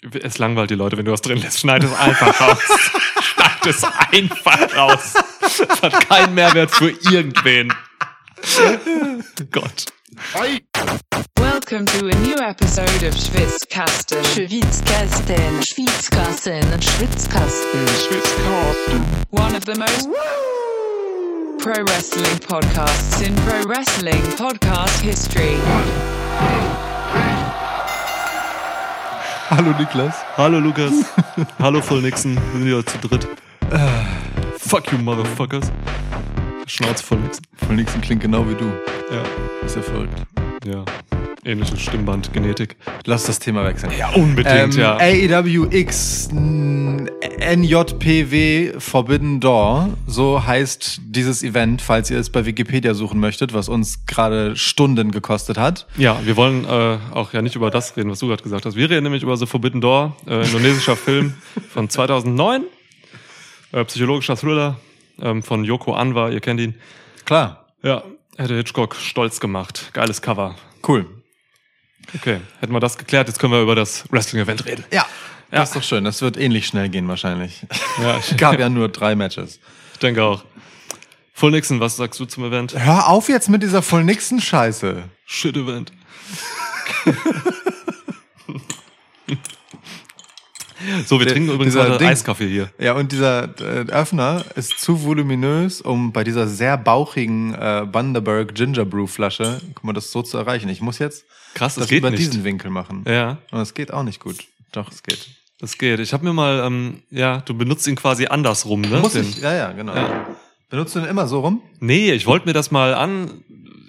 Es langweilt die Leute, wenn du was drin lässt. Schneid es einfach raus. Schneid es einfach raus. Es hat keinen Mehrwert für irgendwen. Gott. Welcome to a new episode of Schwitzkasten. Schwitzkasten, Schwitzkasten, Schwitzkasten. One of the most pro wrestling podcasts in pro wrestling podcast history. Hallo Niklas. Hallo Lukas. Hallo Full Nixon. Wir sind hier zu dritt. Fuck you, Motherfuckers. Schnauze voll Nixon. Voll Nixon klingt genau wie du. Ja. Ist ja verrückt. Ja. Ähnliche Stimmband, Genetik. Lass das Thema wechseln. Ja, unbedingt, Ähm, ja. AEW X n- NJPW Forbidden Door, so heißt dieses Event, falls ihr es bei Wikipedia suchen möchtet, was uns gerade Stunden gekostet hat. Ja, wir wollen äh, auch ja nicht über das reden, was du gerade gesagt hast. Wir reden nämlich über The Forbidden Door, äh, indonesischer Film von 2009. Äh, psychologischer Thriller ähm, von Yoko Anwar, ihr kennt ihn. Klar, Ja, hätte Hitchcock stolz gemacht. Geiles Cover. cool. Okay, hätten wir das geklärt, jetzt können wir über das Wrestling-Event reden. Ja, Ja. das ist doch schön. Das wird ähnlich schnell gehen wahrscheinlich. Ja, ich Gab ja nur drei Matches. denke auch. Full Nixon, was sagst du zum Event? Hör auf jetzt mit dieser Voll Nixon Scheiße. Shit-Event. so, wir Der- trinken übrigens heute Ding- Eiskaffee hier. Ja, und dieser äh, Öffner ist zu voluminös, um bei dieser sehr bauchigen äh, Bundaberg Ginger Brew Flasche, guck mal, das so zu erreichen. Ich muss jetzt Krass, das, das geht über nicht. diesen Winkel machen. Ja, Und es geht auch nicht gut. Doch, es geht. das geht. Ich habe mir mal, ähm, ja, du benutzt ihn quasi andersrum, ne? Muss Den- ich? Ja, ja, genau. Ja. Benutzt du den immer so rum? Nee, ich wollte mir das mal an.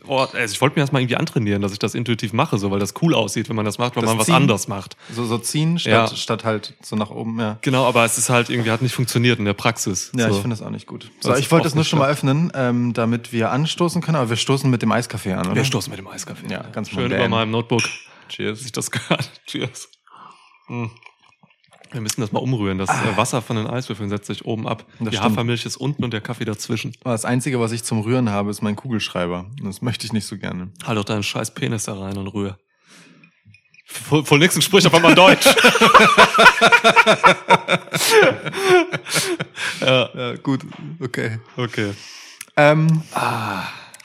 Oh, also ich wollte mir das mal irgendwie antrainieren, dass ich das intuitiv mache, so weil das cool aussieht, wenn man das macht, wenn Das man was Ziehen? anders macht. So, so ziehen, statt, Ja. statt halt so nach oben, ja. Genau, aber es ist halt irgendwie hat nicht funktioniert in der Praxis. Ja, so. ich finde das auch nicht gut. So, Das ich wollte es nur schon mal öffnen, ähm, damit wir anstoßen können, aber wir stoßen mit dem Eiskaffee an, oder? Wir stoßen mit dem Eiskaffee. Ja, ganz Schön über meinem Notebook. Cheers. Sich das gehört. Cheers. Hm. Wir müssen das mal umrühren. Das äh, Wasser von den Eiswürfeln setzt sich oben ab. Das Die stimmt. Hafermilch ist unten und der Kaffee dazwischen. Aber Das Einzige, was ich zum Rühren habe, ist mein Kugelschreiber. Das möchte ich nicht so gerne. Halt doch deinen scheiß Penis da rein und rühr. Voll nix und sprich auf einmal Deutsch. Ja, gut, okay. Okay. Ähm,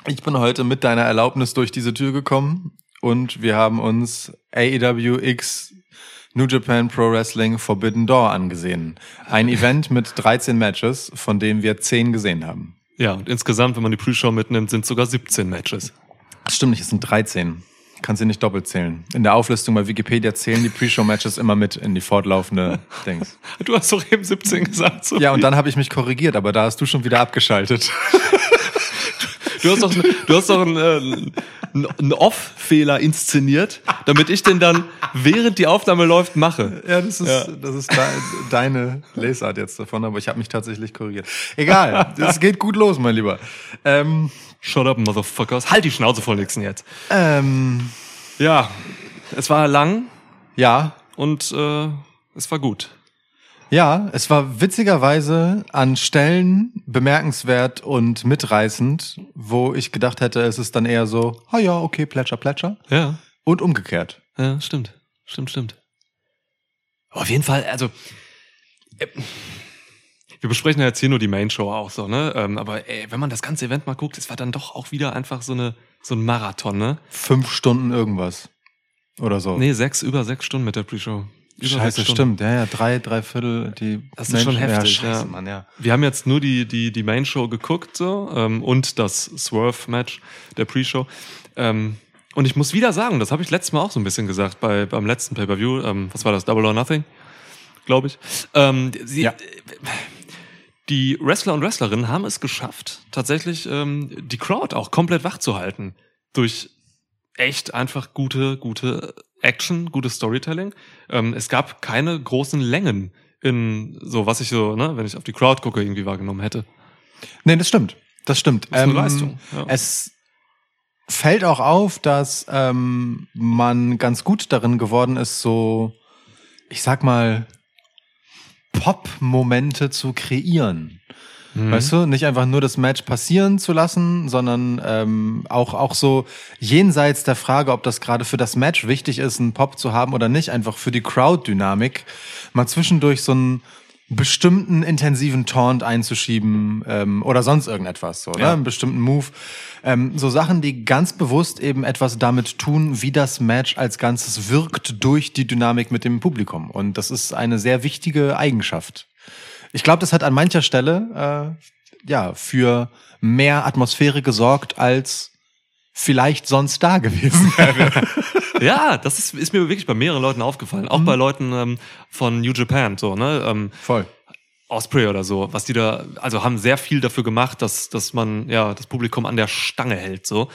Ich bin heute mit deiner Erlaubnis durch diese Tür gekommen und wir haben uns AEW X New Japan Pro Wrestling Forbidden Door angesehen. Ein Event mit 13 Matches, von denen wir 10 gesehen haben. Ja, und insgesamt, wenn man die Pre-Show mitnimmt, sind sogar 17 Matches. Das stimmt nicht, es sind 13. Kannst du nicht doppelt zählen. In der Auflistung bei Wikipedia zählen die Pre-Show-Matches immer mit in die fortlaufende Dings. Du hast doch eben 17 gesagt. So Ja, und dann habe ich mich korrigiert, aber da hast du schon wieder abgeschaltet. Du hast doch, du hast doch einen, äh, einen- Off-Fehler inszeniert, damit ich den dann, während die Aufnahme läuft, mache. Ja, das ist, Ja. Das ist de deine Lesart jetzt davon, aber ich habe mich tatsächlich korrigiert. Egal, es geht gut los, mein Lieber. Ähm, Shut up, Motherfuckers. Halt die Schnauze voll Nixon jetzt. ähm, Ja, es war lang ja, und äh, es war gut. Ja, es war witzigerweise an Stellen bemerkenswert und mitreißend, wo ich gedacht hätte, es ist dann eher so, ah ja, okay, Plätscher, Plätscher. Ja, Und umgekehrt. ja, stimmt. Stimmt, stimmt. Aber auf jeden Fall, also. äh, Wir besprechen ja jetzt hier nur die Main Show auch so, ne? Ähm, aber ey, wenn man das ganze Event mal guckt, es war dann doch auch wieder einfach so eine so ein Marathon, ne? Fünf Stunden irgendwas. Oder so. Nee, sechs, über sechs Stunden mit der Pre-Show. Über Scheiße, stimmt. Ja, ja, drei, drei Viertel, die Das ist schon heftig, Ja, scheiße, ja. Mann, ja. Wir haben jetzt nur die, die, die Main Show geguckt so ähm, und das Swerve-Match der Pre-Show. Ähm, und ich muss wieder sagen, das habe ich letztes Mal auch so ein bisschen gesagt bei, beim letzten Pay-Per-View. Ähm, was war das? Double or Nothing, glaube ich. Ähm, sie, Ja. Die Wrestler und Wrestlerinnen haben es geschafft, tatsächlich ähm, die Crowd auch komplett wach zu halten. Durch echt einfach gute, gute Action, gutes Storytelling. Ähm, es gab keine großen Längen in so, was ich so, ne, wenn ich auf die Crowd gucke, irgendwie wahrgenommen hätte. Nee, das stimmt. Das stimmt. Das ist eine Leistung, ja. Es fällt auch auf, dass ähm, man ganz gut darin geworden ist, so, ich sag mal, Pop-Momente zu kreieren. Weißt du, nicht einfach nur das Match passieren zu lassen, sondern ähm, auch, auch so jenseits der Frage, ob das gerade für das Match wichtig ist, einen Pop zu haben oder nicht, einfach für die Crowd-Dynamik, mal zwischendurch so einen bestimmten intensiven Taunt einzuschieben ähm, oder sonst irgendetwas, so, ne? Ja. einen bestimmten Move. Ähm, so Sachen, die ganz bewusst eben etwas damit tun, wie das Match als Ganzes wirkt durch die Dynamik mit dem Publikum. Und das ist eine sehr wichtige Eigenschaft. Ich glaube, das hat an mancher Stelle äh, ja für mehr Atmosphäre gesorgt, als vielleicht sonst da gewesen wäre. Ja, das ist, ist mir wirklich bei mehreren Leuten aufgefallen. Auch bei Leuten ähm, von New Japan, so, ne? Ähm, Voll. Osprey oder so, was die da, also haben sehr viel dafür gemacht, dass, dass man ja das Publikum an der Stange hält, so.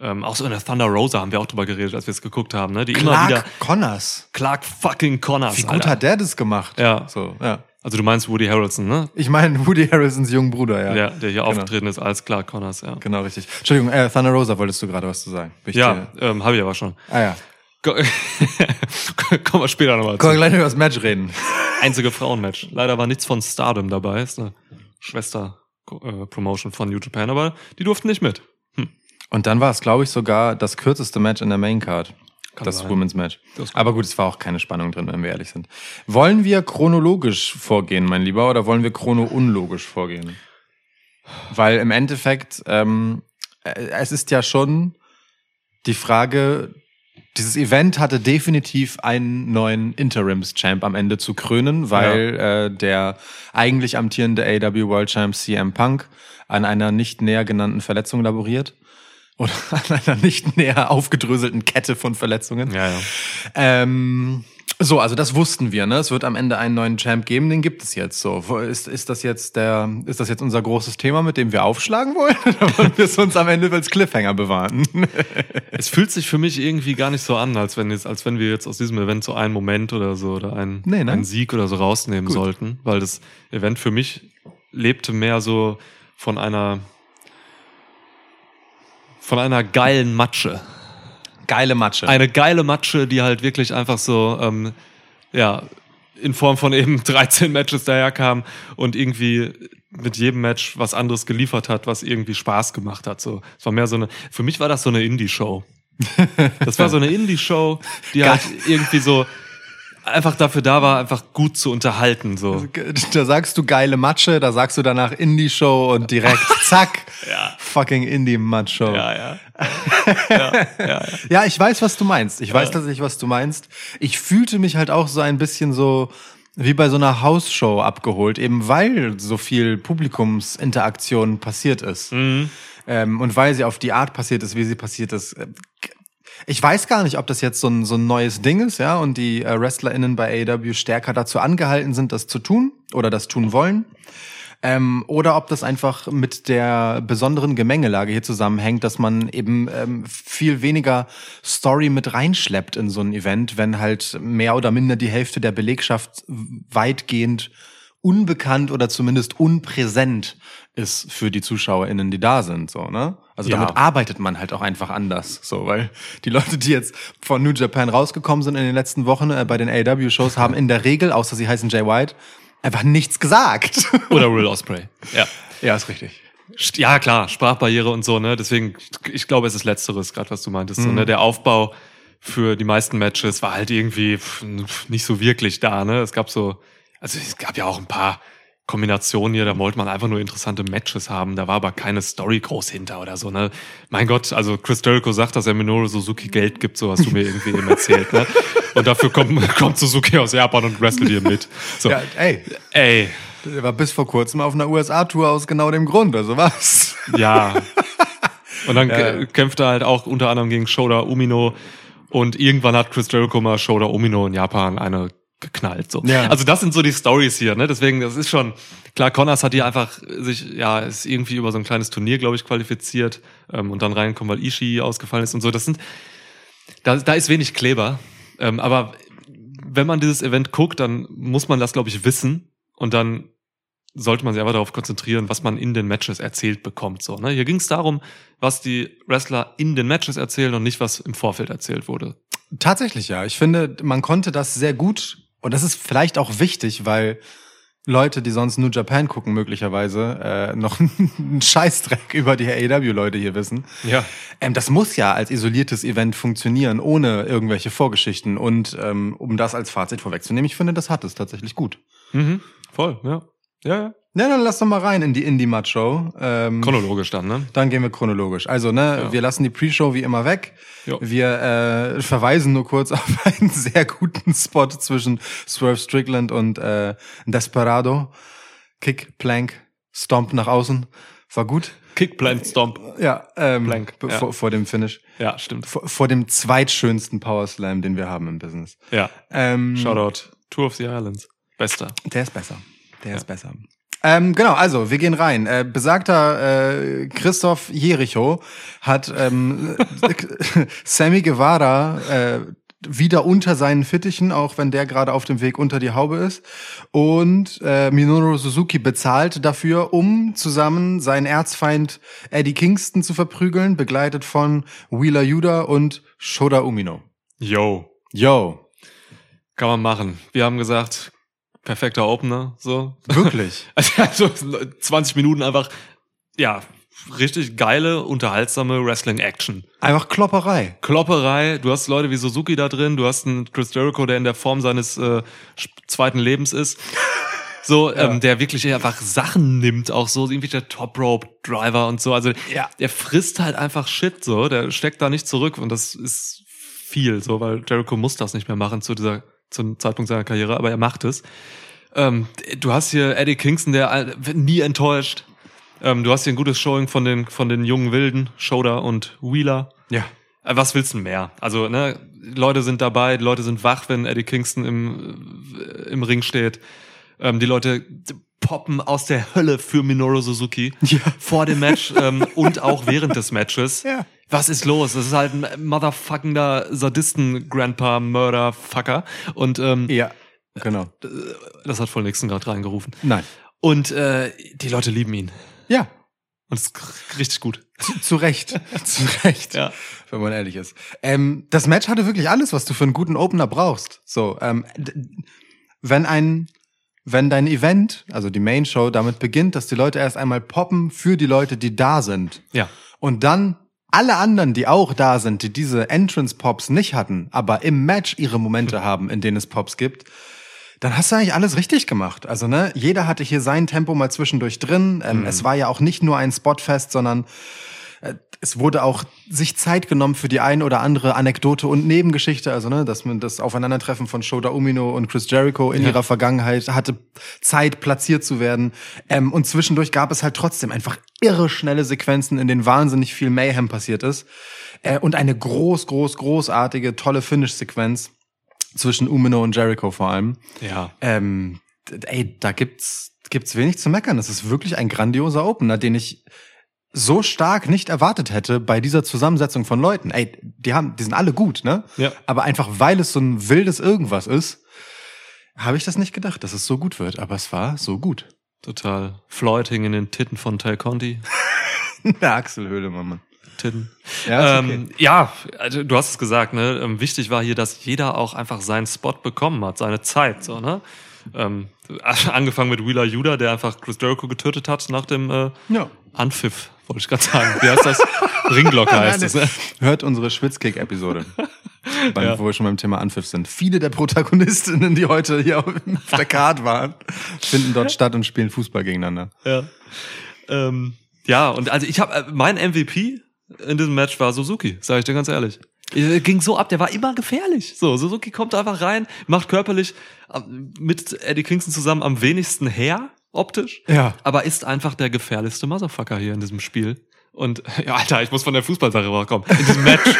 Ähm, auch so in der Thunder Rosa haben wir auch drüber geredet, als wir es geguckt haben, ne? Die immer wieder Clark Connors. Clark fucking Connors. Wie gut Alter. hat der das gemacht? Ja. So, ja. Also du meinst Woody Harrelson, ne? Ich meine Woody Harrisons jungen Bruder, ja. Ja, der hier Genau. aufgetreten ist als Clark Connors, ja. Genau, richtig. Entschuldigung, äh, Thunder Rosa wolltest du gerade was zu sagen. Bin ich Ja, ähm, habe ich aber schon. Ah ja. Ko- Kommen wir später nochmal Können wir zu. gleich über das Match reden. Einzige Frauenmatch. Leider war nichts von Stardom dabei. Ist eine Schwester-Promotion von New Japan, aber die durften nicht mit. Und dann war es, glaube ich, sogar das kürzeste Match in der Maincard. Kann das sein. Women's Match. Das Aber gut, es war auch keine Spannung drin, wenn wir ehrlich sind. Wollen wir chronologisch vorgehen, mein Lieber, oder wollen wir chrono-unlogisch vorgehen? Weil im Endeffekt, ähm, äh, es ist ja schon die Frage, dieses Event hatte definitiv einen neuen Interims-Champ am Ende zu krönen, weil äh, der eigentlich amtierende AW World Champ CM Punk an einer nicht näher genannten Verletzung laboriert. Oder an einer nicht näher aufgedröselten Kette von Verletzungen. Ja, ja. Ähm, so, also das wussten wir, ne? Es wird am Ende einen neuen Champ geben, den gibt es jetzt so. Ist, ist das jetzt der, ist das jetzt unser großes Thema, mit dem wir aufschlagen wollen? Oder wollen wir es uns am Ende als Cliffhanger bewahren? Es fühlt sich für mich irgendwie gar nicht so an, als wenn, jetzt, als wenn wir jetzt aus diesem Event so einen Moment oder so oder einen, Nee, ne? einen Sieg oder so rausnehmen Gut. sollten, weil das Event für mich lebte mehr so von einer von einer geilen Matsche. Geile Matsche. Eine geile Matsche, die halt wirklich einfach so, ähm, ja, in Form von eben 13 Matches daherkam und irgendwie mit jedem Match was anderes geliefert hat, was irgendwie Spaß gemacht hat. So, es war mehr so eine, für mich war das so eine Indie-Show. Das war so eine Indie-Show, die halt irgendwie so einfach dafür da war, einfach gut zu unterhalten. So. da sagst du geile Matsche, da sagst du danach Indie-Show und direkt zack, Ja. fucking Indie-Matsche. Ja, ja. ja, ja, ja. Ja, ich weiß, was du meinst. Ich weiß tatsächlich, was du meinst. Ich fühlte mich halt auch so ein bisschen so wie bei so einer Hausshow abgeholt, eben weil so viel Publikumsinteraktion passiert ist. Mhm. Ähm, und weil sie auf die Art passiert ist, wie sie passiert ist. Ich weiß gar nicht, ob das jetzt so ein, so ein neues Ding ist, ja, und die äh, WrestlerInnen bei AEW stärker dazu angehalten sind, das zu tun oder das tun wollen. Ähm, oder ob das einfach mit der besonderen Gemengelage hier zusammenhängt, dass man eben ähm, viel weniger Story mit reinschleppt in so ein Event, wenn halt mehr oder minder die Hälfte der Belegschaft weitgehend unbekannt oder zumindest unpräsent ist für die ZuschauerInnen, die da sind, so, ne? Also Ja. damit arbeitet man halt auch einfach anders, so, weil die Leute, die jetzt von New Japan rausgekommen sind in den letzten Wochen äh, bei den AEW-Shows, haben in der Regel, außer sie heißen Jay White, einfach nichts gesagt. Oder Will Osprey. Ja. ja, ist richtig. Ja, klar, Sprachbarriere und so, ne? Deswegen, ich glaube, es ist Letzteres, gerade was du meintest. So, ne? Der Aufbau für die meisten Matches war halt irgendwie nicht so wirklich da, ne? Es gab so, also es gab ja auch ein paar Kombinationen hier, da wollte man einfach nur interessante Matches haben, da war aber keine Story groß hinter oder so, ne? Mein Gott, also Chris Jericho sagt, dass er Minoru Suzuki Geld gibt, so hast du mir irgendwie eben erzählt, ne? Und dafür kommt, kommt Suzuki aus Japan und wrestelt hier mit. So, Ja, ey, ey, der war bis vor kurzem auf einer USA-Tour aus genau dem Grund, also was? Ja. Und dann Ja. kä- kämpft er halt auch unter anderem gegen Shoda Umino. Und irgendwann hat Chris Jericho mal Shoda Umino in Japan eine geknallt. So. Ja. Also das sind so die Stories hier. Ne? Deswegen, das ist schon klar. Connors hat hier einfach sich ja ist irgendwie über so ein kleines Turnier, glaube ich, qualifiziert ähm, und dann reinkommen, weil Ishii ausgefallen ist und so. Das sind da, da ist wenig Kleber. Ähm, aber wenn man dieses Event guckt, dann muss man das, glaube ich, wissen und dann sollte man sich einfach darauf konzentrieren, was man in den Matches erzählt bekommt. So, ne? Hier ging es darum, was die Wrestler in den Matches erzählen und nicht, was im Vorfeld erzählt wurde. Tatsächlich ja. Ich finde, man konnte das sehr gut und das ist vielleicht auch wichtig, weil Leute, die sonst New Japan gucken, möglicherweise, äh, noch einen Scheißdreck über die AEW-Leute hier wissen. Ja. Ähm, das muss ja als isoliertes Event funktionieren, ohne irgendwelche Vorgeschichten. Und ähm, um das als Fazit vorwegzunehmen, ich finde, das hat es tatsächlich gut. Mhm. Voll, ja. Ja, ja. Na, dann lass doch mal rein in die Indie-Match-Show. Ähm, Chronologisch dann, ne? Dann gehen wir chronologisch. Also, ne, Ja. wir lassen die Pre-Show wie immer weg. Jo. Wir äh, verweisen nur kurz auf einen sehr guten Spot zwischen Swerve Strickland und äh, Desperado. Kick, Plank, Stomp nach außen. War gut. Kick, Plant, Stomp. Ja, ähm, Plank, ja. Vor, vor dem Finish. Ja, stimmt. Vor, vor dem zweitschönsten Power Slam, den wir haben im Business. Ja. Ähm, Shoutout. Tour of the Islands. Bester. Der ist besser. Der ist besser. Ähm, genau, also wir gehen rein. Äh, besagter äh, Christoph Jericho hat ähm, Sammy Guevara äh, wieder unter seinen Fittichen, auch wenn der gerade auf dem Weg unter die Haube ist. Und äh, Minoru Suzuki bezahlt dafür, um zusammen seinen Erzfeind Eddie Kingston zu verprügeln, begleitet von Wheeler Yuda und Shoda Umino. Yo. Yo, Kann man machen. Wir haben gesagt, perfekter Opener, so. wirklich. Also 20 Minuten einfach, ja, richtig geile, unterhaltsame Wrestling-Action. Einfach Klopperei. Klopperei, du hast Leute wie Suzuki da drin, du hast einen Chris Jericho, der in der Form seines äh, zweiten Lebens ist. So, ähm, der wirklich einfach Sachen nimmt, auch so irgendwie der Top Rope Driver und so. Also Ja. der frisst halt einfach Shit, so, der steckt da nicht zurück und das ist viel, so, weil Jericho muss das nicht mehr machen zu dieser, zum Zeitpunkt seiner Karriere, aber er macht es. Ähm, du hast hier Eddie Kingston, der nie enttäuscht. Ähm, du hast hier ein gutes Showing von den, von den jungen Wilden, Shoda und Wheeler. Ja. Äh, Was willst du mehr? Also, ne, Leute sind dabei, die Leute sind wach, wenn Eddie Kingston im, äh, im Ring steht. Ähm, die Leute poppen aus der Hölle für Minoru Suzuki Ja. vor dem Match ähm, und auch während des Matches. Ja. Was ist los? Das ist halt ein motherfuckender Sadisten-Grandpa-Murder-Fucker. Und ähm, Ja, genau. das hat voll Nixon gerade reingerufen. Nein. Und äh, die Leute lieben ihn. Ja, Und es ist richtig gut. zu, zu Recht. zu Recht. Ja. Wenn man ehrlich ist. Ähm, das Match hatte wirklich alles, was du für einen guten Opener brauchst. So, ähm, wenn ein, wenn dein Event, also die Main Show, damit beginnt, dass die Leute erst einmal poppen für die Leute, die da sind. Ja. Und dann alle anderen, die auch da sind, die diese Entrance-Pops nicht hatten, aber im Match ihre Momente haben, in denen es Pops gibt, dann hast du eigentlich alles richtig gemacht. Also, ne, jeder hatte hier sein Tempo mal zwischendurch drin. Ähm, Es war ja auch nicht nur ein Spotfest, sondern es wurde auch sich Zeit genommen für die ein oder andere Anekdote und Nebengeschichte. Also, ne, dass man das Aufeinandertreffen von Shoda Umino und Chris Jericho in Ja. ihrer Vergangenheit hatte Zeit, platziert zu werden. Ähm, und zwischendurch gab es halt trotzdem einfach irre schnelle Sequenzen, in denen wahnsinnig viel Mayhem passiert ist. Äh, und eine groß, groß, großartige, tolle Finish-Sequenz zwischen Umino und Jericho vor allem. Ja. Ähm, ey, da gibt's, gibt's wenig zu meckern. Das ist wirklich ein grandioser Opener, den ich so stark nicht erwartet hätte bei dieser Zusammensetzung von Leuten. Ey, die haben, die sind alle gut, ne? Ja. Aber einfach weil es so ein wildes Irgendwas ist, habe ich das nicht gedacht, dass es so gut wird. Aber es war so gut. Total. Floyd hing in den Titten von Tay Conti. Der Achselhöhle, Mann. Titten. Ja, ist okay. ähm, ja, also du hast es gesagt, ne? Ähm, wichtig war hier, dass jeder auch einfach seinen Spot bekommen hat, seine Zeit, so, ne? Ähm, angefangen mit Wheeler Yuda, der einfach Chris Jericho getötet hat nach dem äh, Ja. Anpfiff, wollte ich gerade sagen. Wie heißt das? Ringglocke heißt es, ne? Hört unsere Schwitzkick-Episode. Ja. Wo wir schon beim Thema Anpfiff sind. Viele der Protagonistinnen, die heute hier auf der Card waren, finden dort statt und spielen Fußball gegeneinander. Ja. Ähm, ja, und also ich habe mein MVP in diesem Match war Suzuki, sage ich dir ganz ehrlich. Er ging so ab, der war immer gefährlich. So, Suzuki kommt einfach rein, macht körperlich äh, mit Eddie Kingston zusammen am wenigsten her, optisch. Ja. Aber ist einfach der gefährlichste Motherfucker hier in diesem Spiel. Und ja, Alter, ich muss von der Fußballsache rauskommen. In diesem Match.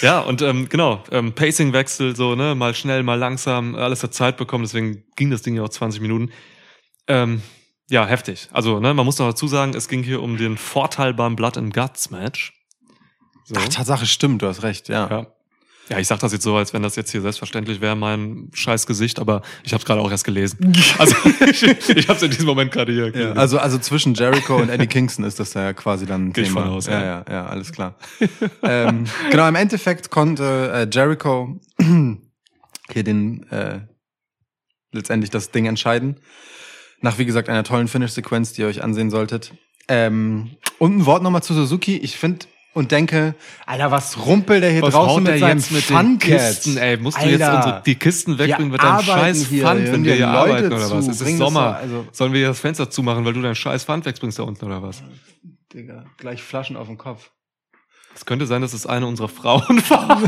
ja, und ähm, genau, ähm, Pacing-Wechsel, so, ne, mal schnell, mal langsam, alles hat Zeit bekommen, deswegen ging das Ding ja auch 20 Minuten. Ähm, ja, heftig. Also, ne, man muss noch dazu sagen, es ging hier um den Vorteil beim Blood and Guts Match. So. Ach, Tatsache stimmt, du hast recht, ja. Ja. Ja, ich sag das jetzt so, als wenn das jetzt hier selbstverständlich wäre, mein scheiß Gesicht, aber ich habe es gerade auch erst gelesen. Also ich, ich habe es in diesem Moment gerade hier. Ja, gelesen. also, also zwischen Jericho und Eddie Kingston ist das ja quasi dann ein Geh ich Thema. von aus, ja, ja. ja, ja, alles klar. ähm, genau, im Endeffekt konnte äh, Jericho hier den äh, letztendlich das Ding entscheiden. Nach, wie gesagt, einer tollen Finish-Sequenz, die ihr euch ansehen solltet. Ähm, und ein Wort nochmal zu Suzuki. Ich finde und denke, Alter, was rumpelt der hier Was draußen mit seinen jetzt mit den? Kisten, ey? Musst du Alter. jetzt unsere, die Kisten wegbringen mit deinem scheiß hier, Pfand, wenn wir hier Leute arbeiten oder zu, was? Es ist Sommer. also- Sollen wir hier das Fenster zumachen, weil du deinen scheiß Pfand wegbringst da unten oder was? Digga, gleich Flaschen auf dem Kopf. Es könnte sein, dass es eine unserer Frauen war.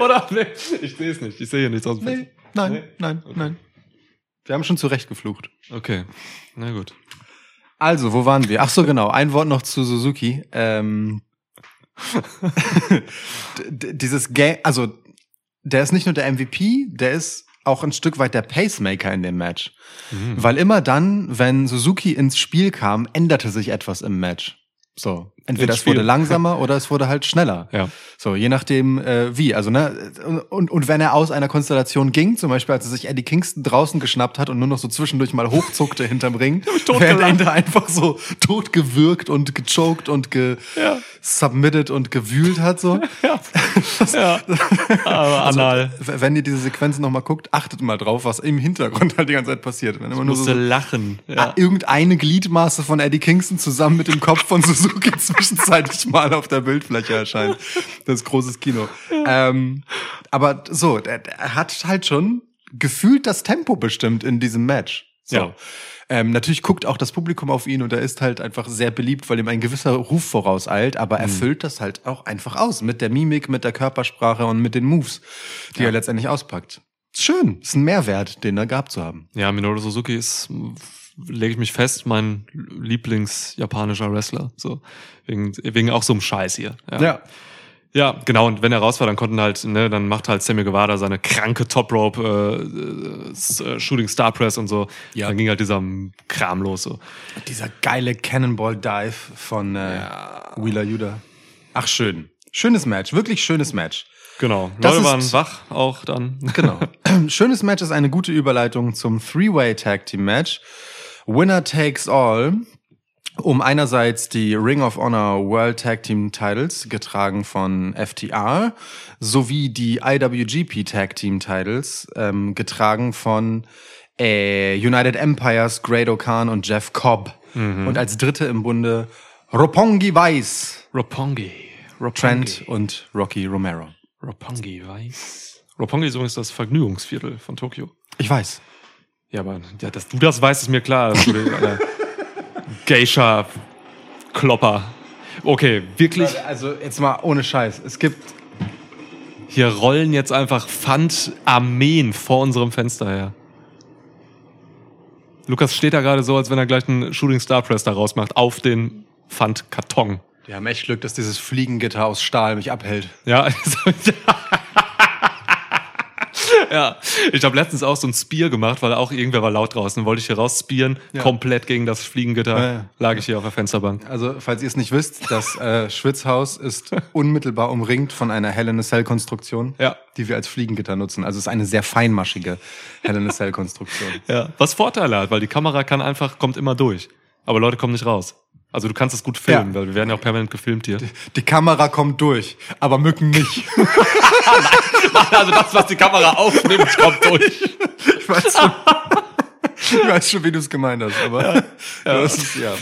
oder? Nee, ich sehe es nicht. Ich sehe hier nichts aus dem Nee, Fenster. nein, Nee? nein, Okay. nein. Wir haben schon zurecht geflucht. Okay, na gut. Also, wo waren wir? Ach so, genau. Ein Wort noch zu Suzuki. Ähm, dieses Game, also der ist nicht nur der MVP, der ist auch ein Stück weit der Pacemaker in dem Match. Mhm. Weil immer dann, wenn Suzuki ins Spiel kam, änderte sich etwas im Match. So. Entweder es wurde langsamer oder es wurde halt schneller. Ja. So, je nachdem äh, wie. Also, ne, und, und wenn er aus einer Konstellation ging, zum Beispiel als er sich Eddie Kingston draußen geschnappt hat und nur noch so zwischendurch mal hochzuckte hinterm Ring, während er da einfach so totgewürgt und gechoked und ge Ja. submitted und gewühlt hat. So. Ja. ja. Aber Also, anal. wenn ihr diese Sequenzen nochmal guckt, achtet mal drauf, was im Hintergrund halt die ganze Zeit passiert. Wenn immer nur musste so, lachen. Ja. irgendeine Gliedmaße von Eddie Kingston zusammen mit dem Kopf von Suzuki zwischenzeitlich mal auf der Bildfläche erscheint. Das großes Kino. Ähm, aber so, der hat halt schon gefühlt das Tempo bestimmt in diesem Match. So. Ja. Ähm, natürlich guckt auch das Publikum auf ihn und er ist halt einfach sehr beliebt, weil ihm ein gewisser Ruf vorauseilt, aber er füllt das halt auch einfach aus mit der Mimik, mit der Körpersprache und mit den Moves, die er letztendlich auspackt. Schön, ist ein Mehrwert, den er gehabt zu haben. Ja, Minoru Suzuki ist, lege ich mich fest, mein Lieblings-japanischer Wrestler. So, wegen, wegen auch so einem Scheiß hier. Ja. Ja, genau. Und wenn er raus war, dann konnten halt, ne, dann macht halt Sammy Guevara seine kranke Top Rope äh, s- äh, Shooting Star Press und so. Ja. Dann ging halt dieser Kram los. So. Dieser geile Cannonball Dive von äh, Wheeler Yuda. Ach, schön. Schönes Match, wirklich schönes Match. Genau. Das Leute waren wach auch dann. Genau. Schönes Match ist eine gute Überleitung zum Three-Way Tag Team Match. Winner takes all. Um einerseits die Ring of Honor World Tag Team Titles, getragen von FTR, sowie die IWGP Tag Team Titles, ähm, getragen von äh, United Empires, Great O'Khan und Jeff Cobb. Und als dritte im Bunde Roppongi Weiss, Roppongi. Roppongi. Trent und Rocky Romero. Roppongi weiß. Roppongi ist übrigens das Vergnügungsviertel von Tokio. Ich weiß. Ja, aber ja, dass du das weißt, ist mir klar. du der- Alter, Geisha Klopper. Okay, wirklich. Also jetzt mal ohne Scheiß. Es gibt Hier rollen jetzt einfach Pfand-Armeen vor unserem Fenster her. Lukas steht da gerade so, als wenn er gleich einen Shooting Star Press da rausmacht auf den Pfandkarton. Wir haben echt Glück, dass dieses Fliegengitter aus Stahl mich abhält. Ja, also, ja. Ich habe letztens auch so ein Spear gemacht, weil auch irgendwer war laut draußen. Wollte ich hier raus spearen, Ja. komplett gegen das Fliegengitter, Ja, ja. lag ich hier auf der Fensterbank. Also, falls ihr es nicht wisst, das äh, Schwitzhaus ist unmittelbar umringt von einer Hell in a Cell Konstruktion, Ja. die wir als Fliegengitter nutzen. Also es ist eine sehr feinmaschige Hell in a Cell Konstruktion. Ja. Was Vorteile hat, weil die Kamera kann einfach, kommt immer durch. Aber Leute kommen nicht raus. Also du kannst es gut filmen, Ja. weil wir werden ja auch permanent gefilmt hier. Die Kamera kommt durch, aber Mücken nicht. Also das, was die Kamera aufnimmt, kommt durch. Ich weiß schon, ich weiß schon wie du es gemeint hast, aber das ist ja.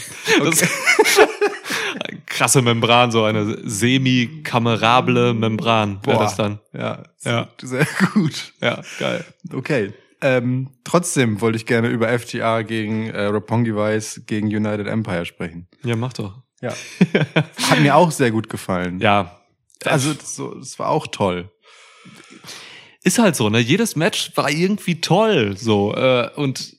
Das eine krasse Membran, so eine semi-kamerable Membran wäre das dann. Ja, Ja. sehr gut. Ja, geil. Okay. Ähm, trotzdem wollte ich gerne über FTR gegen äh, Roppongi Vice gegen United Empire sprechen. Ja, mach doch. Ja. Hat mir auch sehr gut gefallen. Ja. Also das, so, das war auch toll. Ist halt so, ne? Jedes Match war irgendwie toll, so. Äh, und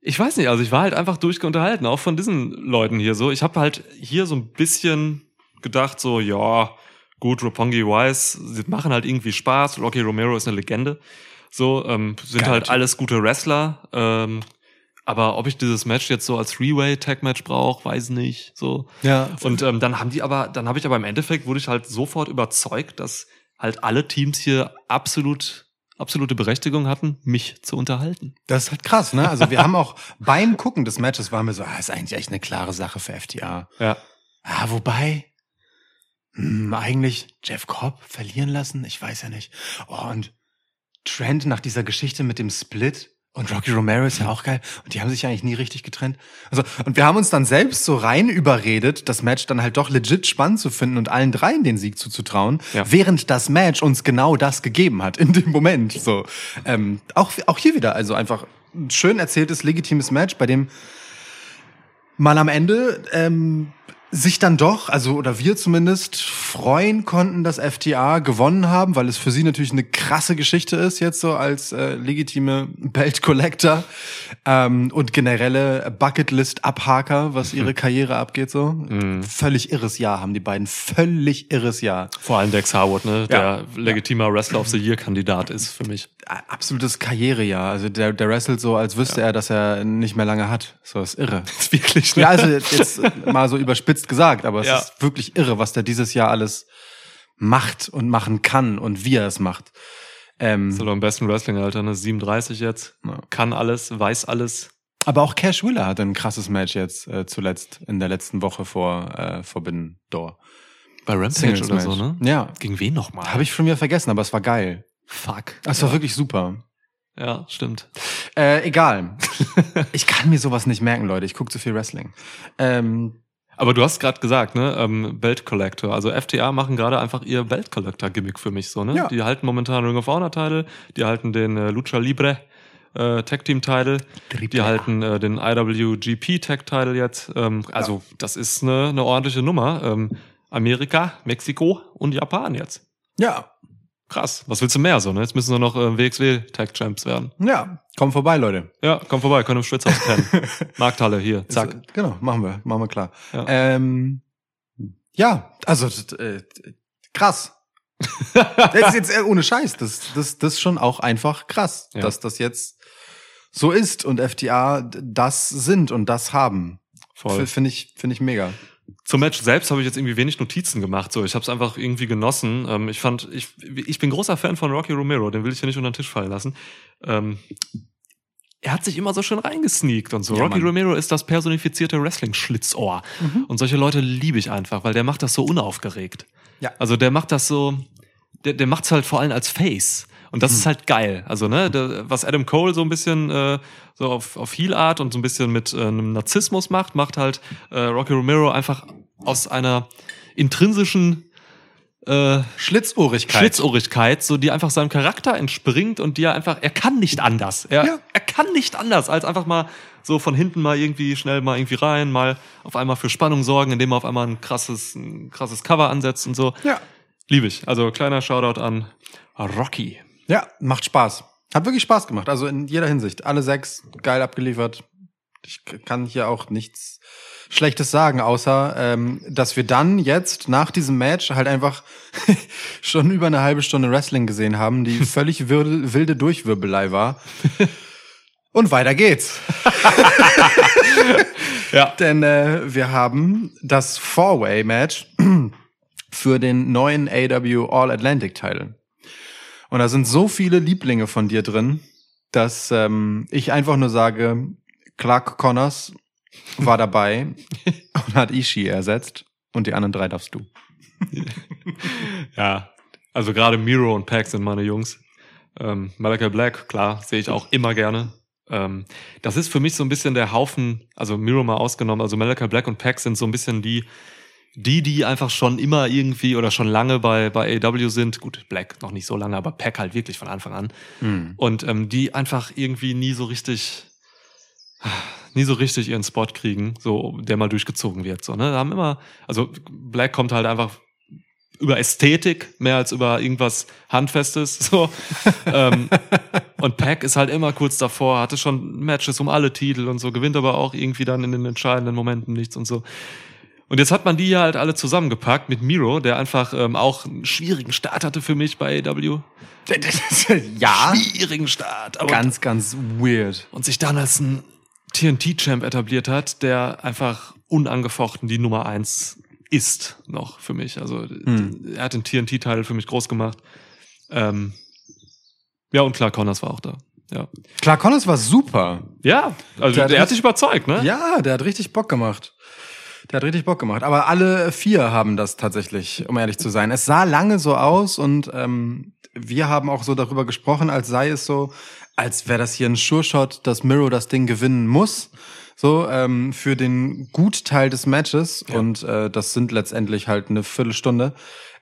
ich weiß nicht, also ich war halt einfach durchgeunterhalten, auch von diesen Leuten hier so. Ich habe halt hier so ein bisschen gedacht, so, ja, gut, Roppongi Wise, sie machen halt irgendwie Spaß. Rocky Romero ist eine Legende. So, ähm, sind Geiler halt Typ. alles gute Wrestler. Ähm, aber ob ich dieses Match jetzt so als Three-Way-Tag-Match brauche, weiß nicht. So. Ja. Und ähm, dann haben die aber, dann habe ich aber im Endeffekt wurde ich halt sofort überzeugt, dass halt alle Teams hier absolut absolute Berechtigung hatten, mich zu unterhalten. Das ist halt krass, ne? Also wir haben auch beim Gucken des Matches waren wir so, ah, ist eigentlich echt eine klare Sache für FTA. Ja. Ah, wobei, hm, eigentlich Jeff Cobb verlieren lassen? Ich weiß ja nicht. Oh, und Trend nach dieser Geschichte mit dem Split. Und Rocky Romero ist ja auch geil. Und die haben sich eigentlich nie richtig getrennt. Also, und wir haben uns dann selbst so rein überredet, das Match dann halt doch legit spannend zu finden und allen dreien den Sieg zuzutrauen, Ja. während das Match uns genau das gegeben hat in dem Moment. So, ähm, auch, auch hier wieder, also einfach ein schön erzähltes, legitimes Match, bei dem man am Ende ähm, sich dann doch, also oder wir zumindest, freuen konnten, dass FTA gewonnen haben, weil es für sie natürlich eine krasse Geschichte ist, jetzt so als äh, legitime Belt Collector ähm, und generelle Bucketlist-Abhaker, was ihre Karriere abgeht. so Völlig irres Jahr haben die beiden, völlig irres Jahr. Vor allem Dex Harwood, ne? Ja. Der legitimer Wrestler of the Year Kandidat ist für mich. Absolutes Karrierejahr. Also der, der wrestelt so, als wüsste er, dass er nicht mehr lange hat. So ist irre. Ist wirklich, ne? Ja, also jetzt mal so überspitzt gesagt, aber es Ja. ist wirklich irre, was der dieses Jahr alles macht und machen kann und wie er es macht. Ähm, Ist doch am besten Wrestling-Alter, ne? 37 jetzt. Ja. Kann alles, weiß alles. aber auch Cash Wheeler hatte ein krasses Match jetzt äh, zuletzt in der letzten Woche vor äh, Forbidden Door. Bei Rampage Singles oder Match. so, ne? Ja, Gegen wen nochmal? habe ich schon wieder vergessen, aber es war geil. Fuck. Es war wirklich super. Ja, stimmt. Äh, egal. ich kann mir sowas nicht merken, Leute. Ich gucke zu viel Wrestling. Ähm, Aber du hast gerade gesagt, ne, ähm, Belt Collector. Also FTA machen gerade einfach ihr Belt Collector Gimmick für mich so, ne? Ja. Die halten momentan Ring of Honor Title, die halten den äh, Lucha Libre äh, Tag Team Title, die halten äh, den IWGP Tag Title jetzt. Ähm, also das ist eine, eine ordentliche Nummer. Ähm, Amerika, Mexiko und Japan jetzt. ja, Krass. Was willst du mehr so, ne? Jetzt müssen nur noch äh, WXW Tag Champs werden. ja, komm vorbei, Leute. Ja, komm vorbei, können im Schwitzhaus pennen. Markthalle hier, zack. Ist, genau, machen wir, machen wir klar. Ja. Ähm, ja also äh, krass. das ist jetzt äh, ohne Scheiß. Das, das, das ist schon auch einfach krass, Ja. dass das jetzt so ist und FTA das sind und das haben. Voll. Finde ich, finde ich mega. Zum Match selbst habe ich jetzt irgendwie wenig Notizen gemacht. So, ich habe es einfach irgendwie genossen. Ähm, ich fand, ich, ich bin großer Fan von Rocky Romero. Den will ich ja nicht unter den Tisch fallen lassen. Ähm, er hat sich immer so schön reingesneakt und so. Ja, Rocky Mann. Romero ist das personifizierte Wrestling-Schlitzohr. Und solche Leute liebe ich einfach, weil der macht das so unaufgeregt. Ja. Also der macht das so, der, der macht's halt vor allem als Face. Und das ist halt geil. Also, ne, der, was Adam Cole so ein bisschen äh, so auf, auf Heel-Art und so ein bisschen mit äh, einem Narzissmus macht, macht halt äh, Rocky Romero einfach aus einer intrinsischen äh, Schlitzohrigkeit. Schlitzohrigkeit, so die einfach seinem Charakter entspringt und die er einfach, er kann nicht anders. Er, Ja. er kann nicht anders, als einfach mal so von hinten mal irgendwie schnell mal irgendwie rein, mal auf einmal für Spannung sorgen, indem er auf einmal ein krasses, ein krasses Cover ansetzt und so. Ja. Liebe ich. Also kleiner Shoutout an Rocky. Ja, macht Spaß. Hat wirklich Spaß gemacht. Also in jeder Hinsicht. Alle sechs geil abgeliefert. Ich kann hier auch nichts Schlechtes sagen, außer ähm, dass wir dann jetzt nach diesem Match halt einfach schon über eine halbe Stunde Wrestling gesehen haben, die völlig wilde, wilde Durchwirbelei war. Und weiter geht's. Ja. Denn äh, wir haben das Four-Way-Match für den neuen AW All-Atlantic-Title. Und da sind so viele Lieblinge von dir drin, dass ähm, ich einfach nur sage, Clark Connors war dabei und hat Ishii ersetzt und die anderen drei darfst du. Ja. Also gerade Miro und Pack sind meine Jungs. Ähm, Malachi Black, klar, sehe ich auch immer gerne. Ähm, das ist für mich so ein bisschen der Haufen, also Miro mal ausgenommen, also Malachi Black und Pack sind so ein bisschen die, die, die einfach schon immer irgendwie oder schon lange bei, bei AW sind. Gut, Black noch nicht so lange, aber Pack halt wirklich von Anfang an. Und ähm, die einfach irgendwie nie so richtig, nie so richtig ihren Spot kriegen, so der mal durchgezogen wird. So, ne? Da haben immer, also Black kommt halt einfach über Ästhetik mehr als über irgendwas Handfestes. So. ähm, und Pack ist halt immer kurz davor, hatte schon Matches um alle Titel und so, gewinnt aber auch irgendwie dann in den entscheidenden Momenten nichts und so. Und jetzt hat man die ja halt alle zusammengepackt mit Miro, der einfach ähm, auch einen schwierigen Start hatte für mich bei AW. ja, Schwierigen Start. Aber ganz, ganz weird. und sich dann als ein TNT-Champ etabliert hat, der einfach unangefochten die Nummer eins ist noch für mich. Also Hm. er hat den TNT-Teil für mich groß gemacht. Ähm, ja, und klar, Connors war auch da. Ja, Clark Connors war super. ja also Der der, hat hat sich überzeugt, ne? Ja, der hat richtig Bock gemacht. Der hat richtig Bock gemacht. Aber alle vier haben das tatsächlich, um ehrlich zu sein. Es sah lange so aus und ähm, wir haben auch so darüber gesprochen, als sei es so, als wäre das hier ein Sure-Shot, dass Miro das Ding gewinnen muss. So, ähm, für den Gutteil des Matches. Und äh, das sind letztendlich halt eine Viertelstunde.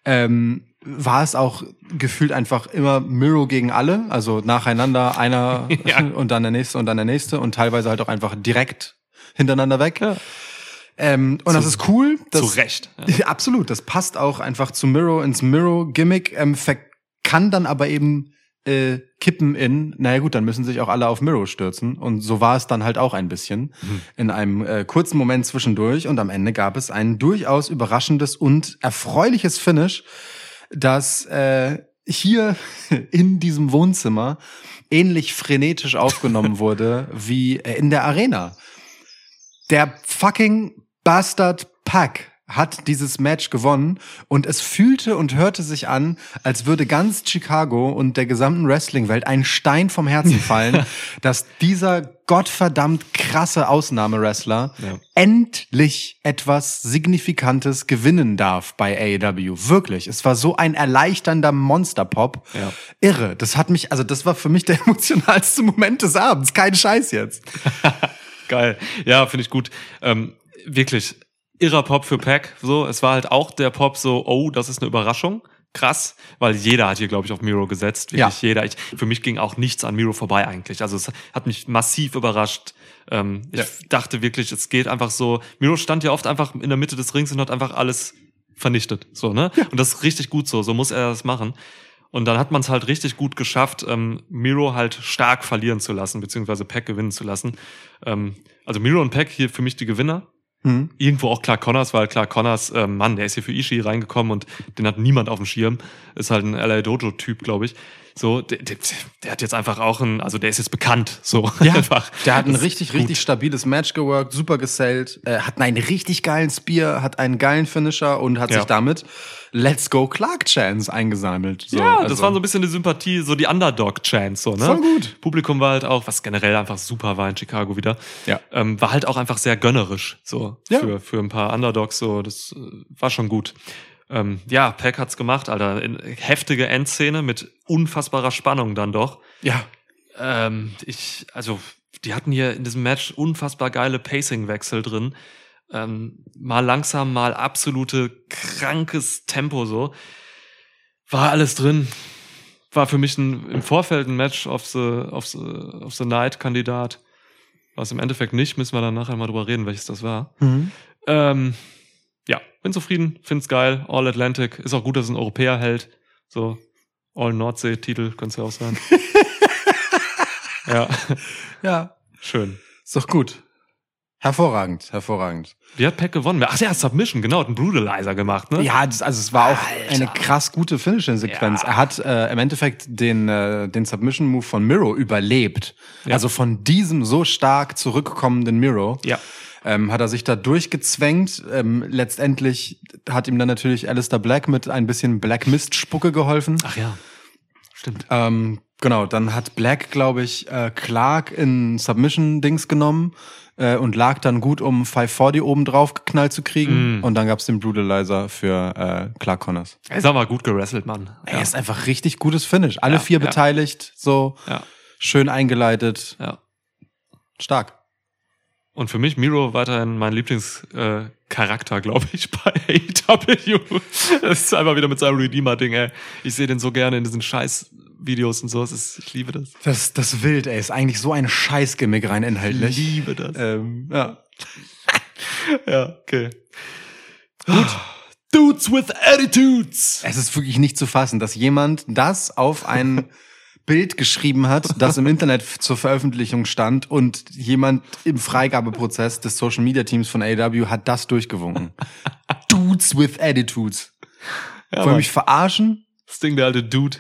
Ähm, war es auch gefühlt einfach immer Miro gegen alle, also nacheinander einer Ja. und dann der nächste und dann der nächste und teilweise halt auch einfach direkt hintereinander weg. Ähm, und das ist cool. Das, Zu Recht. Ja. Absolut, das passt auch einfach zu Miro ins Miro-Gimmick, ähm, kann dann aber eben äh, kippen in, naja gut, dann müssen sich auch alle auf Miro stürzen. Und so war es dann halt auch ein bisschen in einem äh, kurzen Moment zwischendurch. Und am Ende gab es ein durchaus überraschendes und erfreuliches Finish, das äh, hier in diesem Wohnzimmer ähnlich frenetisch aufgenommen wurde wie äh, in der Arena. Der fucking Bastard Pack hat dieses Match gewonnen und es fühlte und hörte sich an, als würde ganz Chicago und der gesamten Wrestling-Welt ein Stein vom Herzen fallen, dass dieser gottverdammt krasse Ausnahmewrestler Ja. endlich etwas Signifikantes gewinnen darf bei AEW. Wirklich. Es war so ein erleichternder Monsterpop. Ja. Irre. Das hat mich, also das war für mich der emotionalste Moment des Abends. Kein Scheiß jetzt. Geil. Ja, finde ich gut. Ähm, wirklich irrer Pop für Pack. So, es war halt auch der Pop so, oh, das ist eine Überraschung. Krass, weil jeder hat hier, glaube ich, auf Miro gesetzt. Wirklich Ja. jeder. Ich, für mich ging auch nichts an Miro vorbei eigentlich. Also es hat mich massiv überrascht. Ähm, ich Ja. dachte wirklich, es geht einfach so. Miro stand ja oft einfach in der Mitte des Rings und hat einfach alles vernichtet. So, ne? Und das ist richtig gut so. So muss er das machen. Und dann hat man es halt richtig gut geschafft, ähm, Miro halt stark verlieren zu lassen, beziehungsweise Pack gewinnen zu lassen. Ähm, also Miro und Pack hier für mich die Gewinner. Hm. Irgendwo auch Clark Connors, weil Clark Connors, ähm, Mann, der ist hier für Ishii reingekommen und den hat niemand auf dem Schirm. Ist halt ein LA Dojo-Typ, glaube ich. So, der, der, der hat jetzt einfach auch ein, also der ist jetzt bekannt. So, Ja, einfach. der hat ein Das richtig, richtig stabiles Match geworkt, super gesellt, äh, hat einen richtig geilen Spear, hat einen geilen Finisher und hat Ja. sich damit Let's Go Clark Chance eingesammelt. So, ja, das also- war so ein bisschen die Sympathie, so die Underdog-Chance, so, ne? Voll gut. Publikum war halt auch, was generell einfach super war in Chicago wieder. Ja. Ähm, war halt auch einfach sehr gönnerisch, so, Ja. für, für ein paar Underdogs, so, das äh, war schon gut. Ähm, ja, Pack hat's gemacht, Alter. In, heftige Endszene mit unfassbarer Spannung dann doch. Ja, Ähm, ich, also, die hatten hier in diesem Match unfassbar geile Pacing-Wechsel drin. Ähm, mal langsam, mal absolute krankes Tempo so. War alles drin. War für mich ein, im Vorfeld ein Match of the, of the, of the Night-Kandidat. Was im Endeffekt nicht, müssen wir dann nachher mal drüber reden, welches das war. Mhm. Ähm, ja, bin zufrieden, find's geil. All Atlantic. Ist auch gut, dass es ein Europäer hält. So, All Nordsee-Titel, könnte ja auch sein. ja, ja, schön. ist doch gut. Hervorragend, hervorragend. Wie hat Peck gewonnen? Ach ja, Submission, genau, hat einen Brutalizer gemacht, ne? Ja, das, also es war auch eine krass gute Finishing-Sequenz. Ja. Er hat äh, im Endeffekt den, äh, den Submission-Move von Miro überlebt. Ja. Also von diesem so stark zurückkommenden Miro. Ja. ähm, hat er sich da durchgezwängt. Ähm, letztendlich hat ihm dann natürlich Alistair Black mit ein bisschen Black Mist Spucke geholfen. Ach ja, stimmt. Ähm, genau, dann hat Black, glaube ich, äh, Clark in Submission-Dings genommen äh, und lag dann gut, um 540 oben drauf geknallt zu kriegen. Mm. Und dann gab's den Brutalizer für äh, Clark Connors. Er ist aber gut gerasselt, Mann. Er ist einfach richtig gutes Finish. Alle Ja, vier ja. beteiligt, so Ja, schön eingeleitet, ja. stark. Und für mich Miro weiterhin mein Lieblingscharakter, äh, glaube ich, bei AEW. Das ist einfach wieder mit seinem Redeemer-Ding, ey. Ich sehe den so gerne in diesen Scheiß-Videos und so. Es ist, ich liebe das. Das, das wild, ey, ist eigentlich so ein Scheißgimmick rein inhaltlich. liebe das. Ähm, ja. ja, okay. Gut. Dudes with Attitudes. Es ist wirklich nicht zu fassen, dass jemand das auf ein Bild geschrieben hat, das im Internet zur Veröffentlichung stand und jemand im Freigabeprozess des Social Media Teams von AW hat das durchgewunken. Dudes with Attitudes. Ja, Wollen mich verarschen? das Ding, der alte Dude.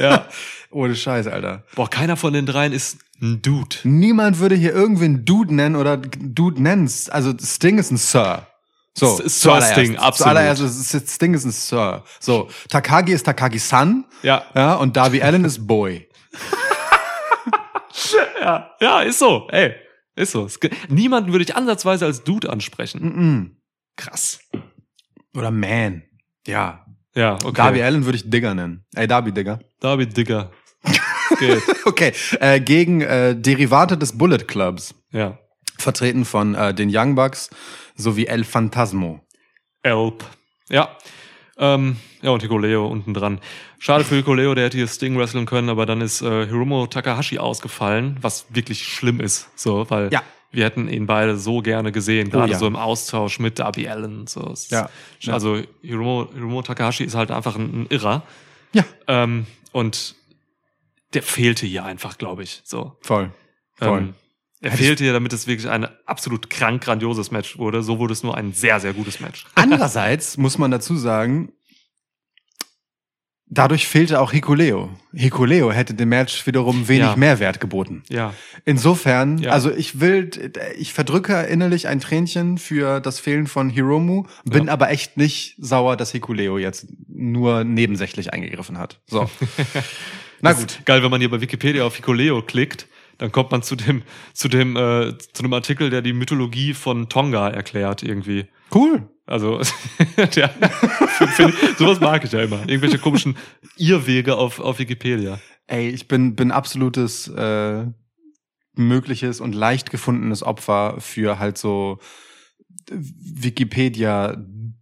Ja. Ohne Scheiß, Alter. Boah, keiner von den dreien ist ein Dude. Niemand würde hier irgendwen Dude nennen oder Dude nennst. Also Sting ist ein Sir. So, Sir. Sting, absolut. Zuallererst ist Sting ist ein Sir. So, Takagi ist Takagi-san. Ja. Ja, und Darby Allen ist Boy. Ja, ja, ist so. Ey, Ist so. Niemanden würde ich ansatzweise als Dude ansprechen. Mm-mm. Krass. Oder Man. Ja. Ja, okay. Darby Allen würde ich Digger nennen. Ey, Darby Digger. Darby Digger. Geht. Okay, äh, gegen äh, Derivate des Bullet Clubs, ja. vertreten von äh, den Young Bucks sowie El Phantasmo. Elp. Ja. Ähm, ja, und Hikuleo unten dran. Schade für Hikuleo, der hätte hier Sting wresteln können, aber dann ist äh, Hiromo Takahashi ausgefallen, was wirklich schlimm ist. So, weil Ja. Wir hätten ihn beide so gerne gesehen, gerade ja. so im Austausch mit Darby Allen. So. Ja. Ja. Also Hiromo, Hiromo Takahashi ist halt einfach ein, ein Irrer. Ja, Ähm, und der fehlte hier einfach, glaube ich. So. voll. Voll. Ähm, er fehlte hier, damit es wirklich ein absolut krank grandioses Match wurde. So wurde es nur ein sehr, sehr gutes Match. Andererseits muss man dazu sagen, dadurch fehlte auch Hikuleo. Hikuleo hätte dem Match wiederum wenig Ja. Mehrwert geboten. Ja. Insofern, Ja. also ich will, ich verdrücke innerlich ein Tränchen für das Fehlen von Hiromu, bin Ja. aber echt nicht sauer, dass Hikuleo jetzt nur nebensächlich eingegriffen hat. So. Na gut. Geil, wenn man hier bei Wikipedia auf Hikuleo klickt, dann kommt man zu dem, zu dem, äh, zu einem Artikel, der die Mythologie von Tonga erklärt irgendwie. Cool. Also, der, find, sowas mag ich ja immer. Irgendwelche komischen Irrwege auf, auf Wikipedia. Ey, ich bin, bin absolutes äh, mögliches und leicht gefundenes Opfer für halt so Wikipedia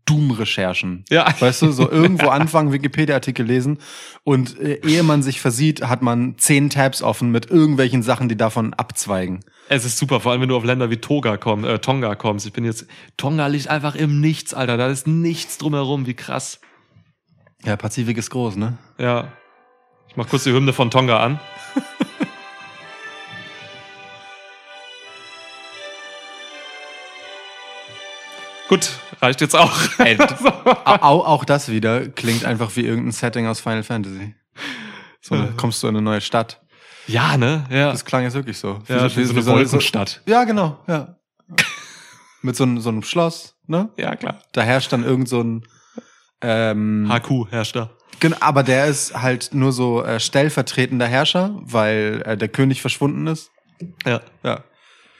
Doom-Recherchen. Ja. Weißt du, so irgendwo anfangen, Wikipedia-Artikel lesen und äh, ehe man sich versieht, hat man zehn Tabs offen mit irgendwelchen Sachen, die davon abzweigen. Es ist super, vor allem wenn du auf Länder wie Toga komm, äh, Tonga kommst. Ich bin jetzt, Tonga liegt einfach im Nichts, Alter. Da ist nichts drumherum, wie krass. Ja, Pazifik ist groß, ne? Ja. Ich mach kurz die Hymne von Tonga an. Gut, reicht jetzt auch. Auch, auch das wieder klingt einfach wie irgendein Setting aus Final Fantasy. So, kommst du in eine neue Stadt. Ja, ne? Ja. Das klang jetzt wirklich so. ja, wie so eine Wolkenstadt. Ja, genau, ja. Mit so, einem- so einem Schloss, ne? Ja, klar. Da herrscht dann irgend so ein ähm, HQ herrscht da. Genau, aber der ist halt nur so äh, stellvertretender Herrscher, weil äh, der König verschwunden ist. Ja, Ja.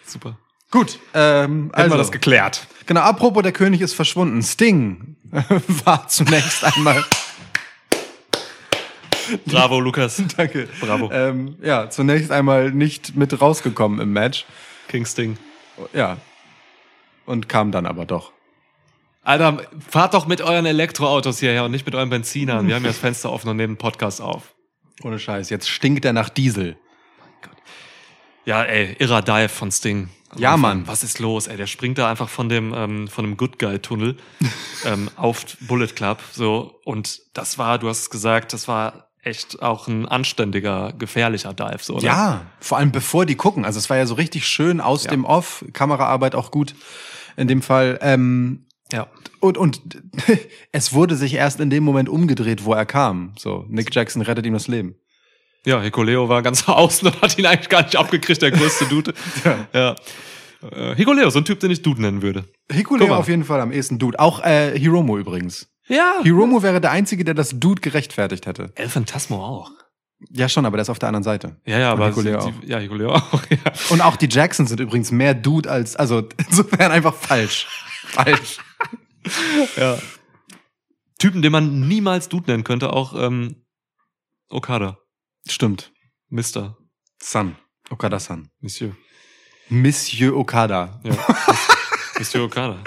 super. Gut, ähm, Hätten also wir das geklärt. genau. Apropos, der König ist verschwunden. Sting war zunächst einmal. Bravo, Lukas. Danke. Bravo. Ähm, ja, zunächst einmal nicht mit rausgekommen im Match. Kingsting. Ja. Und kam dann aber doch. Alter, fahrt doch mit euren Elektroautos hierher und nicht mit euren Benzinern. Wir haben ja das Fenster offen und nehmen einen Podcast auf. Ohne Scheiß. Jetzt stinkt er nach Diesel. Ja, ey, irrer Dive von Sting. Am Ja, Anfang. Mann. Was ist los, ey? Der springt da einfach von dem, ähm, von dem Good Guy Tunnel ähm, auf Bullet Club, so. Und das war, du hast es gesagt, das war echt auch ein anständiger, gefährlicher Dive, so, oder? Ja, vor allem bevor die gucken. Also es war ja so richtig schön aus Ja. dem Off, Kameraarbeit auch gut in dem Fall. Ähm, Ja. und, und es wurde sich erst in dem Moment umgedreht, wo er kam. So, Nick Jackson rettet ihm das Leben. Ja, Hikuleo war ganz außen und hat ihn eigentlich gar nicht abgekriegt, der größte Dude. ja. Äh, Hikuleo, so ein Typ, den ich Dude nennen würde. Hikuleo auf jeden Fall am ehesten Dude. Auch äh, Hiromo übrigens. Ja. Hiromo wäre der Einzige, der das Dude gerechtfertigt hätte. El Phantasmo auch. Ja, schon, aber der ist auf der anderen Seite. Ja, ja, Und aber Hikuleo die, ja, Hikuleo auch. Ja. Und auch die Jacksons sind übrigens mehr Dude als, also insofern einfach falsch. Falsch. ja. Typen, den man niemals Dude nennen könnte, auch ähm, Okada. Stimmt. Mister. Sun. Okada-san. Monsieur. Monsieur Okada. Ja. Monsieur Okada.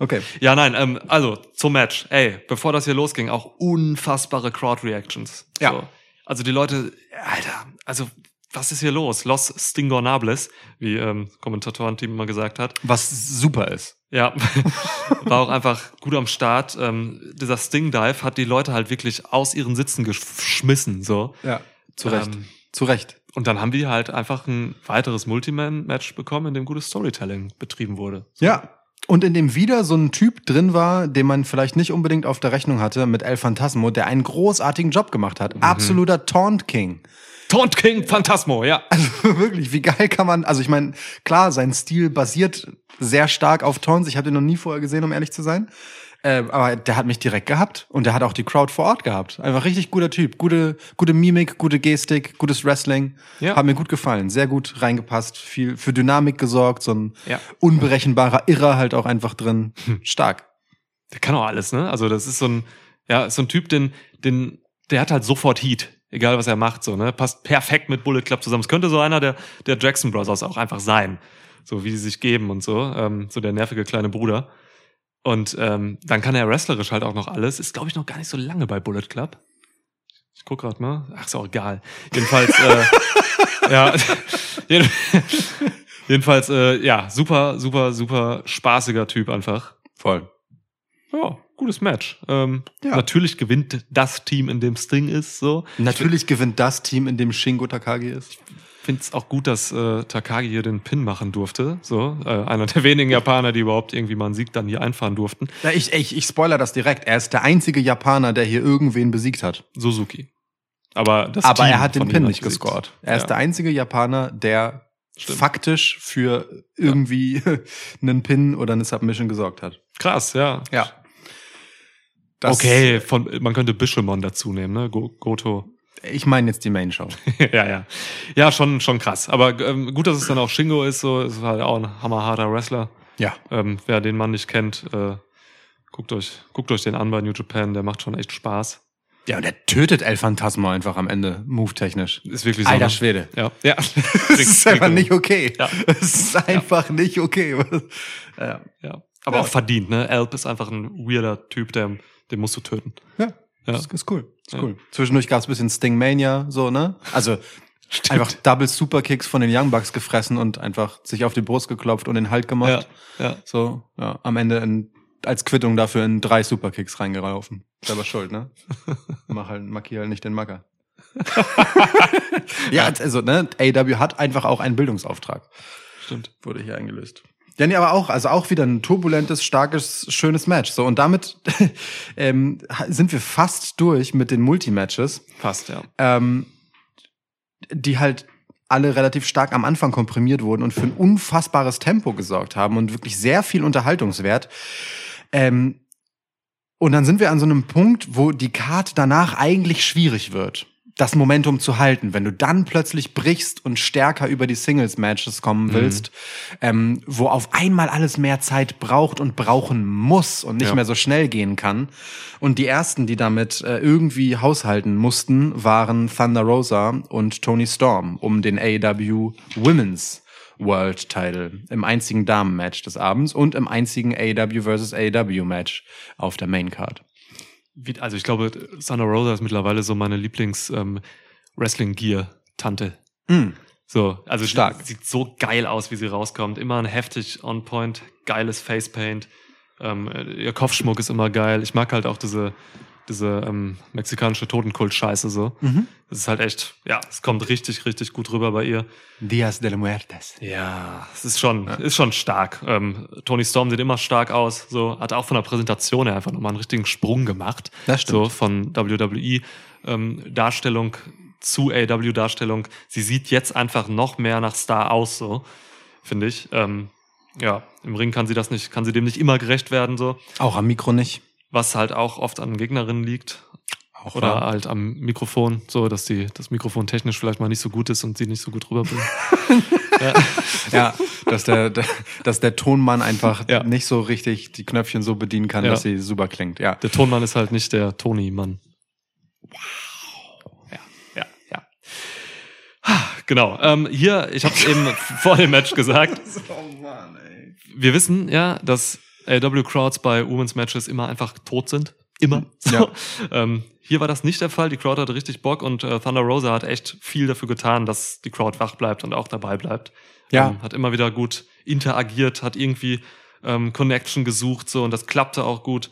Okay. Ja, nein, ähm, also zum Match. Ey, bevor das hier losging, auch unfassbare Crowd-Reactions. Ja. So. Also die Leute, Alter, also was ist hier los? Los Stingornables, wie ähm, Kommentatorenteam immer gesagt hat. Was super ist. Ja, war auch einfach gut am Start. Ähm, dieser Sting-Dive hat die Leute halt wirklich aus ihren Sitzen geschmissen. So. Ja. Zu Recht. Ähm, Zu Recht. Und dann haben wir halt einfach ein weiteres Multiman-Match bekommen, in dem gutes Storytelling betrieben wurde. Ja. Und in dem wieder so ein Typ drin war, den man vielleicht nicht unbedingt auf der Rechnung hatte, mit El Phantasmo, der einen großartigen Job gemacht hat. Absoluter Taunt King. Taunt King Phantasmo, ja. Also wirklich, wie geil kann man, also ich meine, klar, sein Stil basiert sehr stark auf Taunts. Ich habe den noch nie vorher gesehen, um ehrlich zu sein. Äh, aber der hat mich direkt gehabt und der hat auch die Crowd vor Ort gehabt. Einfach richtig guter Typ. Gute, gute Mimik, gute Gestik, gutes Wrestling. Ja. Hat mir gut gefallen. Sehr gut reingepasst. Viel für Dynamik gesorgt. So ein Ja. unberechenbarer Irrer halt auch einfach drin. Stark. Der kann auch alles, ne? Also das ist so ein, ja, so ein Typ, den, den, der hat halt sofort Heat. Egal was er macht, so, ne? Passt perfekt mit Bullet Club zusammen. Es könnte so einer der, der Jackson Brothers auch einfach sein. So wie sie sich geben und so. Ähm, so der nervige kleine Bruder. Und ähm, dann kann er wrestlerisch halt auch noch alles. Ist, glaube ich, noch gar nicht so lange bei Bullet Club. Ich guck grad mal. Ach, ist auch egal. Jedenfalls, äh, ja. jeden- Jedenfalls, äh, ja, super, super, super spaßiger Typ einfach. Voll. Ja, gutes Match. Ähm, Ja. Natürlich gewinnt das Team, in dem Sting ist. So. Natürlich gewinnt das Team, in dem Shingo Takagi ist. Finde es auch gut, dass äh, Takagi hier den Pin machen durfte. So, äh, einer der wenigen Japaner, die überhaupt irgendwie mal einen Sieg dann hier einfahren durften. Ja, ich, ich, ich spoiler das direkt. Er ist der einzige Japaner, der hier irgendwen besiegt hat. Suzuki. Aber das Aber Team er hat den Pin nicht besiegt. gescored. Er Ja. ist der einzige Japaner, der Stimmt. faktisch für irgendwie einen Pin oder eine Submission gesorgt hat. Krass, ja. Ja. Das, okay, von, man könnte Bishamon dazu nehmen, ne? Go, Goto. Ich meine jetzt die Main Show. ja, ja. Ja, schon, schon krass. Aber ähm, gut, dass es dann auch Shingo ist, so, ist halt auch ein hammerharter Wrestler. Ja. Ähm, wer den Mann nicht kennt, äh, guckt euch, guckt euch den an bei New Japan, der macht schon echt Spaß. Ja, und er tötet El Phantasmo einfach am Ende, move-technisch. Ist wirklich so. Alter ne? Schwede. Ja, ja. Das ist einfach nicht okay. Ja. Es ist einfach nicht okay. Ja. Ja. Aber Ja. auch verdient, ne? Alp ist einfach ein weirder Typ, der, den musst du töten. Ja. Ja. Das ist cool. Ist Ja. cool. Zwischendurch gab es ein bisschen Stingmania, so, ne? Also einfach Double Superkicks von den Young Bucks gefressen und einfach sich auf die Brust geklopft und den Halt gemacht. Ja, ja. So, ja, am Ende in, als Quittung dafür in drei Superkicks reingelaufen. Selber schuld, ne? Mach halt, markier halt nicht den Macker. ja, also, ne, AW hat einfach auch einen Bildungsauftrag. Stimmt. Wurde hier eingelöst. Ja, nee, aber auch, also auch wieder ein turbulentes, starkes, schönes Match. So, und damit ähm, sind wir fast durch mit den Multimatches, Passt, ja. ähm, die halt alle relativ stark am Anfang komprimiert wurden und für ein unfassbares Tempo gesorgt haben und wirklich sehr viel Unterhaltungswert. Ähm, und dann sind wir an so einem Punkt, wo die Card danach eigentlich schwierig wird, das Momentum zu halten. Wenn du dann plötzlich brichst und stärker über die Singles-Matches kommen willst, ähm, wo auf einmal alles mehr Zeit braucht und brauchen muss und nicht Ja. mehr so schnell gehen kann. Und die ersten, die damit äh, irgendwie haushalten mussten, waren Thunder Rosa und Tony Storm um den AEW Women's World Title im einzigen Damen-Match des Abends und im einzigen AEW vs. AEW Match auf der Main Card. Wie, also ich glaube, Thunder Rosa ist mittlerweile so meine Lieblings-Wrestling-Gear-Tante. Mm. So, also Stark. Sieht so geil aus, wie sie rauskommt. Immer ein heftig on point, geiles Facepaint. Ähm, äh, ihr Kopfschmuck ist immer geil. Ich mag halt auch diese, diese ähm, mexikanische Totenkult-Scheiße so. Mhm. Das ist halt echt, ja, es kommt richtig, richtig gut rüber bei ihr. Dias de la Muertes. Ja, es ist schon, ist schon stark. Ähm, Tony Storm sieht immer stark aus. So hat auch von der Präsentation her einfach nochmal einen richtigen Sprung gemacht. Das stimmt. So von WWE ähm, Darstellung zu AW Darstellung. Sie sieht jetzt einfach noch mehr nach Star aus, so finde ich. Ähm, ja, im Ring kann sie das nicht, kann sie dem nicht immer gerecht werden, so Auch am Mikro nicht. Was halt auch oft an Gegnerinnen liegt. Auch Oder wahr. halt am Mikrofon, so dass die, das Mikrofon technisch vielleicht mal nicht so gut ist und sie nicht so gut rüberbringt. Ja, dass der, dass der Tonmann einfach Ja. nicht so richtig die Knöpfchen so bedienen kann, Ja. dass sie super klingt. Ja. Der Tonmann ist halt nicht der Tony-Mann. Wow. Ja, ja, ja. Genau. Ähm, hier, ich habe es eben vor dem Match gesagt. Oh Mann, ey. Wir wissen ja, dass AW Crowds bei Women's Matches immer einfach tot sind. Immer. So. Ja. Ähm, hier war das nicht der Fall. Die Crowd hatte richtig Bock und äh, Thunder Rosa hat echt viel dafür getan, dass die Crowd wach bleibt und auch dabei bleibt. Ja. Ähm, hat immer wieder gut interagiert, hat irgendwie ähm, Connection gesucht so und das klappte auch gut.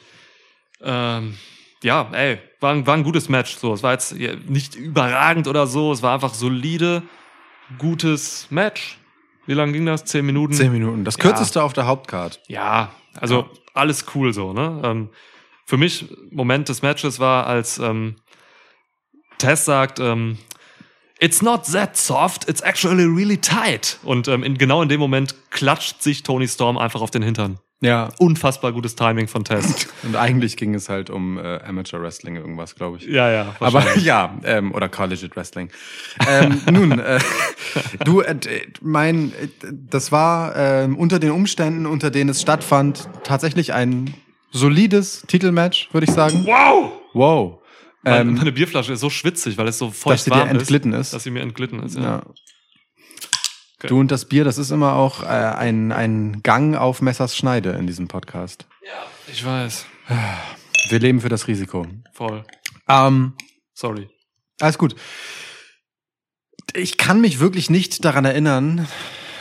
Ähm, ja, ey, war, ein- war ein gutes Match. So, es war jetzt ja, nicht überragend oder so, es war einfach solide, gutes Match. Wie lange ging das? Zehn Minuten? Zehn Minuten. Das Ja. kürzeste auf der Hauptcard. Ja, also alles cool so, ne? Ähm, für mich, Moment des Matches war, als ähm, Tess sagt, ähm, It's not that soft, it's actually really tight. Und ähm, in, genau in dem Moment klatscht sich Tony Storm einfach auf den Hintern. Ja. Unfassbar gutes Timing von Tess. Und eigentlich ging es halt um äh, Amateur Wrestling irgendwas, glaube ich. ja, ja. Aber ja, ähm, oder Collegiate Wrestling. ähm, nun, äh, du, äh, mein, äh, das war ähm, unter den Umständen, unter denen es stattfand, tatsächlich ein solides Titelmatch, würde ich sagen. Wow! Wow. Meine, Ähm, meine Bierflasche ist so schwitzig, weil es so feucht dass sie dir warm entglitten ist, ist. Dass sie mir entglitten ist, ja. ja. Du und das Bier, das ist immer auch äh, ein, ein Gang auf Messers Schneide in diesem Podcast. Ich weiß. Wir leben für das Risiko. Voll. Ähm, Sorry. Alles gut. Ich kann mich wirklich nicht daran erinnern,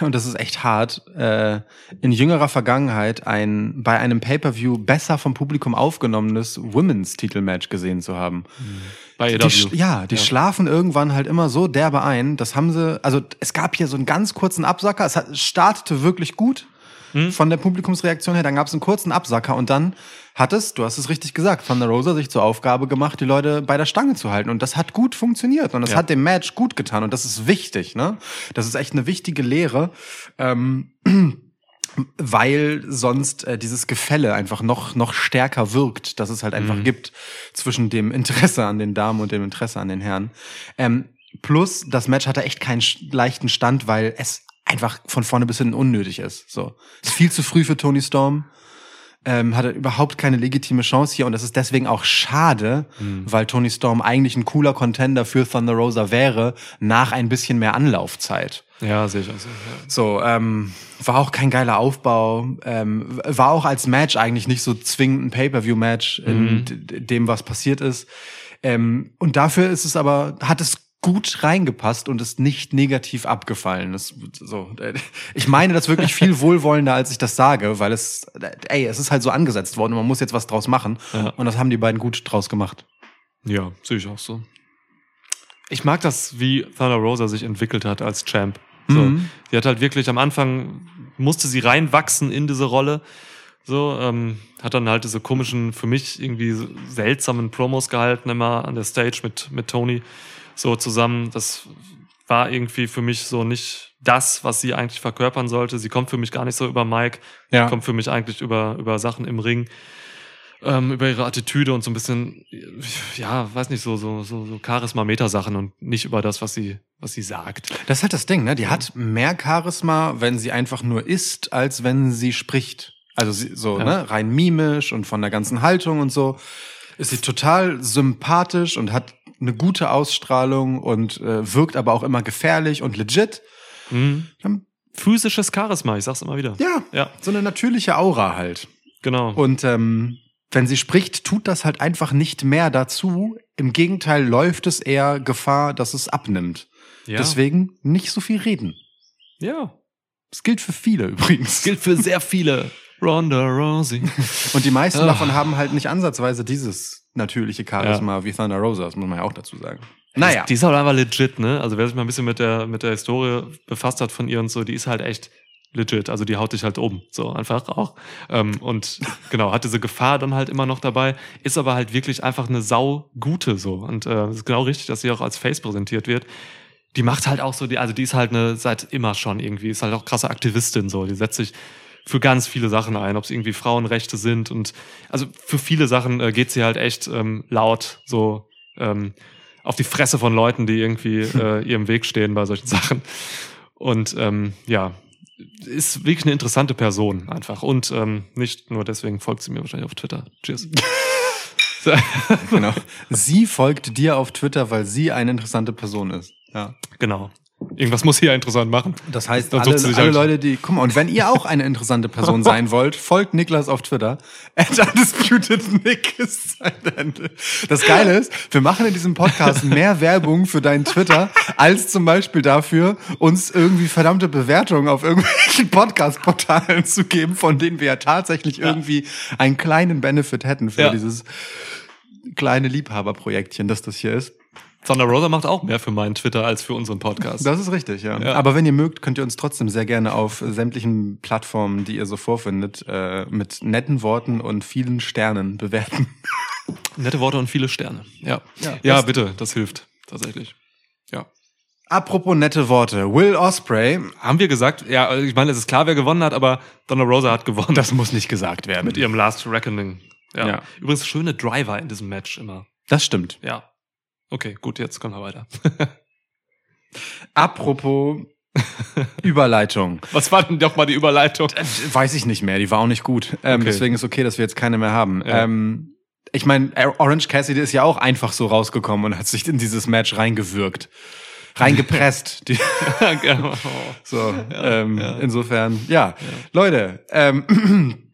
und das ist echt hart, äh, in jüngerer Vergangenheit ein bei einem Pay-per-View besser vom Publikum aufgenommenes Women's-Titelmatch gesehen zu haben. Bei Die, AW. sch- ja, die Ja. schlafen irgendwann halt immer so derbe ein. Das haben sie, also es gab hier so einen ganz kurzen Absacker. Es hat, startete wirklich gut Hm? von der Publikumsreaktion her. Dann gab es einen kurzen Absacker und dann hat es, du hast es richtig gesagt, Thunder Rosa sich zur Aufgabe gemacht, die Leute bei der Stange zu halten. Und das hat gut funktioniert und das Ja. hat dem Match gut getan. Und das ist wichtig, ne? Das ist echt eine wichtige Lehre. Ähm, weil sonst äh, dieses Gefälle einfach noch noch stärker wirkt, dass es halt einfach gibt zwischen dem Interesse an den Damen und dem Interesse an den Herren. Ähm, plus das Match hatte echt keinen leichten Stand, weil es einfach von vorne bis hinten unnötig ist. So ist viel zu früh für Tony Storm. Ähm, hatte überhaupt keine legitime Chance hier und das ist deswegen auch schade, weil Tony Storm eigentlich ein cooler Contender für Thunder Rosa wäre, nach ein bisschen mehr Anlaufzeit. Ja, ich auch so. Ähm, war auch kein geiler Aufbau, ähm, war auch als Match eigentlich nicht so zwingend ein Pay-Per-View-Match in d- dem, was passiert ist. Ähm, und dafür ist es aber, hat es gut reingepasst und ist nicht negativ abgefallen. Das, so, ich meine das wirklich viel wohlwollender, als ich das sage, weil es, ey, es ist halt so angesetzt worden und man muss jetzt was draus machen. Ja. Und das haben die beiden gut draus gemacht. Ja, sehe ich auch so. Ich mag das, wie Thunder Rosa sich entwickelt hat als Champ. So, Mhm. Die hat halt wirklich am Anfang musste sie reinwachsen in diese Rolle. So, ähm, hat dann halt diese komischen, für mich irgendwie seltsamen Promos gehalten, immer an der Stage mit, mit Tony so zusammen. Das war irgendwie für mich so nicht das, was sie eigentlich verkörpern sollte. Sie kommt für mich gar nicht so über Mike, Ja. kommt für mich eigentlich über, über Sachen im Ring, ähm, über ihre Attitüde und so ein bisschen, ja, weiß nicht, so, so, so, so Charisma-Meter-Sachen und nicht über das, was sie, was sie sagt. Das ist halt das Ding, ne? Die hat mehr Charisma, wenn sie einfach nur ist, als wenn sie spricht. Also sie, so, Ja. ne? Rein mimisch und von der ganzen Haltung und so. Ist sie total sympathisch und hat eine gute Ausstrahlung und äh, wirkt aber auch immer gefährlich und legit. Mhm. Ähm, Physisches Charisma, ich sag's immer wieder. Ja, Ja, so eine natürliche Aura halt. genau. Und ähm, wenn sie spricht, tut das halt einfach nicht mehr dazu. Im Gegenteil läuft es eher Gefahr, dass es abnimmt. ja. Deswegen nicht so viel reden. ja. Das gilt für viele übrigens. Gilt für sehr viele. Ronda Rousey. Und die meisten Ah. davon haben halt nicht ansatzweise dieses natürliche Charisma wie Thunder Rosa, das muss man ja auch dazu sagen. Naja. Die ist halt einfach legit, ne? Also wer sich mal ein bisschen mit der, mit der Historie befasst hat von ihr und so, die ist halt echt legit. Also die haut dich halt um. So einfach auch. Ähm, und genau, hat diese Gefahr dann halt immer noch dabei, ist aber halt wirklich einfach eine sau gute so. Und äh, es ist genau richtig, dass sie auch als Face präsentiert wird. Die macht halt auch so, die, also die ist halt eine, seit immer schon irgendwie, ist halt auch krasse Aktivistin so. Die setzt sich für ganz viele Sachen ein, ob es irgendwie Frauenrechte sind und also für viele Sachen äh, geht sie halt echt ähm, laut so ähm, auf die Fresse von Leuten, die irgendwie äh, ihr im Weg stehen bei solchen Sachen. Und ähm, ja, ist wirklich eine interessante Person einfach. Und ähm, nicht nur deswegen folgt sie mir wahrscheinlich auf Twitter. Cheers. Genau. Sie folgt dir auf Twitter, weil sie eine interessante Person ist. Ja. genau. Irgendwas muss ja interessant machen. Das heißt, alle, alle Leute, die, guck mal, und wenn ihr auch eine interessante Person sein wollt, folgt Niklas auf Twitter. At undisputed Nick ist sein Ende. Das Geile ist, wir machen in diesem Podcast mehr Werbung für deinen Twitter, als zum Beispiel dafür, uns irgendwie verdammte Bewertungen auf irgendwelchen Podcast-Portalen zu geben, von denen wir ja tatsächlich irgendwie einen kleinen Benefit hätten für Ja. dieses kleine Liebhaberprojektchen, das das hier ist. Thunder Rosa macht auch mehr für meinen Twitter als für unseren Podcast. Das ist richtig, ja. Ja. Aber wenn ihr mögt, könnt ihr uns trotzdem sehr gerne auf sämtlichen Plattformen, die ihr so vorfindet, äh, mit netten Worten und vielen Sternen bewerten. Nette Worte und viele Sterne. Ja. Ja. Ja, bitte, das hilft tatsächlich. Ja. Apropos nette Worte. Will Osprey, Haben wir gesagt, ja, ich meine, es ist klar, wer gewonnen hat, aber Donna Rosa hat gewonnen. das muss nicht gesagt werden. mit ihrem Last Reckoning. Ja. Ja. Übrigens schöne Driver in diesem Match immer. Das stimmt. Ja. Okay, gut, jetzt kommen wir weiter. Apropos Überleitung. Was war denn doch mal die Überleitung? Äh, Weiß ich nicht mehr, die war auch nicht gut. Ähm, Okay. Deswegen ist okay, dass wir jetzt keine mehr haben. Ja. Ähm, ich meine, Orange Cassidy ist ja auch einfach so rausgekommen und hat sich in dieses Match reingewürgt. Reingepresst. Die, so, ähm, insofern, ja. Leute, ähm,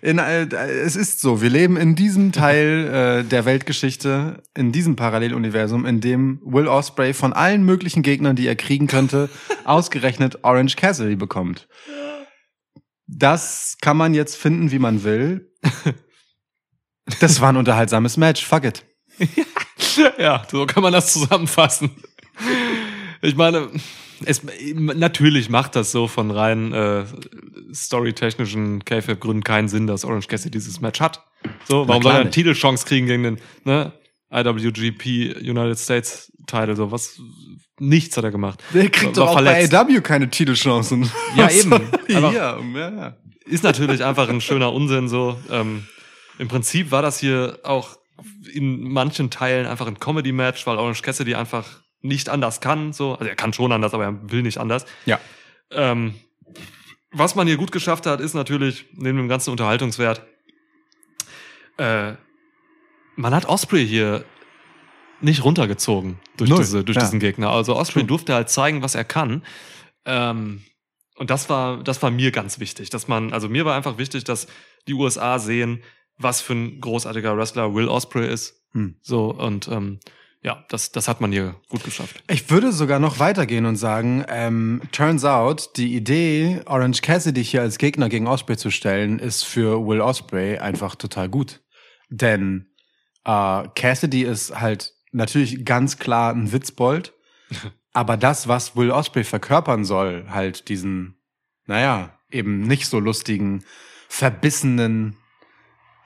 in, äh, es ist so, wir leben in diesem Teil äh, der Weltgeschichte, in diesem Paralleluniversum, in dem Will Osprey von allen möglichen Gegnern, die er kriegen könnte, ausgerechnet Orange Cassidy bekommt. Das kann man jetzt finden, wie man will. Das war ein unterhaltsames Match. Fuck it. ja, so kann man das zusammenfassen. Ich meine, es, natürlich macht das so von rein äh, storytechnischen K-Gründen keinen Sinn, dass Orange Cassidy dieses Match hat. So, warum soll er eine. Titelchance kriegen gegen den ne, IWGP United States Title? So was, nichts hat er gemacht. Der kriegt War doch auch verletzt. bei AW keine Titelchancen. Ja, eben. Aber- ja, ja. ist natürlich einfach ein schöner Unsinn so. Ähm, Im Prinzip war das hier auch in manchen Teilen einfach ein Comedy-Match, weil Orange Cassidy einfach nicht anders kann. So, also er kann schon anders, aber er will nicht anders. Ja. Ähm, was man hier gut geschafft hat, ist natürlich neben dem ganzen Unterhaltungswert. Äh, man hat Osprey hier nicht runtergezogen durch, Null, diese, durch ja. diesen Gegner. Also Osprey durfte halt zeigen, was er kann. Ähm, und das war, das war mir ganz wichtig, dass man, also mir war einfach wichtig, dass die USA sehen, was für ein großartiger Wrestler Will Osprey ist. Hm. So, und ähm, ja, das, das hat man hier gut geschafft. Ich würde sogar noch weitergehen und sagen, ähm, turns out, die Idee, Orange Cassidy hier als Gegner gegen Osprey zu stellen, ist für Will Osprey einfach total gut. Denn äh, Cassidy ist halt natürlich ganz klar ein Witzbold, aber das, was Will Osprey verkörpern soll, halt diesen, naja, eben nicht so lustigen, verbissenen,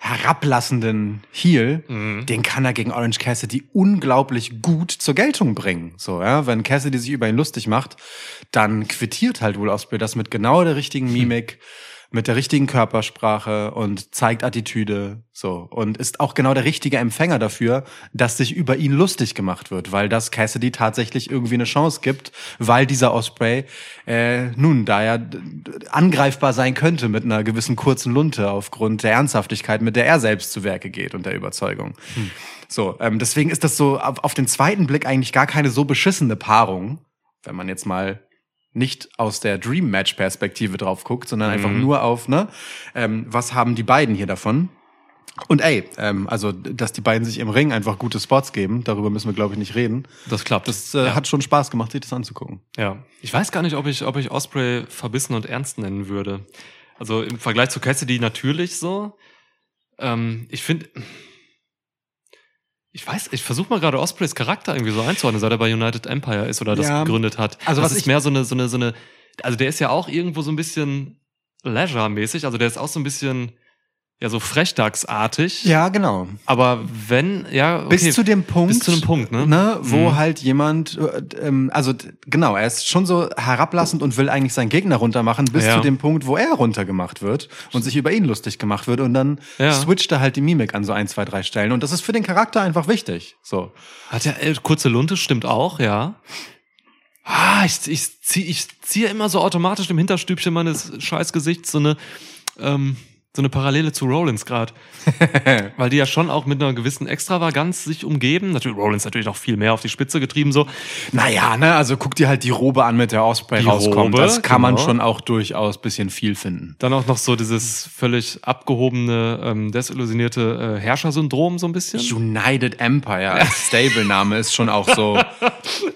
herablassenden Heel, Mhm. den kann er gegen Orange Cassidy unglaublich gut zur Geltung bringen. So, ja, wenn Cassidy sich über ihn lustig macht, dann quittiert halt Will Ospreay das mit genau der richtigen Mimik, mit der richtigen Körpersprache und zeigt Attitüde, so und ist auch genau der richtige Empfänger dafür, dass sich über ihn lustig gemacht wird, weil das Cassidy tatsächlich irgendwie eine Chance gibt, weil dieser Osprey äh, nun da d- angreifbar sein könnte mit einer gewissen kurzen Lunte aufgrund der Ernsthaftigkeit, mit der er selbst zu Werke geht und der Überzeugung. So, ähm, deswegen ist das so auf, auf den zweiten Blick eigentlich gar keine so beschissene Paarung, wenn man jetzt mal nicht aus der Dream Match Perspektive drauf guckt, sondern einfach nur auf, ne, ähm, was haben die beiden hier davon? Und ey, ähm, also, dass die beiden sich im Ring einfach gute Spots geben, darüber müssen wir, glaube ich, nicht reden. Das klappt. Das äh, Ja. hat schon Spaß gemacht, sich das anzugucken. Ja, ich weiß gar nicht, ob ich, ob ich Osprey verbissen und ernst nennen würde. Also im Vergleich zu Cassidy natürlich so. Ähm, ich finde, ich weiß, ich versuche mal gerade Ospreys Charakter irgendwie so einzuordnen, seit er bei United Empire ist oder das Ja. gegründet hat. Also das was ist mehr so eine, so eine, so eine, also der ist ja auch irgendwo so ein bisschen Leisure-mäßig, also der ist auch so ein bisschen, ja, so Frechdachsartig. Ja, genau. Aber wenn, ja, okay. Bis zu dem Punkt, Bis zu dem Punkt, ne? ne wo Mhm. halt jemand, äh, ähm, also genau, er ist schon so herablassend und will eigentlich seinen Gegner runtermachen, bis Ja. zu dem Punkt, wo er runtergemacht wird und sich über ihn lustig gemacht wird und dann Ja. switcht er halt die Mimik an so ein, zwei, drei Stellen und das ist für den Charakter einfach wichtig. So. Hat ja äh, kurze Lunte, stimmt auch, ja. Ah, ich, ich ziehe ich zieh immer so automatisch im Hinterstübchen meines Scheißgesichts so eine, ähm, so eine Parallele zu Rollins gerade. Weil die ja schon auch mit einer gewissen Extravaganz sich umgeben. Natürlich, Rollins natürlich noch viel mehr auf die Spitze getrieben, so. Naja, ne, also guck dir halt die Robe an, mit der Osprey Die rauskommt. Robe, das kann man genau. schon auch durchaus bisschen viel finden. Dann auch noch so dieses völlig abgehobene, ähm, desillusionierte äh, Herrschersyndrom so ein bisschen. United Empire als Stable-Name ist schon auch so.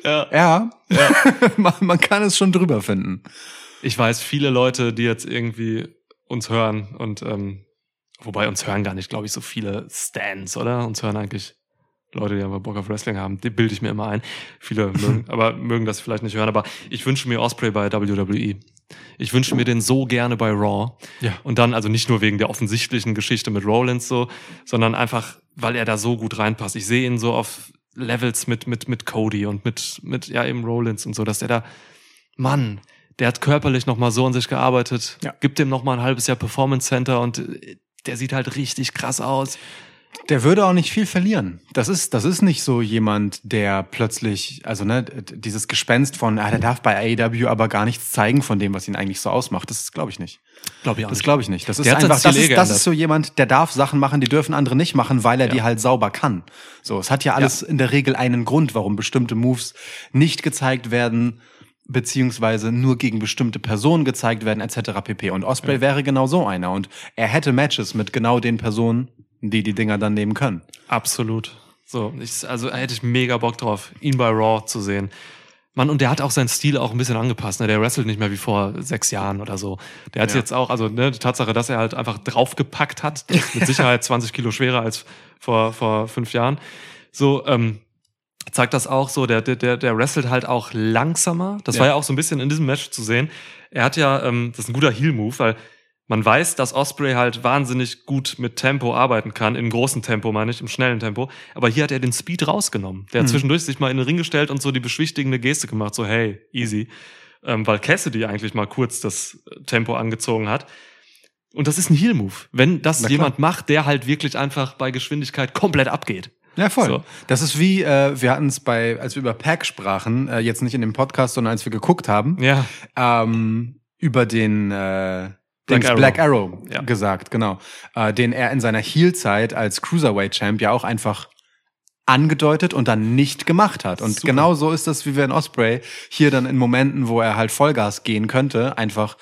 ja. man, man kann es schon drüber finden. Ich weiß, viele Leute, die jetzt irgendwie uns hören und ähm, wobei uns hören gar nicht, glaube ich, so viele Stands, oder? Uns hören eigentlich Leute, die einfach Bock auf Wrestling haben. Die bilde ich mir immer ein. Viele mögen, aber mögen das vielleicht nicht hören. Aber ich wünsche mir Osprey bei WWE. Ich wünsche mir den so gerne bei Raw. Ja. Und dann, also nicht nur wegen der offensichtlichen Geschichte mit Rollins so, sondern einfach, weil er da so gut reinpasst. Ich sehe ihn so auf Levels mit, mit, mit Cody und mit, mit, ja, eben Rollins und so, dass der da, Mann, der hat körperlich nochmal so an sich gearbeitet, Ja. gibt dem nochmal ein halbes Jahr Performance Center und äh, der sieht halt richtig krass aus. Der würde auch nicht viel verlieren. Das ist, das ist nicht so jemand, der plötzlich, also ne, dieses Gespenst von, ah, der darf bei AEW aber gar nichts zeigen von dem, was ihn eigentlich so ausmacht. Das glaube ich nicht. Glaube ich auch Das glaube ich nicht. Das ist Der einfach, das ist, das ist so jemand, der darf Sachen machen, die dürfen andere nicht machen, weil er die halt sauber kann. So, es hat ja alles in der Regel einen Grund, warum bestimmte Moves nicht gezeigt werden, beziehungsweise nur gegen bestimmte Personen gezeigt werden, etc. pp. Und Osprey wäre genau so einer. Und er hätte Matches mit genau den Personen, die die Dinger dann nehmen können. Absolut. So, ich, also hätte ich mega Bock drauf, ihn bei Raw zu sehen. Mann, und der hat auch seinen Stil auch ein bisschen angepasst. Ne? Der wrestelt nicht mehr wie vor sechs Jahren oder so. Der hat Ja. jetzt auch, also ne, die Tatsache, dass er halt einfach draufgepackt hat, ist mit Sicherheit 20 Kilo schwerer als vor, vor fünf Jahren. So, ähm, zeigt das auch so, der, der, der, wrestelt halt auch langsamer. Das Ja. war ja auch so ein bisschen in diesem Match zu sehen. Er hat ja, ähm, das ist ein guter Heel-Move, weil man weiß, dass Osprey halt wahnsinnig gut mit Tempo arbeiten kann, im großen Tempo meine ich, im schnellen Tempo. Aber hier hat er den Speed rausgenommen. Der hat zwischendurch sich mal in den Ring gestellt und so die beschwichtigende Geste gemacht, so hey, easy. Ähm, weil Cassidy eigentlich mal kurz das Tempo angezogen hat. Und das ist ein Heel-Move. Wenn das jemand macht, der halt wirklich einfach bei Geschwindigkeit komplett abgeht. Ja, voll. So. Das ist wie, äh, wir hatten es bei, als wir über Pack sprachen, äh, jetzt nicht in dem Podcast, sondern als wir geguckt haben, Ja. ähm, über den äh, Dings, Arrow. Black Arrow Ja. gesagt, genau. Äh, den er in seiner Heel-Zeit als Cruiserweight-Champ ja auch einfach angedeutet und dann nicht gemacht hat. Und Super. genau so ist das, wie wir in Osprey hier dann in Momenten, wo er halt Vollgas gehen könnte, einfach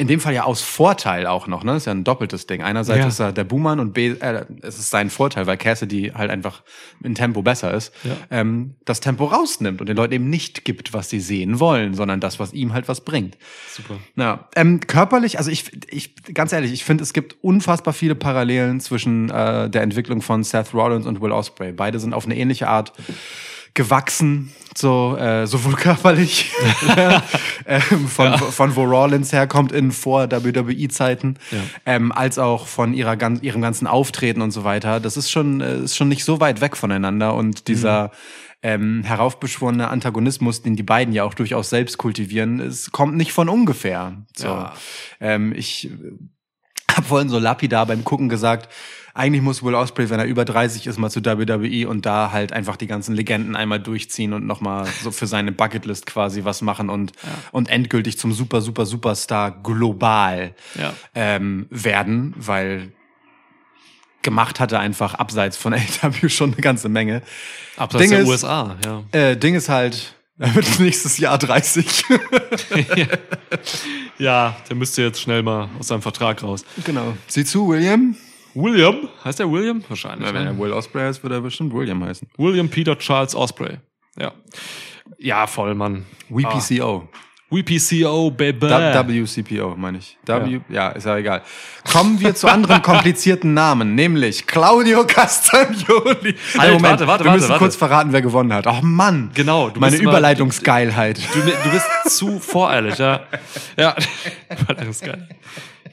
in dem Fall ja aus Vorteil auch noch, ne? Ist ja ein doppeltes Ding. Einerseits Ja. ist er der Buhmann und B, äh, es ist sein Vorteil, weil Cassidy halt einfach in Tempo besser ist, Ja. ähm, das Tempo rausnimmt und den Leuten eben nicht gibt, was sie sehen wollen, sondern das, was ihm halt was bringt. Super. Ja, ähm, körperlich, also ich, ich, ganz ehrlich, ich finde, es gibt unfassbar viele Parallelen zwischen äh, der Entwicklung von Seth Rollins und Will Ospreay. Beide sind auf eine ähnliche Art gewachsen, so äh, sowohl körperlich ähm, von, von wo Rollins herkommt in vor WWE-Zeiten, Ja. ähm, als auch von ihrer gan ihrem ganzen Auftreten und so weiter. Das ist schon äh, ist schon nicht so weit weg voneinander und dieser ähm, heraufbeschworene Antagonismus, den die beiden ja auch durchaus selbst kultivieren, es kommt nicht von ungefähr. So. Ja. Ähm, ich habe vorhin so lapidar beim Gucken gesagt, eigentlich muss Will Ospreay, wenn er über 30 ist, mal zu WWE und da halt einfach die ganzen Legenden einmal durchziehen und nochmal so für seine Bucketlist quasi was machen und, und endgültig zum super, super, Superstar global Ja. ähm, werden, weil gemacht hatte einfach abseits von AW schon eine ganze Menge. Abseits Ding der ist- USA, ja. Äh, Ding ist halt, er wird nächstes Jahr 30. Ja, der müsste jetzt schnell mal aus seinem Vertrag raus. genau. Sieh zu, William. William, heißt der William? Wahrscheinlich. Wenn ne? er Will Ospreay heißt, wird er bestimmt William heißen. William Peter Charles Osprey. Ja. Ja, voll, Mann. WPCO. WPCO, baby. WCPO, meine ich. W, ja. ist ja egal. Kommen wir zu anderen komplizierten Namen, nämlich Claudio Castagnoli. Halt, warte, warte, wir müssen warte, kurz verraten, wer gewonnen hat. Oh Mann. Genau, du Meine bist immer- Überleitungsgeilheit. Du, du bist zu voreilig, ja. Ja, geil.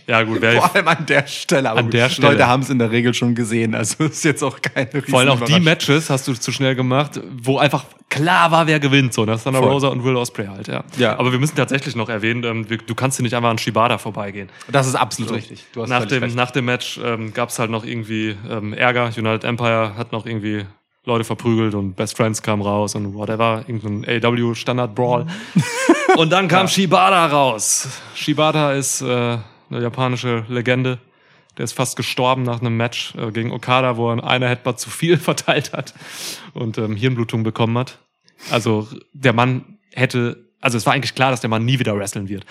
Ja, gut, Vor allem an der Stelle. Aber An der Stelle. Leute haben es in der Regel schon gesehen, also ist jetzt auch keine vor allem auch die. Matches hast du zu schnell gemacht, wo einfach klar war, wer gewinnt. So, das ist Thunder Voll. Rosa und Will Ospreay halt, ja. Ja. Aber wir müssen tatsächlich noch erwähnen, ähm, du kannst hier nicht einfach an Shibata vorbeigehen. Das ist absolut richtig. Du hast Nach dem, recht. nach dem Match ähm, gab es halt noch irgendwie ähm, Ärger. United Empire hat noch irgendwie Leute verprügelt und Best Friends kam raus und whatever. Irgendein AW Standard Brawl. und dann kam Shibata raus. Shibata ist äh, eine japanische Legende. Der ist fast gestorben nach einem Match äh, gegen Okada, wo er eine Headbutt zu viel verteilt hat und ähm, Hirnblutung bekommen hat. Also der Mann hätte, also es war eigentlich klar, dass der Mann nie wieder wresteln wird.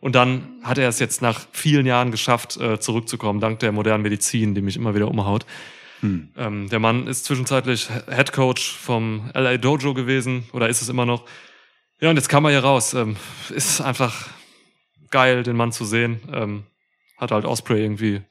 Und dann hat er es jetzt nach vielen Jahren geschafft, äh, zurückzukommen, dank der modernen Medizin, die mich immer wieder umhaut. Ähm, der Mann ist zwischenzeitlich Head Coach vom LA Dojo gewesen oder ist es immer noch. Ja, und jetzt kam er hier raus. Ähm, ist einfach geil, den Mann zu sehen. Ähm, hat halt Osprey irgendwie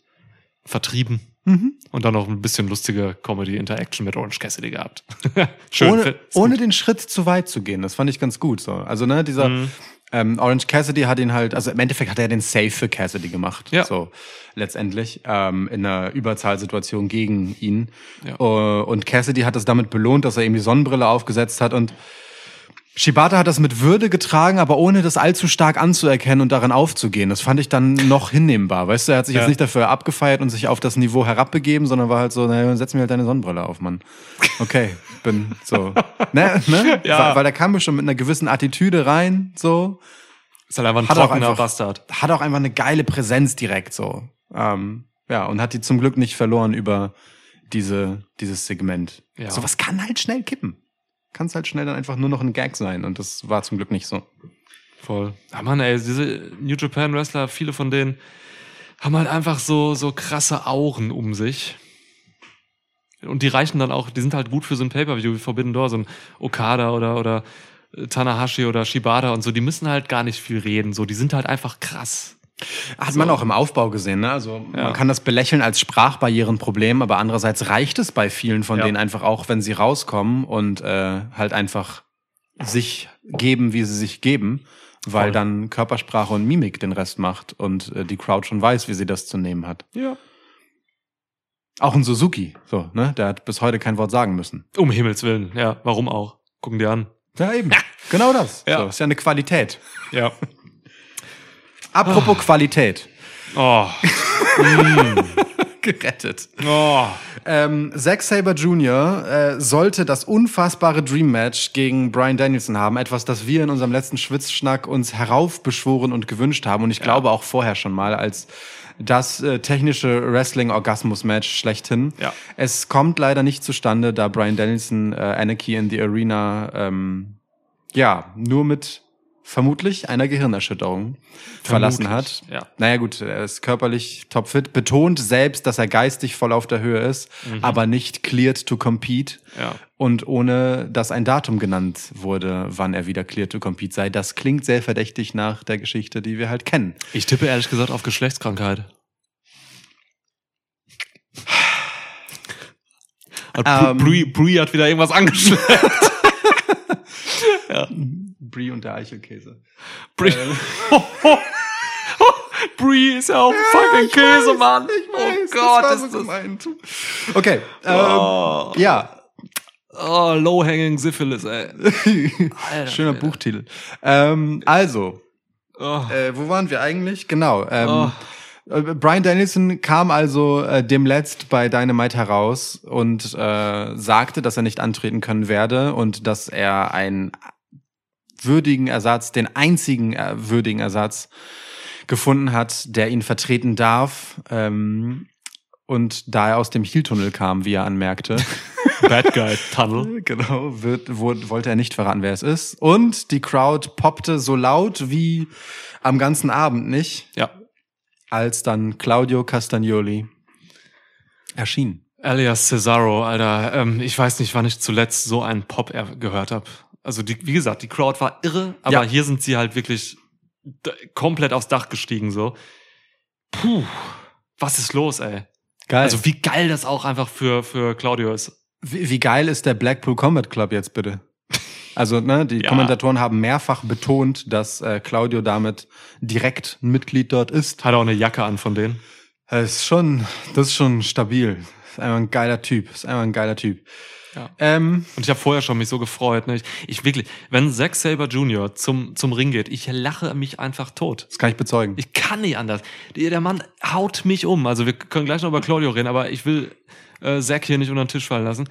vertrieben. Mhm. Und dann noch ein bisschen lustige Comedy-Interaction mit Orange Cassidy gehabt. Schön. ohne, ohne den Schritt zu weit zu gehen. Das fand ich ganz gut. So. Also ne, dieser, Mhm. Ähm, Orange Cassidy hat ihn halt, also im Endeffekt hat er den Save für Cassidy gemacht. Ja. So letztendlich ähm, in einer Überzahlsituation gegen ihn. Ja. Äh, und Cassidy hat es damit belohnt, dass er ihm die Sonnenbrille aufgesetzt hat und Shibata hat das mit Würde getragen, aber ohne das allzu stark anzuerkennen und darin aufzugehen. Das fand ich dann noch hinnehmbar. Weißt du, er hat sich Ja. jetzt nicht dafür abgefeiert und sich auf das Niveau herabbegeben, sondern war halt so, naja, setz mir halt deine Sonnenbrille auf, Mann. Okay, bin so. Ne, ne? Ja. Weil, da kam schon mit einer gewissen Attitüde rein, so. Ist halt einfach ein Hat auch trockener einfach- Bastard. Hat auch einfach eine geile Präsenz direkt so. Ähm, ja, und hat die zum Glück nicht verloren über diese, dieses Segment. Ja. Sowas kann halt schnell kippen. Kann es halt schnell dann einfach nur noch ein Gag sein und das war zum Glück nicht so. Voll. Ja, Mann, ey, diese New Japan Wrestler, viele von denen haben halt einfach so, so krasse Auren um sich. Und die reichen dann auch, die sind halt gut für so ein Pay-Per-View wie Forbidden Door, so ein Okada oder, oder Tanahashi oder Shibata und so, die müssen halt gar nicht viel reden, so, die sind halt einfach krass. Hat man auch im Aufbau gesehen, ne? Also Ja. man kann das belächeln als Sprachbarrierenproblem, aber andererseits reicht es bei vielen von Ja. denen einfach auch, wenn sie rauskommen und äh, halt einfach sich geben, wie sie sich geben, weil Voll. dann Körpersprache und Mimik den Rest macht und äh, die Crowd schon weiß, wie sie das zu nehmen hat. Ja. Auch ein Suzuki, so, ne? Der hat bis heute kein Wort sagen müssen. Um Himmels Willen, ja, warum auch? Gucken die an. Ja, eben. genau das. Ja. So, ist ja eine Qualität. Ja. Apropos Qualität. Oh. Gerettet. Oh. Ähm, Zack Saber Jr. Äh, sollte das unfassbare Dream Match gegen Brian Danielson haben. Etwas, das wir in unserem letzten Schwitzschnack uns heraufbeschworen und gewünscht haben. Und ich glaube auch vorher schon mal als das äh, technische Wrestling-Orgasmus-Match schlechthin. Ja. Es kommt leider nicht zustande, da Brian Danielson äh, Anarchy in the Arena ähm, ja nur mit vermutlich einer Gehirnerschütterung verlassen hat. ja. Naja gut, er ist körperlich topfit, betont selbst, dass er geistig voll auf der Höhe ist, aber nicht cleared to compete. Ja. Und ohne dass ein Datum genannt wurde, wann er wieder cleared to compete sei. Das klingt sehr verdächtig nach der Geschichte, die wir halt kennen. Ich tippe ehrlich gesagt auf Geschlechtskrankheit. Hat Ähm. Brie, Brie hat wieder irgendwas angeschleppt. Brie und der Eichelkäse. Brie. Brie ist ja auch ein fucking Käse, Mann. oh Gott, ist das. Okay, ähm, Oh, ja, oh, low-hanging Syphilis, ey. Alter, schöner Alter. Buchtitel. Ähm, also, Oh. Äh, wo waren wir eigentlich? Genau. Ähm, Oh. äh, Brian Danielson kam also äh, demletzt bei Dynamite heraus und äh, sagte, dass er nicht antreten können werde und dass er einen würdigen Ersatz, den einzigen äh, würdigen Ersatz gefunden hat, der ihn vertreten darf. Ähm, und da er aus dem Heel-Tunnel kam, wie er anmerkte, Bad Guy Tunnel. genau, wird, wurde, wollte er nicht verraten, wer es ist. Und die Crowd poppte so laut wie am ganzen Abend nicht, Ja. als dann Claudio Castagnoli erschien. Alias Cesaro, Alter. Ähm, ich weiß nicht, wann ich zuletzt so einen Pop gehört habe. Also, die, wie gesagt, die Crowd war irre, aber Ja. hier sind sie halt wirklich komplett aufs Dach gestiegen, so. Puh, was ist los, ey? Geil. Also, wie geil das auch einfach für, für Claudio ist. wie, wie geil ist der Blackpool Combat Club jetzt bitte? Also, ne, die Ja. Kommentatoren haben mehrfach betont, dass äh, Claudio damit direkt ein Mitglied dort ist. Hat auch eine Jacke an von denen. Das ist schon, das ist schon stabil. Ist einfach ein geiler Typ. Ist einfach ein geiler Typ. Ja. Ähm, Und ich habe vorher schon mich so gefreut. Ne? Ich, ich wirklich, wenn Zack Saber Jr. zum, zum Ring geht, ich lache mich einfach tot. das kann ich bezeugen. Ich kann nicht anders. Der, der Mann haut mich um. Also wir können gleich noch über Claudio reden, aber ich will äh, Zack hier nicht unter den Tisch fallen lassen.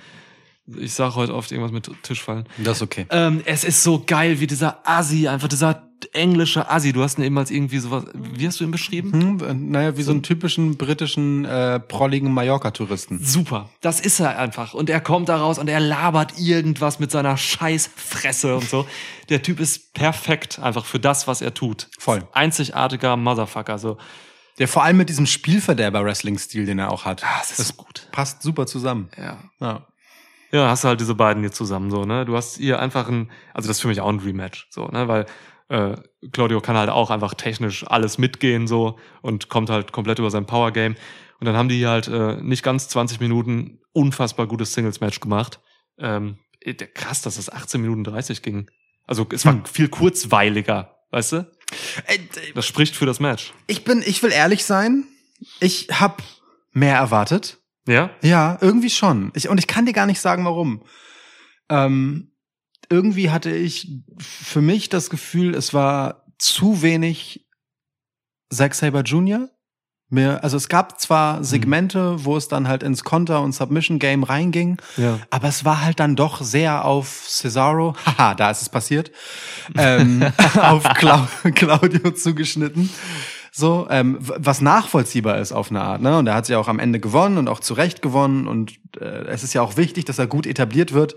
Ich sage heute oft irgendwas mit Tisch fallen. das ist okay. Ähm, es ist so geil, wie dieser Assi, einfach dieser englische Assi. Du hast ihn eben als irgendwie sowas, wie hast du ihn beschrieben? Hm, naja, wie so einen typischen britischen, äh, prolligen Mallorca-Touristen. Super. Das ist er einfach. Und er kommt da raus und er labert irgendwas mit seiner Scheißfresse und so. Der Typ ist perfekt einfach für das, was er tut. Voll. Einzigartiger Motherfucker. So. Der vor allem mit diesem Spielverderber-Wrestling-Stil, den er auch hat. Ah, es ist so gut. Passt super zusammen. Ja. Ja. Ja, hast du halt diese beiden hier zusammen so, ne? Du hast hier einfach ein, also das ist für mich auch ein Rematch, so, ne? Weil äh, Claudio kann halt auch einfach technisch alles mitgehen so und kommt halt komplett über sein Power Game. Und dann haben die hier halt äh, nicht ganz 20 Minuten unfassbar gutes Singles-Match gemacht. Ähm, äh, krass, dass das 18 Minuten 30 ging. Also es war Hm. viel kurzweiliger Weißt du? Das spricht für das Match. Ich bin, ich will ehrlich sein. Ich hab mehr erwartet. Ja? Ja, irgendwie schon. Ich, und ich kann dir gar nicht sagen, warum. Ähm, irgendwie hatte ich für mich das Gefühl, es war zu wenig Zack Saber Jr. Mir, also es gab zwar Segmente, wo es dann halt ins Konter- und Submission-Game reinging, Ja. aber es war halt dann doch sehr auf Cesaro, haha, da ist es passiert, ähm, auf Clau Claudio zugeschnitten. So, ähm, was nachvollziehbar ist auf eine Art, ne? Und er hat sie auch am Ende gewonnen und auch zu Recht gewonnen und äh, es ist ja auch wichtig, dass er gut etabliert wird.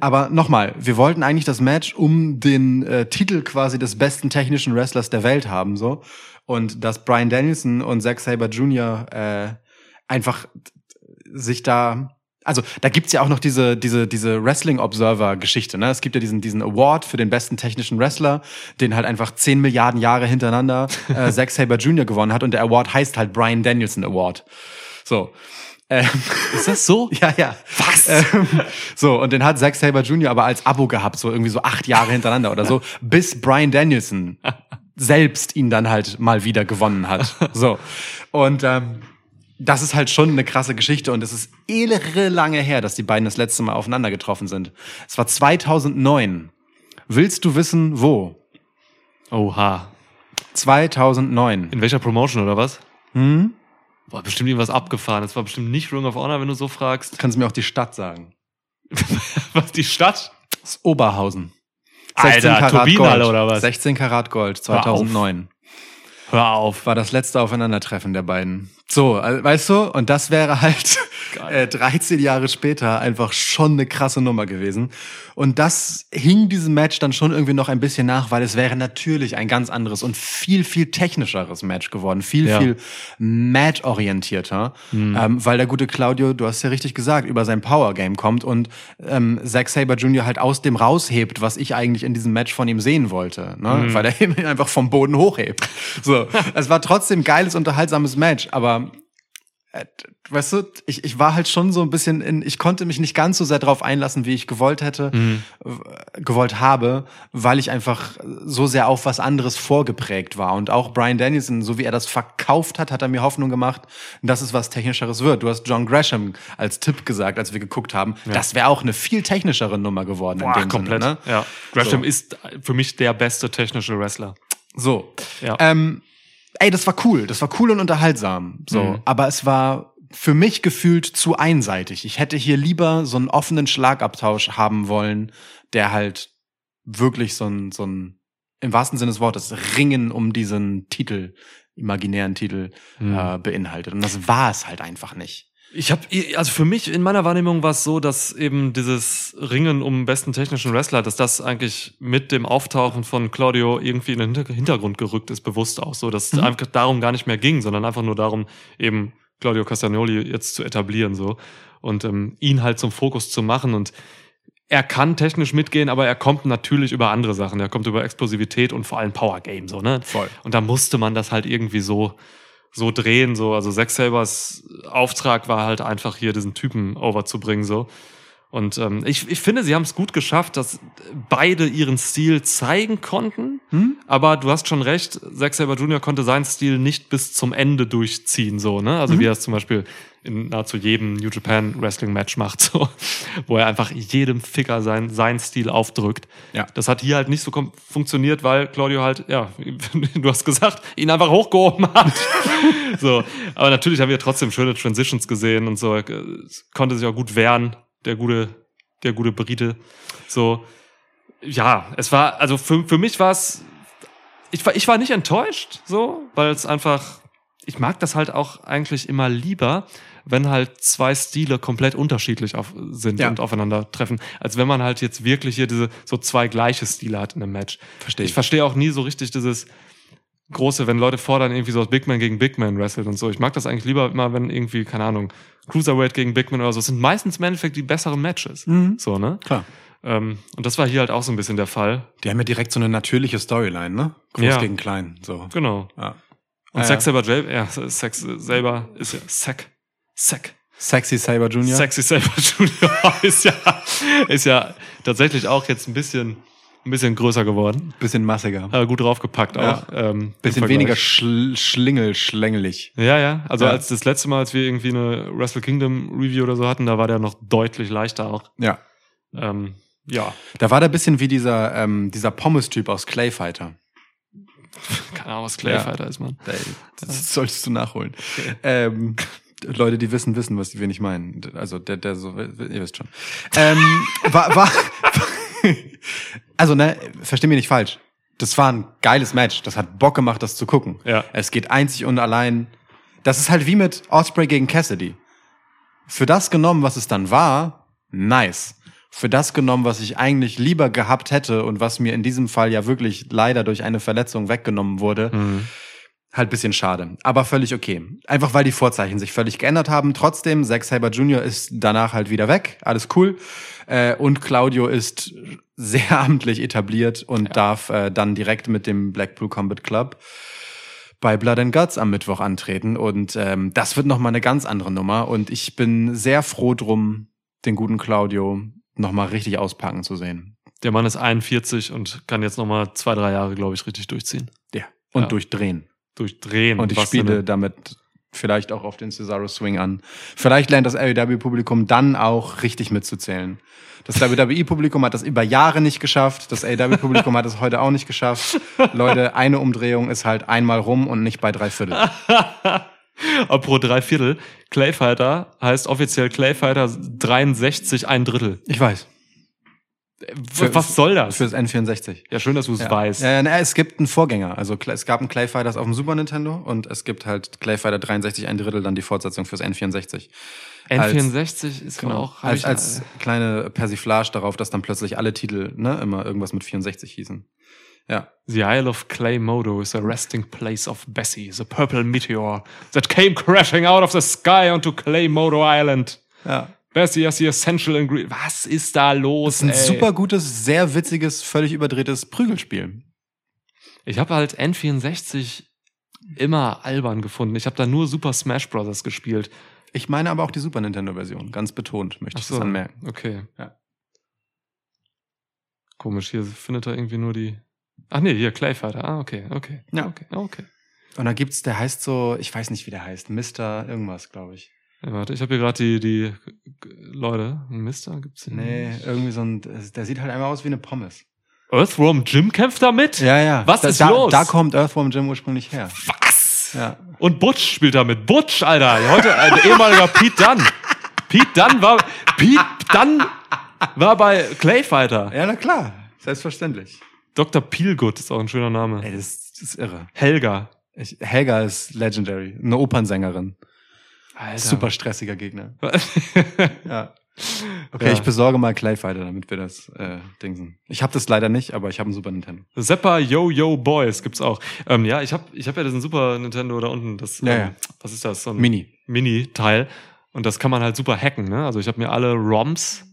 Aber nochmal, wir wollten eigentlich das Match um den äh, Titel quasi des besten technischen Wrestlers der Welt haben, so. Und dass Brian Danielson und Zack Saber Jr. Äh, einfach sich da also da gibt's ja auch noch diese diese diese Wrestling Observer Geschichte, ne? Es gibt ja diesen diesen Award für den besten technischen Wrestler, den halt einfach 10 Milliarden Jahre hintereinander äh, Zack Saber Jr. gewonnen hat und der Award heißt halt Brian Danielson Award. So. Ähm, Ist das so? ja, ja. Was? Ähm, so, und den hat Zack Saber Jr. aber als Abo gehabt, so irgendwie so acht Jahre hintereinander oder so, bis Brian Danielson selbst ihn dann halt mal wieder gewonnen hat. So. Und ähm, das ist halt schon eine krasse Geschichte und es ist irre lange her, dass die beiden das letzte Mal aufeinander getroffen sind. Es war 2009. Willst du wissen, wo? Oha. 2009. In welcher Promotion oder was? Hm? War bestimmt irgendwas abgefahren. Das war bestimmt nicht Ring of Honor, wenn du so fragst. Kannst du mir auch die Stadt sagen? Was, die Stadt? Das ist Oberhausen. Alter, Turbinenhalle oder was? 16 Karat Gold, 2009. Hör auf. war das letzte Aufeinandertreffen der beiden. So, weißt du, und das wäre halt äh, 13 Jahre später einfach schon eine krasse Nummer gewesen. Und das hing diesem Match dann schon irgendwie noch ein bisschen nach, weil es wäre natürlich ein ganz anderes und viel, viel technischeres Match geworden. Viel, Ja. viel match-orientierter. Ähm, weil der gute Claudio, du hast ja richtig gesagt, über sein Power-Game kommt und ähm, Zack Saber Jr. halt aus dem raushebt, was ich eigentlich in diesem Match von ihm sehen wollte. Ne? Weil er ihn einfach vom Boden hochhebt. So, es war trotzdem geiles, unterhaltsames Match, aber weißt du, ich, ich war halt schon so ein bisschen in, ich konnte mich nicht ganz so sehr drauf einlassen, wie ich gewollt hätte, äh, gewollt habe, weil ich einfach so sehr auf was anderes vorgeprägt war. Und auch Brian Danielson, so wie er das verkauft hat, hat er mir Hoffnung gemacht, dass es was Technischeres wird. Du hast John Gresham als Tipp gesagt, als wir geguckt haben. Das wäre auch eine viel technischere Nummer geworden in Boah, dem komplett. Sinne. Ne? Ja. Gresham So. ist für mich der beste technische Wrestler. So. Ja. Ähm, ey, das war cool. Das war cool und unterhaltsam. So. Mhm. Aber es war für mich gefühlt zu einseitig. Ich hätte hier lieber so einen offenen Schlagabtausch haben wollen, der halt wirklich so ein, so ein, im wahrsten Sinne des Wortes, Ringen um diesen Titel, imaginären Titel, Mhm. äh, beinhaltet. Und das war es halt einfach nicht. Ich habe, also für mich in meiner Wahrnehmung war es so, dass eben dieses Ringen um besten technischen Wrestler, dass das eigentlich mit dem Auftauchen von Claudio irgendwie in den Hinter- Hintergrund gerückt ist, bewusst auch so, dass es einfach darum gar nicht mehr ging, sondern einfach nur darum, eben Claudio Castagnoli jetzt zu etablieren so und ähm, ihn halt zum Fokus zu machen und er kann technisch mitgehen, aber er kommt natürlich über andere Sachen. Er kommt über Explosivität und vor allem Power Game so, ne? Voll. Und da musste man das halt irgendwie so so drehen so. Also Zack Sabers Auftrag war halt einfach hier diesen Typen overzubringen so. Und ähm, ich, ich finde, sie haben es gut geschafft, dass beide ihren Stil zeigen konnten. Hm? Aber du hast schon recht, Zack Saber Jr. konnte seinen Stil nicht bis zum Ende durchziehen, so, ne? Also wie er es zum Beispiel in nahezu jedem New Japan Wrestling Match macht, so, wo er einfach jedem Ficker sein, seinen Stil aufdrückt. Ja. Das hat hier halt nicht so funktioniert, weil Claudio halt, ja, du hast gesagt, ihn einfach hochgehoben hat. so. Aber natürlich haben wir trotzdem schöne Transitions gesehen und so. Konnte sich auch gut wehren, der gute, der gute Brite. So. Ja, es war, also für, für mich war es, ich war, ich war nicht enttäuscht, so, weil es einfach, ich mag das halt auch eigentlich immer lieber, wenn halt zwei Stile komplett unterschiedlich auf, sind Ja. und aufeinandertreffen, als wenn man halt jetzt wirklich hier diese so zwei gleiche Stile hat in einem Match. Verstehe Ich ich. verstehe auch nie so richtig dieses große, wenn Leute fordern, irgendwie so Big Man gegen Big Man wrestelt und so. Ich mag das eigentlich lieber immer, wenn irgendwie, keine Ahnung, Cruiserweight gegen Big Man oder so. Es sind meistens im Endeffekt die besseren Matches. Mhm. So, ne? Klar. Ähm, und das war hier halt auch so ein bisschen der Fall. Die haben ja direkt so eine natürliche Storyline, ne? Groß Ja. gegen klein, so. Genau. Ja. Und Ja, Zack ja. selber, ja, Sex selber ist ja Zack. Zack. Sexy Saber Jr. Sexy Saber Junior ist ja, ist ja tatsächlich auch jetzt ein bisschen ein bisschen größer geworden. Bisschen massiger. Hat gut draufgepackt Ja. auch. Ähm, Bisschen weniger schl schlingel, schlängelig. Ja, ja. Also Ja. als das letzte Mal, als wir irgendwie eine Wrestle Kingdom Review oder so hatten, da war der noch deutlich leichter auch. Ja. Ähm, ja, Da war der bisschen wie dieser, ähm, dieser Pommes-Typ aus Clayfighter. keine Ahnung, was Clayfighter ist, man. Das solltest du nachholen. Ähm, Leute, die wissen, wissen, was wir nicht meinen. Also der, der so, ihr wisst schon. Ähm, war, war, also ne, versteh mich nicht falsch. Das war ein geiles Match. Das hat Bock gemacht, das zu gucken. Ja. Es geht einzig und allein. Das ist halt wie mit Osprey gegen Cassidy. Für das genommen, was es dann war, nice. Für das genommen, was ich eigentlich lieber gehabt hätte und was mir in diesem Fall ja wirklich leider durch eine Verletzung weggenommen wurde, halt bisschen schade. Aber völlig okay. Einfach weil die Vorzeichen sich völlig geändert haben. Trotzdem, Zack Saber Jr. ist danach halt wieder weg. Alles cool. Äh, und Claudio ist sehr amtlich etabliert und darf äh, dann direkt mit dem Blackpool Combat Club bei Blood and Guts am Mittwoch antreten. Und ähm, das wird nochmal eine ganz andere Nummer. Und ich bin sehr froh drum, den guten Claudio nochmal richtig auspacken zu sehen. Der Mann ist 41 und kann jetzt nochmal zwei, drei Jahre, glaube ich, richtig durchziehen. Ja. Und Ja. durchdrehen. Durchdrehen. Und ich spiele damit vielleicht auch auf den Cesaro Swing an. Vielleicht lernt das AEW-Publikum dann auch richtig mitzuzählen. Das WWE-Publikum hat das über Jahre nicht geschafft. Das AEW-Publikum hat es heute auch nicht geschafft. Leute, eine Umdrehung ist halt einmal rum und nicht bei drei Viertel. Apropos drei Viertel. Clayfighter heißt offiziell Clayfighter 63 ein Drittel. Ich weiß. Für- was soll das? Fürs N64. ja, schön, dass du es Ja. weißt. Ja, na, es gibt einen Vorgänger. Also es gab einen Clayfighters auf dem Super Nintendo und es gibt halt Clayfighter 63 ein Drittel, dann die Fortsetzung fürs N64. N64 ist Genau. auch. als, ich- als kleine Persiflage darauf, dass dann plötzlich alle Titel ne, immer irgendwas mit 64 hießen. Ja. The Isle of Claymodo is a resting place of Bessie, the purple meteor that came crashing out of the sky onto Claymodo Island. ja. Bessie is the essential ingredient. Was ist da los? Das ist ein ey? super gutes, sehr witziges, völlig überdrehtes Prügelspiel. Ich habe halt N64 immer albern gefunden. Ich habe da nur Super Smash Bros. gespielt. Ich meine aber auch die Super Nintendo-Version, ganz betont, möchte ich das anmerken. Okay. Ja. Komisch, hier findet er irgendwie nur die. Ach nee, hier Clayfighter. Ah, okay, okay. Ja. Okay, okay. Und da gibt's, der heißt so, ich weiß nicht, wie der heißt, Mr. irgendwas, glaube ich. Ja, warte, ich habe hier gerade die, die Leute. Ein Mister gibt's hier Nee, nicht? irgendwie so ein, der sieht halt einmal aus wie eine Pommes. Earthworm Jim kämpft da mit? Ja, ja. Was da, ist da, los? Da kommt Earthworm Jim ursprünglich her. Was? Ja. Und Butch spielt da mit. Butch, Alter. Heute ein ehemaliger Pete Dunn. Pete Dunn war. Pete Dunn war bei Clayfighter. Ja, na klar. Selbstverständlich. Dr. Peelgood ist auch ein schöner Name. Ey, das, das ist irre. Helga. Ich, Helga ist legendary. Eine Opernsängerin. Alter. Super stressiger Gegner. Ja. Okay, Ja. ich besorge mal Clayfighter, damit wir das äh, dingsen. Ich habe das leider nicht, aber ich habe einen Super Nintendo. Zappa Yo Yo Boys gibt's auch. Ähm, ja, ich habe ich hab ja diesen Super Nintendo da unten. Das, Ja, ähm, ja. Was ist das? So ein Mini. Mini-Teil. Und das kann man halt super hacken. Ne? Also ich habe mir alle ROMs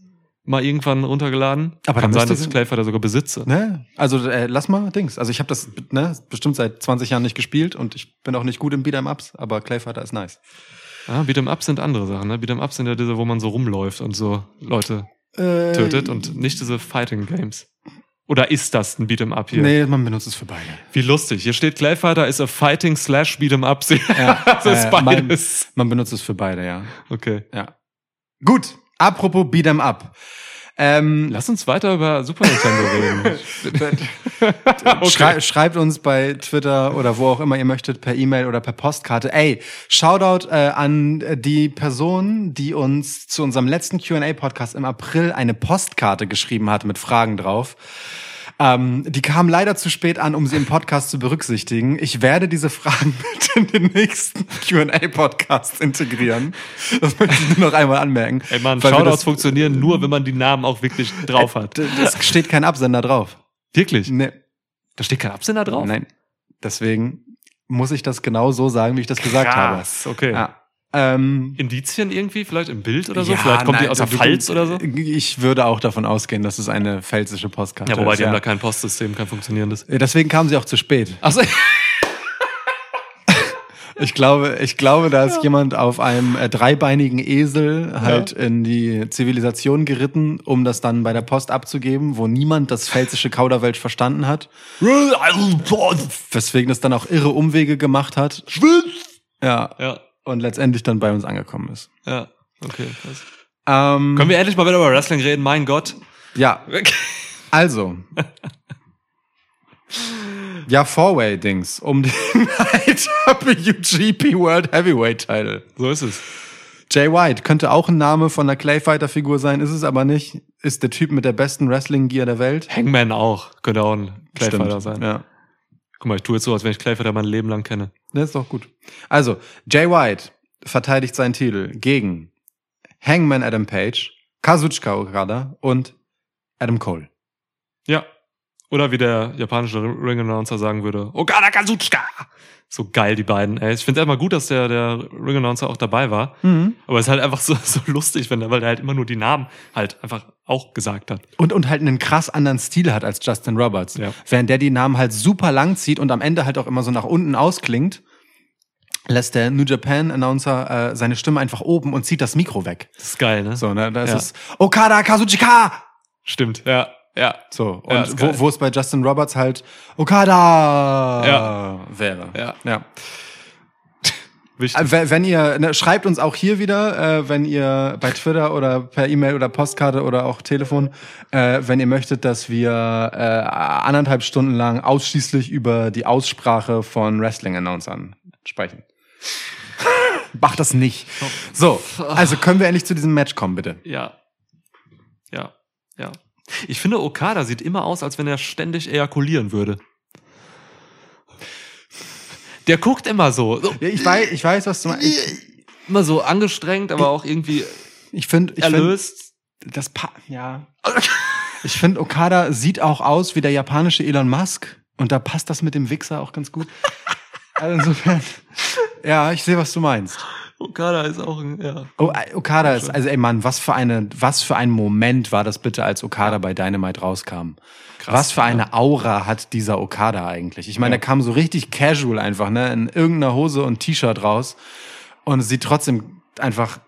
mal irgendwann runtergeladen. Aber kann sein, dass ich Clayfighter sogar besitze. Ne? Also äh, lass mal Dings. Also ich habe das ne, bestimmt seit 20 Jahren nicht gespielt und ich bin auch nicht gut im Beat'em Ups, aber Clayfighter ist nice. Ja, Beat'em Up sind andere Sachen. Ne? Beat'em Up sind ja diese, wo man so rumläuft und so Leute Äh, tötet und nicht diese Fighting Games. Oder ist das ein Beat'em Up hier? Nee, man benutzt es für beide. Wie lustig. Hier steht Clayfighter is a Fighting slash Beat'em Up. Ja, das ist äh, man, beides. man benutzt es für beide, ja. Okay. Ja. Gut, apropos Beat'em Up. Ähm, Lass uns weiter über Super Nintendo reden. Okay. Schrei schreibt uns bei Twitter oder wo auch immer ihr möchtet, per E-Mail oder per Postkarte. Ey, Shoutout äh, an die Person, die uns zu unserem letzten Q&A-Podcast im April eine Postkarte geschrieben hat mit Fragen drauf. Ähm, die kam leider zu spät an, um sie im Podcast zu berücksichtigen. Ich werde diese Fragen mit in den nächsten Q&A-Podcast integrieren. Das möchte ich nur noch einmal anmerken. Ey Mann, Shoutouts das- funktionieren nur, wenn man die Namen auch wirklich drauf hat. D- Es steht kein Absender drauf. Wirklich? Nee. Da steht kein Absender drauf? Nein. Deswegen muss ich das genau so sagen, wie ich das gesagt habe. Krass, okay. Ja. Ähm, Indizien irgendwie? Vielleicht im Bild oder so? ja, Vielleicht kommt die nein, aus der Pfalz oder so? Ich würde auch davon ausgehen, dass es eine pfälzische Postkarte Ja, wobei ist. die haben da kein Postsystem, kein funktionierendes. Deswegen kam sie auch zu spät. Achso, Ich glaube, ich glaube, da ist jemand auf einem äh, dreibeinigen Esel halt in die Zivilisation geritten, um das dann bei der Post abzugeben, wo niemand das pfälzische Kauderwelsch verstanden hat. Weswegen es dann auch irre Umwege gemacht hat. Ja. Ja, Und letztendlich dann bei uns angekommen ist. ja, okay. krass. Ähm, Können wir endlich mal wieder über Wrestling reden? Mein Gott. ja, also. Ja, Four-Way-Dings um den IWGP World Heavyweight Title. So ist es. Jay White könnte auch ein Name von einer Clayfighter-Figur sein, ist es aber nicht. Ist der Typ mit der besten Wrestling-Gear der Welt. Hangman auch. Könnte auch ein Clayfighter sein. Ja. Guck mal, ich tue jetzt so, als wenn ich Clayfighter mein Leben lang kenne. Das ist doch gut. Also, Jay White verteidigt seinen Titel gegen Hangman Adam Page, Kazuchika Okada und Adam Cole. Ja. Oder wie der japanische Ring-Announcer sagen würde, Okada Kazuchika. So geil, die beiden. Ey, ich finde es immer gut, dass der, der Ring-Announcer auch dabei war. Aber es ist halt einfach so, so lustig, wenn der, weil der halt immer nur die Namen halt einfach auch gesagt hat. Und, und halt einen krass anderen Stil hat als Justin Roberts. Ja. Während der die Namen halt super lang zieht und am Ende halt auch immer so nach unten ausklingt, lässt der New Japan Announcer äh, seine Stimme einfach oben und zieht das Mikro weg. Das ist geil, ne? So, ne, da ist Ja. es Okada Kazuchika! Stimmt, ja. Ja. So, Ja, und ist geil. wo, wo es bei Justin Roberts halt Okada Ja. wäre. Ja. ja. Wichtig. Äh, Wenn ihr, ne, schreibt uns auch hier wieder, äh, wenn ihr bei Twitter oder per E-Mail oder Postkarte oder auch Telefon, äh, wenn ihr möchtet, dass wir äh, anderthalb Stunden lang ausschließlich über die Aussprache von Wrestling-Announcern sprechen. Macht das nicht. So, also können wir endlich zu diesem Match kommen, bitte. Ja. Ja. Ja. Ich finde, Okada sieht immer aus, als wenn er ständig ejakulieren würde. Der guckt immer so. so Ja, ich weiß, ich weiß, was du meinst. Ich, immer so angestrengt, aber auch irgendwie ich finde, ich find, erlöst. das pa ja. Ich finde, Okada sieht auch aus wie der japanische Elon Musk. Und da passt das mit dem Wichser auch ganz gut. Also insofern, ja, ich sehe, was du meinst. Okada ist auch ein, ja. Oh, äh, Okada ist, also ey Mann, was für eine, was für ein Moment war das bitte, als Okada bei Dynamite rauskam? was für eine Aura hat dieser Okada eigentlich? Ich meine, Ja. der kam so richtig casual einfach, ne, in irgendeiner Hose und T-Shirt raus und sieht trotzdem einfach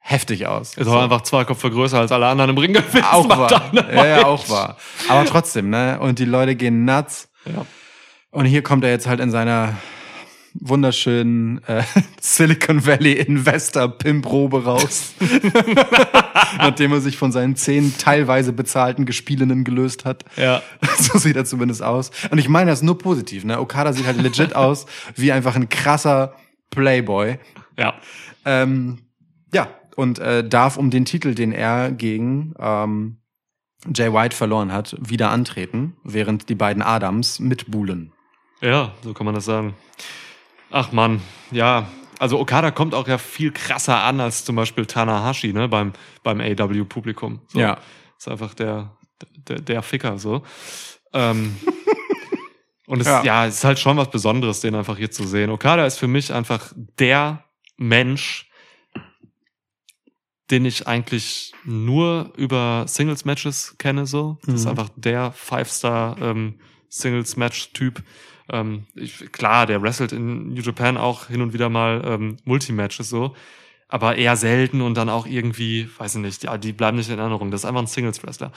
heftig aus. Ist auch einfach zwei Köpfe größer als alle anderen im Ring gewesen. auch wahr. Ja, ja, auch wahr. Aber trotzdem, ne? Und die Leute gehen nuts. Ja. Und hier kommt er jetzt halt in seiner wunderschönen äh, Silicon Valley Investor Pimp-Robe raus. Nachdem er sich von seinen zehn teilweise bezahlten Gespielinnen gelöst hat. Ja. So sieht er zumindest aus. Und ich meine das nur positiv, ne? Okada sieht halt legit aus wie einfach ein krasser Playboy. Ja. Ähm, ja, und äh, darf um den Titel, den er gegen ähm, Jay White verloren hat, wieder antreten, während die beiden Adams mitbuhlen. Ja, so kann man das sagen. Ach man, ja. Also Okada kommt auch ja viel krasser an als zum Beispiel Tanahashi, ne, beim, beim AW-Publikum. So. Ja. Ist einfach der, der, der Ficker, so. Ähm, und es, Ja. ja. es ist halt schon was Besonderes, den einfach hier zu sehen. Okada ist für mich einfach der Mensch, den ich eigentlich nur über Singles-Matches kenne, so. Das ist Mhm. einfach der Five-Star ähm, Singles-Match-Typ. Ähm, ich, klar, der wrestelt in New Japan auch hin und wieder mal ähm, Multi-Matches so, aber eher selten und dann auch irgendwie, weiß ich nicht, ja, die bleiben nicht in Erinnerung. Das ist einfach ein Singles-Wrestler.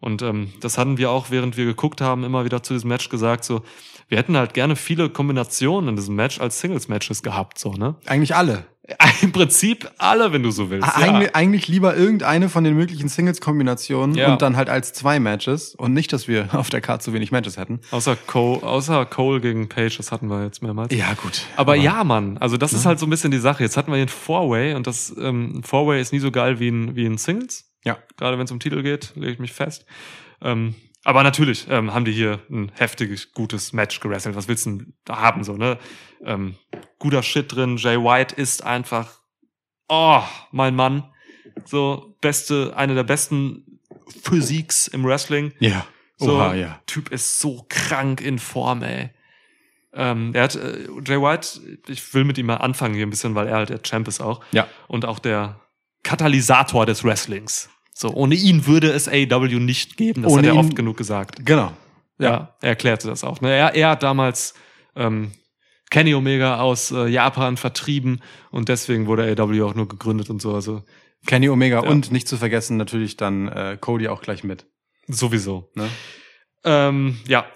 Und ähm, das hatten wir auch, während wir geguckt haben, immer wieder zu diesem Match gesagt, so, wir hätten halt gerne viele Kombinationen in diesem Match als Singles-Matches gehabt, so, ne? Eigentlich alle. Im Prinzip alle, wenn du so willst. Ah, ja. Eigentlich, lieber irgendeine von den möglichen Singles-Kombinationen Ja. und dann halt als zwei Matches und nicht, dass wir auf der Karte zu wenig Matches hätten. Außer Cole, außer Cole gegen Page, das hatten wir jetzt mehrmals. Ja, gut. Aber ja, Mann, also das ist halt so ein bisschen die Sache. Jetzt hatten wir hier ein Four-Way und das ähm, ein Four-Way ist nie so geil wie ein, wie ein Singles. Ja. Gerade wenn es um Titel geht, lege ich mich fest. Ähm, aber natürlich ähm, haben die hier ein heftiges, gutes Match gewrestelt. Was willst du denn da haben, so, ne? Ähm, guter Shit drin. Jay White ist einfach, oh, mein Mann. So, beste, eine der besten Physiks im Wrestling. Ja. So, Oha, ja. Typ ist so krank in Form, ey. Ähm, er hat, äh, Jay White, ich will mit ihm mal anfangen hier ein bisschen, weil er halt der Champ ist auch. Ja. Und auch der Katalysator des Wrestlings. So, ohne ihn würde es AEW nicht geben. Das Ohne hat er ihn- oft genug gesagt. Genau. Ja, er erklärte das auch. Ne? Er, er hat damals ähm, Kenny Omega aus äh, Japan vertrieben und deswegen wurde AEW auch nur gegründet und so. Also Kenny Omega Ja. und nicht zu vergessen natürlich dann äh, Cody auch gleich mit. sowieso. Ne? Ähm, ja,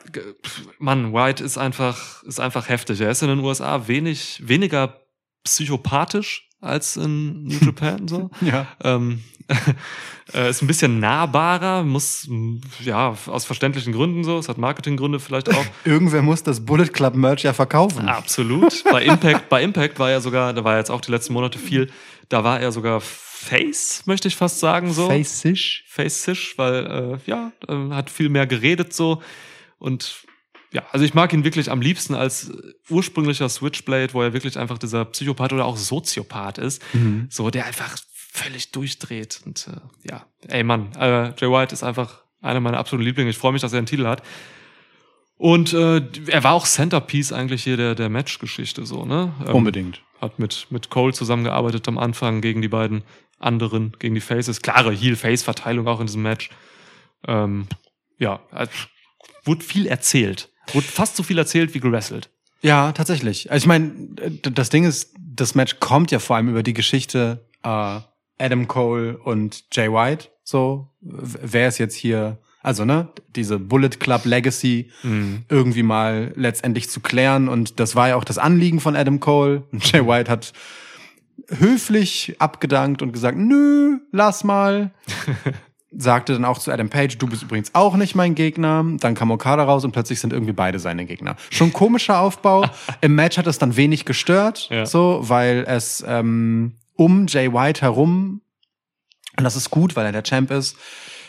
Mann, White ist einfach, ist einfach heftig. Er ist in den USA wenig, weniger psychopathisch als in New Japan so. Ja. Ähm, äh, ist ein bisschen nahbarer, muss ja aus verständlichen Gründen so. Es hat Marketinggründe vielleicht auch. Irgendwer muss das Bullet Club Merch ja verkaufen. Absolut. Bei Impact, bei Impact war er sogar, da war jetzt auch die letzten Monate viel. Da war er sogar Face, möchte ich fast sagen so. Face-ish. Face-ish, weil äh, ja, äh, hat viel mehr geredet so und ja, also ich mag ihn wirklich am liebsten als ursprünglicher Switchblade, wo er wirklich einfach dieser Psychopath oder auch Soziopath ist, Mhm. so der einfach völlig durchdreht und äh, ja, ey Mann, äh, Jay White ist einfach einer meiner absoluten Lieblinge. Ich freue mich, dass er einen Titel hat. Und äh, er war auch Centerpiece eigentlich hier der der Matchgeschichte so, ne? Ähm, Unbedingt. hat mit, mit Cole zusammengearbeitet am Anfang gegen die beiden anderen, gegen die Faces. Klare Heel-Face-Verteilung auch in diesem Match. Ähm, ja, also, wurde viel erzählt. Wurde fast so viel erzählt wie gewrestelt. Ja, tatsächlich. Also ich meine, das Ding ist, das Match kommt ja vor allem über die Geschichte äh, Adam Cole und Jay White. So, wer ist jetzt hier, also ne, diese Bullet Club Legacy irgendwie mal letztendlich zu klären. Und das war ja auch das Anliegen von Adam Cole. Und Jay White hat höflich abgedankt und gesagt, nö, lass mal. Sagte dann auch zu Adam Page, du bist übrigens auch nicht mein Gegner. Dann kam Okada raus und plötzlich sind irgendwie beide seine Gegner. Schon komischer Aufbau. Im Match hat es dann wenig gestört, Ja. so, weil es ähm, um Jay White herum, und das ist gut, weil er der Champ ist,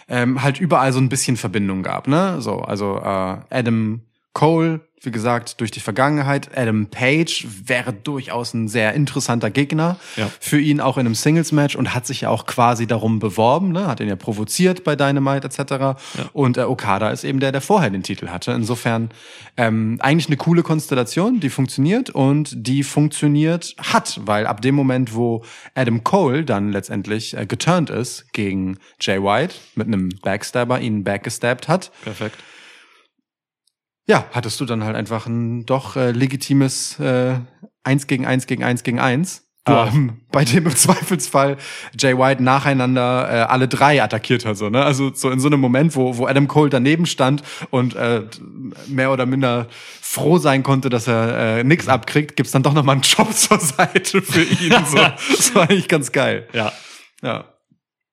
ähm, halt überall so ein bisschen Verbindung gab, ne? So, also äh, Adam Cole, wie gesagt, durch die Vergangenheit. Adam Page wäre durchaus ein sehr interessanter Gegner Ja. für ihn auch in einem Singles-Match und hat sich ja auch quasi darum beworben, ne? hat ihn ja provoziert bei Dynamite etc. Und äh, Okada ist eben der, der vorher den Titel hatte. Insofern ähm, eigentlich eine coole Konstellation, die funktioniert und die funktioniert hat, weil ab dem Moment, wo Adam Cole dann letztendlich äh, geturnt ist gegen Jay White mit einem Backstabber, ihn backgestabbt hat, Perfekt. Ja, hattest du dann halt einfach ein doch äh, legitimes äh, eins gegen eins gegen eins gegen eins. Ja. Ähm, bei dem im Zweifelsfall Jay White nacheinander äh, alle drei attackiert hat. So, ne? Also so in so einem Moment, wo, wo Adam Cole daneben stand und äh, mehr oder minder froh sein konnte, dass er äh, nix abkriegt, gibt's dann doch nochmal einen Job zur Seite für ihn. so. Das war eigentlich ganz geil. Ja. Ja.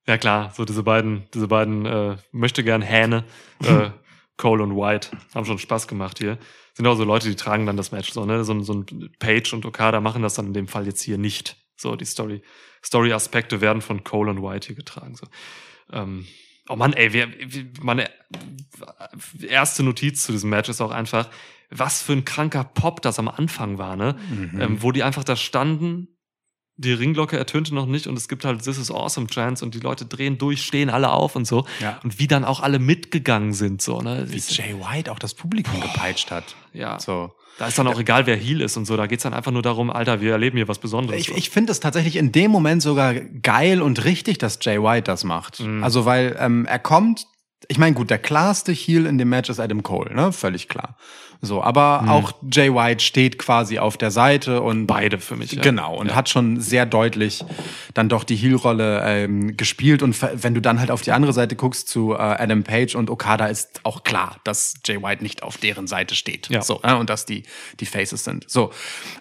Ja klar, so diese beiden, diese beiden äh, möchte gern Hähne, äh, Cole und White, haben schon Spaß gemacht hier. Sind auch so Leute, die tragen dann das Match so, ne? So, ein- so ein Page und Okada machen das dann in dem Fall jetzt hier nicht. So, die Story, Story-Aspekte werden von Cole und White hier getragen. So. Ähm, oh Mann, ey, wir, meine erste Notiz zu diesem Match ist auch einfach, was für ein kranker Pop das am Anfang war, ne? Mhm. ähm, wo die einfach da standen. Die Ringglocke ertönte noch nicht und es gibt halt This is Awesome Chance und die Leute drehen durch, stehen alle auf und so. Ja. Und wie dann auch alle mitgegangen sind, so, ne? Wie Jay White auch das Publikum gepeitscht hat. Ja. So. Da ist dann auch egal, wer Heel ist und so. Da geht's dann einfach nur darum, Alter, wir erleben hier was Besonderes. Ich, ich finde es tatsächlich in dem Moment sogar geil und richtig, dass Jay White das macht. Mhm. Also weil ähm, er kommt, ich meine gut, der klarste Heel in dem Match ist Adam Cole, ne, völlig klar. So, aber Mhm. auch Jay White steht quasi auf der Seite und Beide für mich. Ja. Genau, und hat schon sehr deutlich dann doch die Heel-Rolle ähm, gespielt. Und wenn du dann halt auf die andere Seite guckst zu äh, Adam Page und Okada, ist auch klar, dass Jay White nicht auf deren Seite steht. Ja. So, ne? und dass die, die Faces sind. So.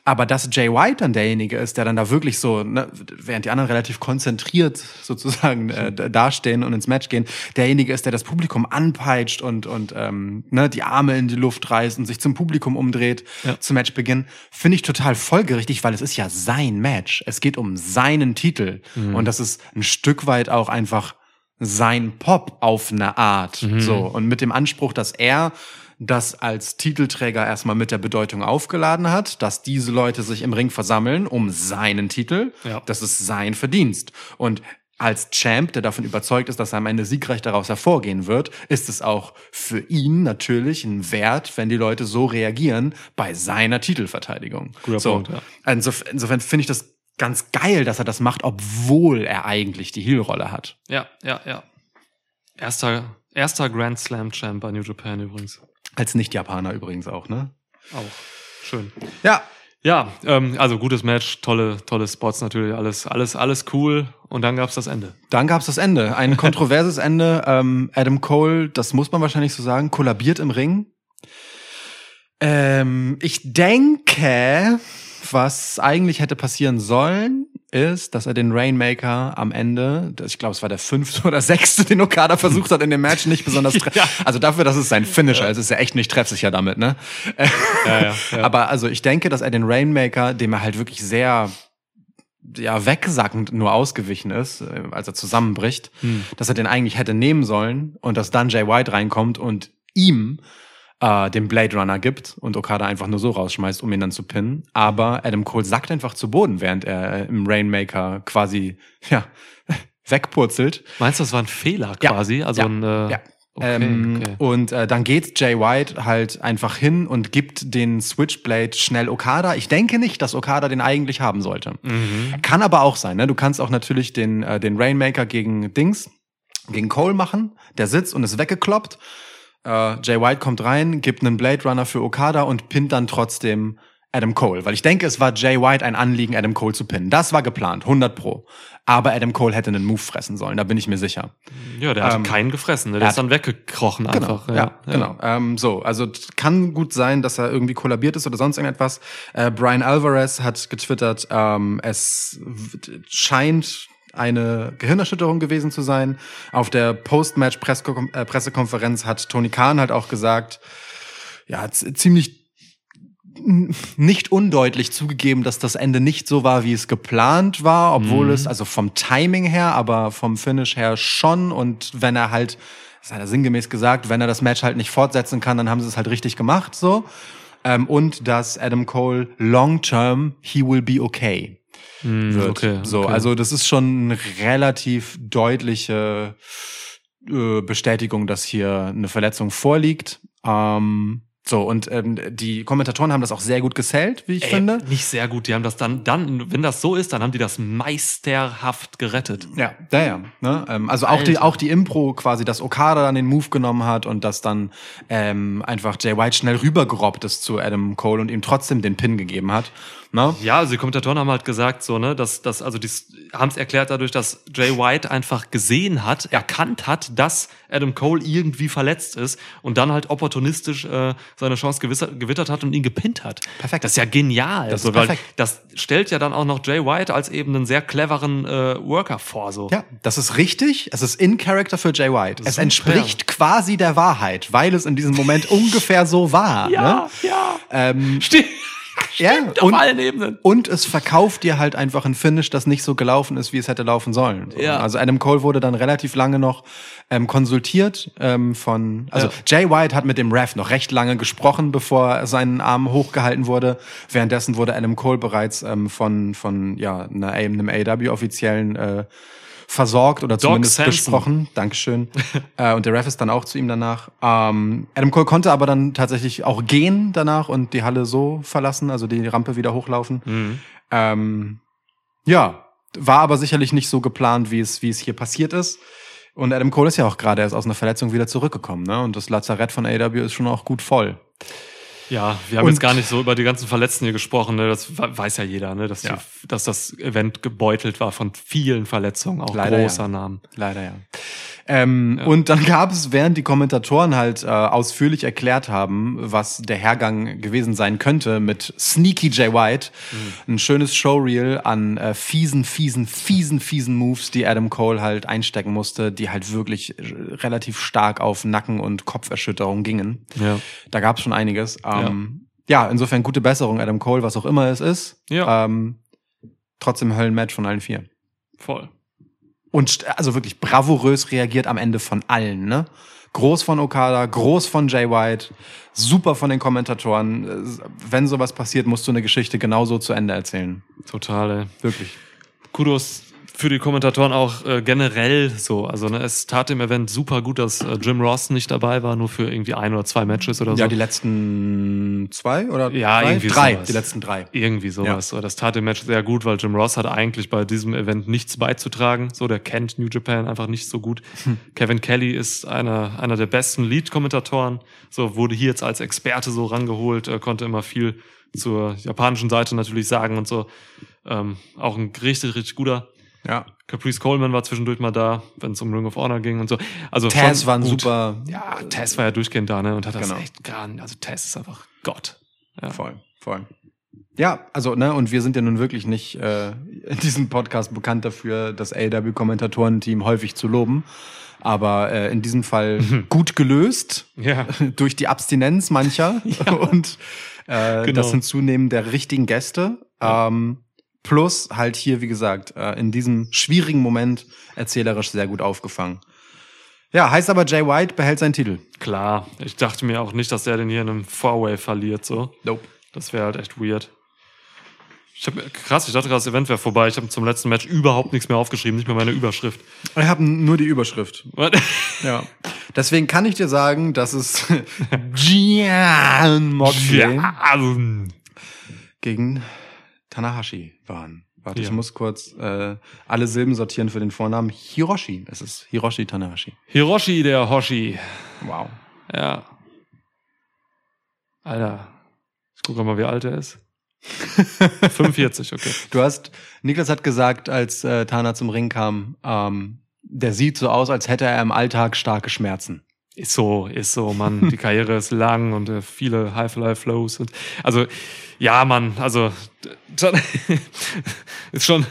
Aber dass Jay White dann derjenige ist, der dann da wirklich so, ne, während die anderen relativ konzentriert sozusagen äh, da- dastehen und ins Match gehen, derjenige ist, der das Publikum anpeitscht und, und ähm, ne, die Arme in die Luft reißt und sich zum Publikum umdreht Ja. zum Matchbeginn, finde ich total folgerichtig, weil es ist ja sein Match. Es geht um seinen Titel. Und das ist ein Stück weit auch einfach sein Pop auf eine Art. So. Und mit dem Anspruch, dass er das als Titelträger erstmal mit der Bedeutung aufgeladen hat, dass diese Leute sich im Ring versammeln um seinen Titel. Ja. Das ist sein Verdienst. Und als Champ, der davon überzeugt ist, dass er am Ende siegreich daraus hervorgehen wird, ist es auch für ihn natürlich ein Wert, wenn die Leute so reagieren bei seiner Titelverteidigung. Guter so. Punkt, ja. Insof insofern finde ich das ganz geil, dass er das macht, obwohl er eigentlich die Heel-Rolle hat. Ja, ja, ja. Erster, erster Grand Slam Champ bei New Japan übrigens. Als Nicht-Japaner übrigens auch, ne? Auch. Schön. Ja, Ja, ähm, also gutes Match, tolle, tolle Spots natürlich, alles, alles, alles cool. Und dann gab's das Ende. Dann gab's das Ende. Ein kontroverses Ende. Ähm, Adam Cole, das muss man wahrscheinlich so sagen, kollabiert im Ring. Ähm, ich denke, was eigentlich hätte passieren sollen, ist, dass er den Rainmaker am Ende, ich glaube, es war der fünfte oder sechste, den Okada versucht hat in dem Match, nicht besonders tre- Ja. Also dafür, dass es sein Finisher ist, ist er echt nicht treffsicher damit, ne? Ja, ja, ja. Aber also ich denke, dass er den Rainmaker, dem er halt wirklich sehr ja, wegsackend nur ausgewichen ist, äh, als er zusammenbricht, Hm. dass er den eigentlich hätte nehmen sollen und dass dann Jay White reinkommt und ihm äh, den Blade Runner gibt und Okada einfach nur so rausschmeißt, um ihn dann zu pinnen. Aber Adam Cole sackt einfach zu Boden, während er äh, im Rainmaker quasi ja, wegpurzelt. Meinst du, das war ein Fehler Ja. quasi? Also Ja. ein, äh, Ja. Okay, ähm, okay. Und äh, dann geht Jay White halt einfach hin und gibt den Switchblade schnell Okada. Ich denke nicht, dass Okada den eigentlich haben sollte. Mhm. Kann aber auch sein. Ne? Du kannst auch natürlich den, äh, den Rainmaker gegen Dings, gegen Cole machen. Der sitzt und ist weggekloppt. Äh, Jay White kommt rein, gibt einen Blade Runner für Okada und pinnt dann trotzdem Adam Cole. Weil ich denke, es war Jay White ein Anliegen, Adam Cole zu pinnen. Das war geplant, 100 pro. Aber Adam Cole hätte einen Move fressen sollen, da bin ich mir sicher. Ja, der hat Ähm, keinen gefressen, ne? er der hat- ist dann weggekrochen Genau, einfach. ja, genau. Ähm, so, also kann gut sein, dass er irgendwie kollabiert ist oder sonst irgendetwas. Äh, Brian Alvarez hat getwittert, ähm, es scheint eine Gehirnerschütterung gewesen zu sein. Auf der Post-Match-Pressekonferenz hat Tony Khan halt auch gesagt, ja, ziemlich nicht undeutlich zugegeben, dass das Ende nicht so war, wie es geplant war, obwohl es, also vom Timing her, aber vom Finish her schon. Und wenn er halt, das hat er sinngemäß gesagt, wenn er das Match halt nicht fortsetzen kann, dann haben sie es halt richtig gemacht, so. Ähm, und dass Adam Cole long term, he will be okay wird. okay, so, okay. also das ist schon eine relativ deutliche äh, Bestätigung, dass hier eine Verletzung vorliegt. Ähm, so, und ähm, die Kommentatoren haben das auch sehr gut gesellt, wie ich Ey, finde. Nicht sehr gut. Die haben das dann, dann, wenn das so ist, dann haben die das meisterhaft gerettet. Ja, ja, ja. Ne? Ähm, also auch die, auch die Impro quasi, dass Okada dann den Move genommen hat und dass dann ähm, einfach Jay White schnell rübergerobbt ist zu Adam Cole und ihm trotzdem den Pin gegeben hat. Ne? Ja, also die Kommentatoren haben halt gesagt, so, ne, dass, dass also die haben es erklärt dadurch, dass Jay White einfach gesehen hat, erkannt hat, dass Adam Cole irgendwie verletzt ist und dann halt opportunistisch äh, seine Chance gewittert hat und ihn gepinnt hat. Perfekt. Das ist ja genial. Das ist so, weil perfekt. Das stellt ja dann auch noch Jay White als eben einen sehr cleveren äh, Worker vor. So. Ja, das ist richtig. Es ist in Character für Jay White. Es Super. entspricht quasi der Wahrheit, weil es in diesem Moment ungefähr so war. ja, Ne? ja. Ähm, Stimmt. Ja, Auf und, allen Ebenen. und es verkauft dir halt einfach ein Finish, das nicht so gelaufen ist, wie es hätte laufen sollen. So. Ja. Also Adam Cole wurde dann relativ lange noch ähm, konsultiert ähm, von, also Ja. Jay White hat mit dem Ref noch recht lange gesprochen, bevor sein Arm hochgehalten wurde. Währenddessen wurde Adam Cole bereits ähm, von von ja einer, einem AW-Offiziellen äh, versorgt oder zumindest Samson. besprochen. Dankeschön. äh, und der Ref ist dann auch zu ihm danach. Ähm, Adam Cole konnte aber dann tatsächlich auch gehen danach und die Halle so verlassen, also die Rampe wieder hochlaufen. Mhm. Ähm, ja, war aber sicherlich nicht so geplant, wie es, wie es hier passiert ist. Und Adam Cole ist ja auch gerade erst aus einer Verletzung wieder zurückgekommen, ne? Und das Lazarett von AW ist schon auch gut voll. Ja, wir haben Und- jetzt gar nicht so über die ganzen Verletzten hier gesprochen. Ne? Das we- weiß ja jeder, ne? dass, Ja. die, dass das Event gebeutelt war von vielen Verletzungen, auch Leider großer ja. Namen. Leider ja. Ähm, Und dann gab es, während die Kommentatoren halt äh, ausführlich erklärt haben, was der Hergang gewesen sein könnte mit Sneaky Jay White, ein schönes Showreel an äh, fiesen, fiesen, fiesen, fiesen Moves, die Adam Cole halt einstecken musste, die halt wirklich äh, relativ stark auf Nacken- und Kopferschütterung gingen. Ja. Da gab es schon einiges. Ähm, ja. insofern gute Besserung, Adam Cole, was auch immer es ist. Ja. Ähm, trotzdem Höllenmatch von allen vier. Voll. Und also wirklich bravourös reagiert am Ende von allen, ne? Groß von Okada, groß von Jay White, super von den Kommentatoren. Äh, Wenn sowas passiert, musst du eine Geschichte genauso zu Ende erzählen. Total, ey. Wirklich. Kudos für die Kommentatoren auch äh, generell so. Also ne, es tat dem Event super gut, dass äh, Jim Ross nicht dabei war, nur für irgendwie ein oder zwei Matches oder so. Ja, die letzten zwei oder Ja, drei? irgendwie drei. sowas. Die letzten drei. Irgendwie sowas. So, Das tat dem Match sehr gut, weil Jim Ross hat eigentlich bei diesem Event nichts beizutragen. So, der kennt New Japan einfach nicht so gut. Kevin Kelly ist einer, einer der besten Lead-Kommentatoren. So, wurde hier jetzt als Experte so rangeholt, äh, konnte immer viel zur japanischen Seite natürlich sagen und so. Ähm, auch ein richtig, richtig guter. Ja. Caprice Coleman war zwischendurch mal da, wenn es um Ring of Honor ging und so. Also Taz schon war ein super. Ja, Tess war ja durchgehend da, ne? Und hat das Genau. echt gran. Also Tess ist einfach Gott. Ja. Voll, voll. Ja, also, ne, und wir sind ja nun wirklich nicht äh, in diesem Podcast bekannt dafür, das AW-Kommentatorenteam häufig zu loben. Aber äh, in diesem Fall gut gelöst Ja. durch die Abstinenz mancher und äh, Genau. das Hinzunehmen der richtigen Gäste. Ähm, plus halt hier, wie gesagt, äh, in diesem schwierigen Moment erzählerisch sehr gut aufgefangen. Ja, heißt aber Jay White behält seinen Titel. Klar, ich dachte mir auch nicht, dass der den hier in einem Four-Way verliert, so. Nope. Das wäre halt echt weird. Ich hab, krass, ich dachte gerade, das Event wäre vorbei. Ich habe zum letzten Match überhaupt nichts mehr aufgeschrieben, nicht mehr meine Überschrift. Ich habe nur die Überschrift. Ja. Deswegen kann ich dir sagen, dass es Gian Moxley ja, also, gegen Tanahashi waren. Warte, ich Ja. muss kurz äh, alle Silben sortieren für den Vornamen. Hiroshi. Es ist Hiroshi Tanahashi. Hiroshi, der Hoshi. Wow. Ja. Alter. Ich gucke mal, wie alt er ist. 45, okay. Du hast, Niklas hat gesagt, als äh, Tana zum Ring kam, ähm, der sieht so aus, als hätte er im Alltag starke Schmerzen. Ist so, ist so, Mann. Die Karriere ist lang und äh, viele High-Fly-Flows. Und, also, ja, Mann, also ist schon,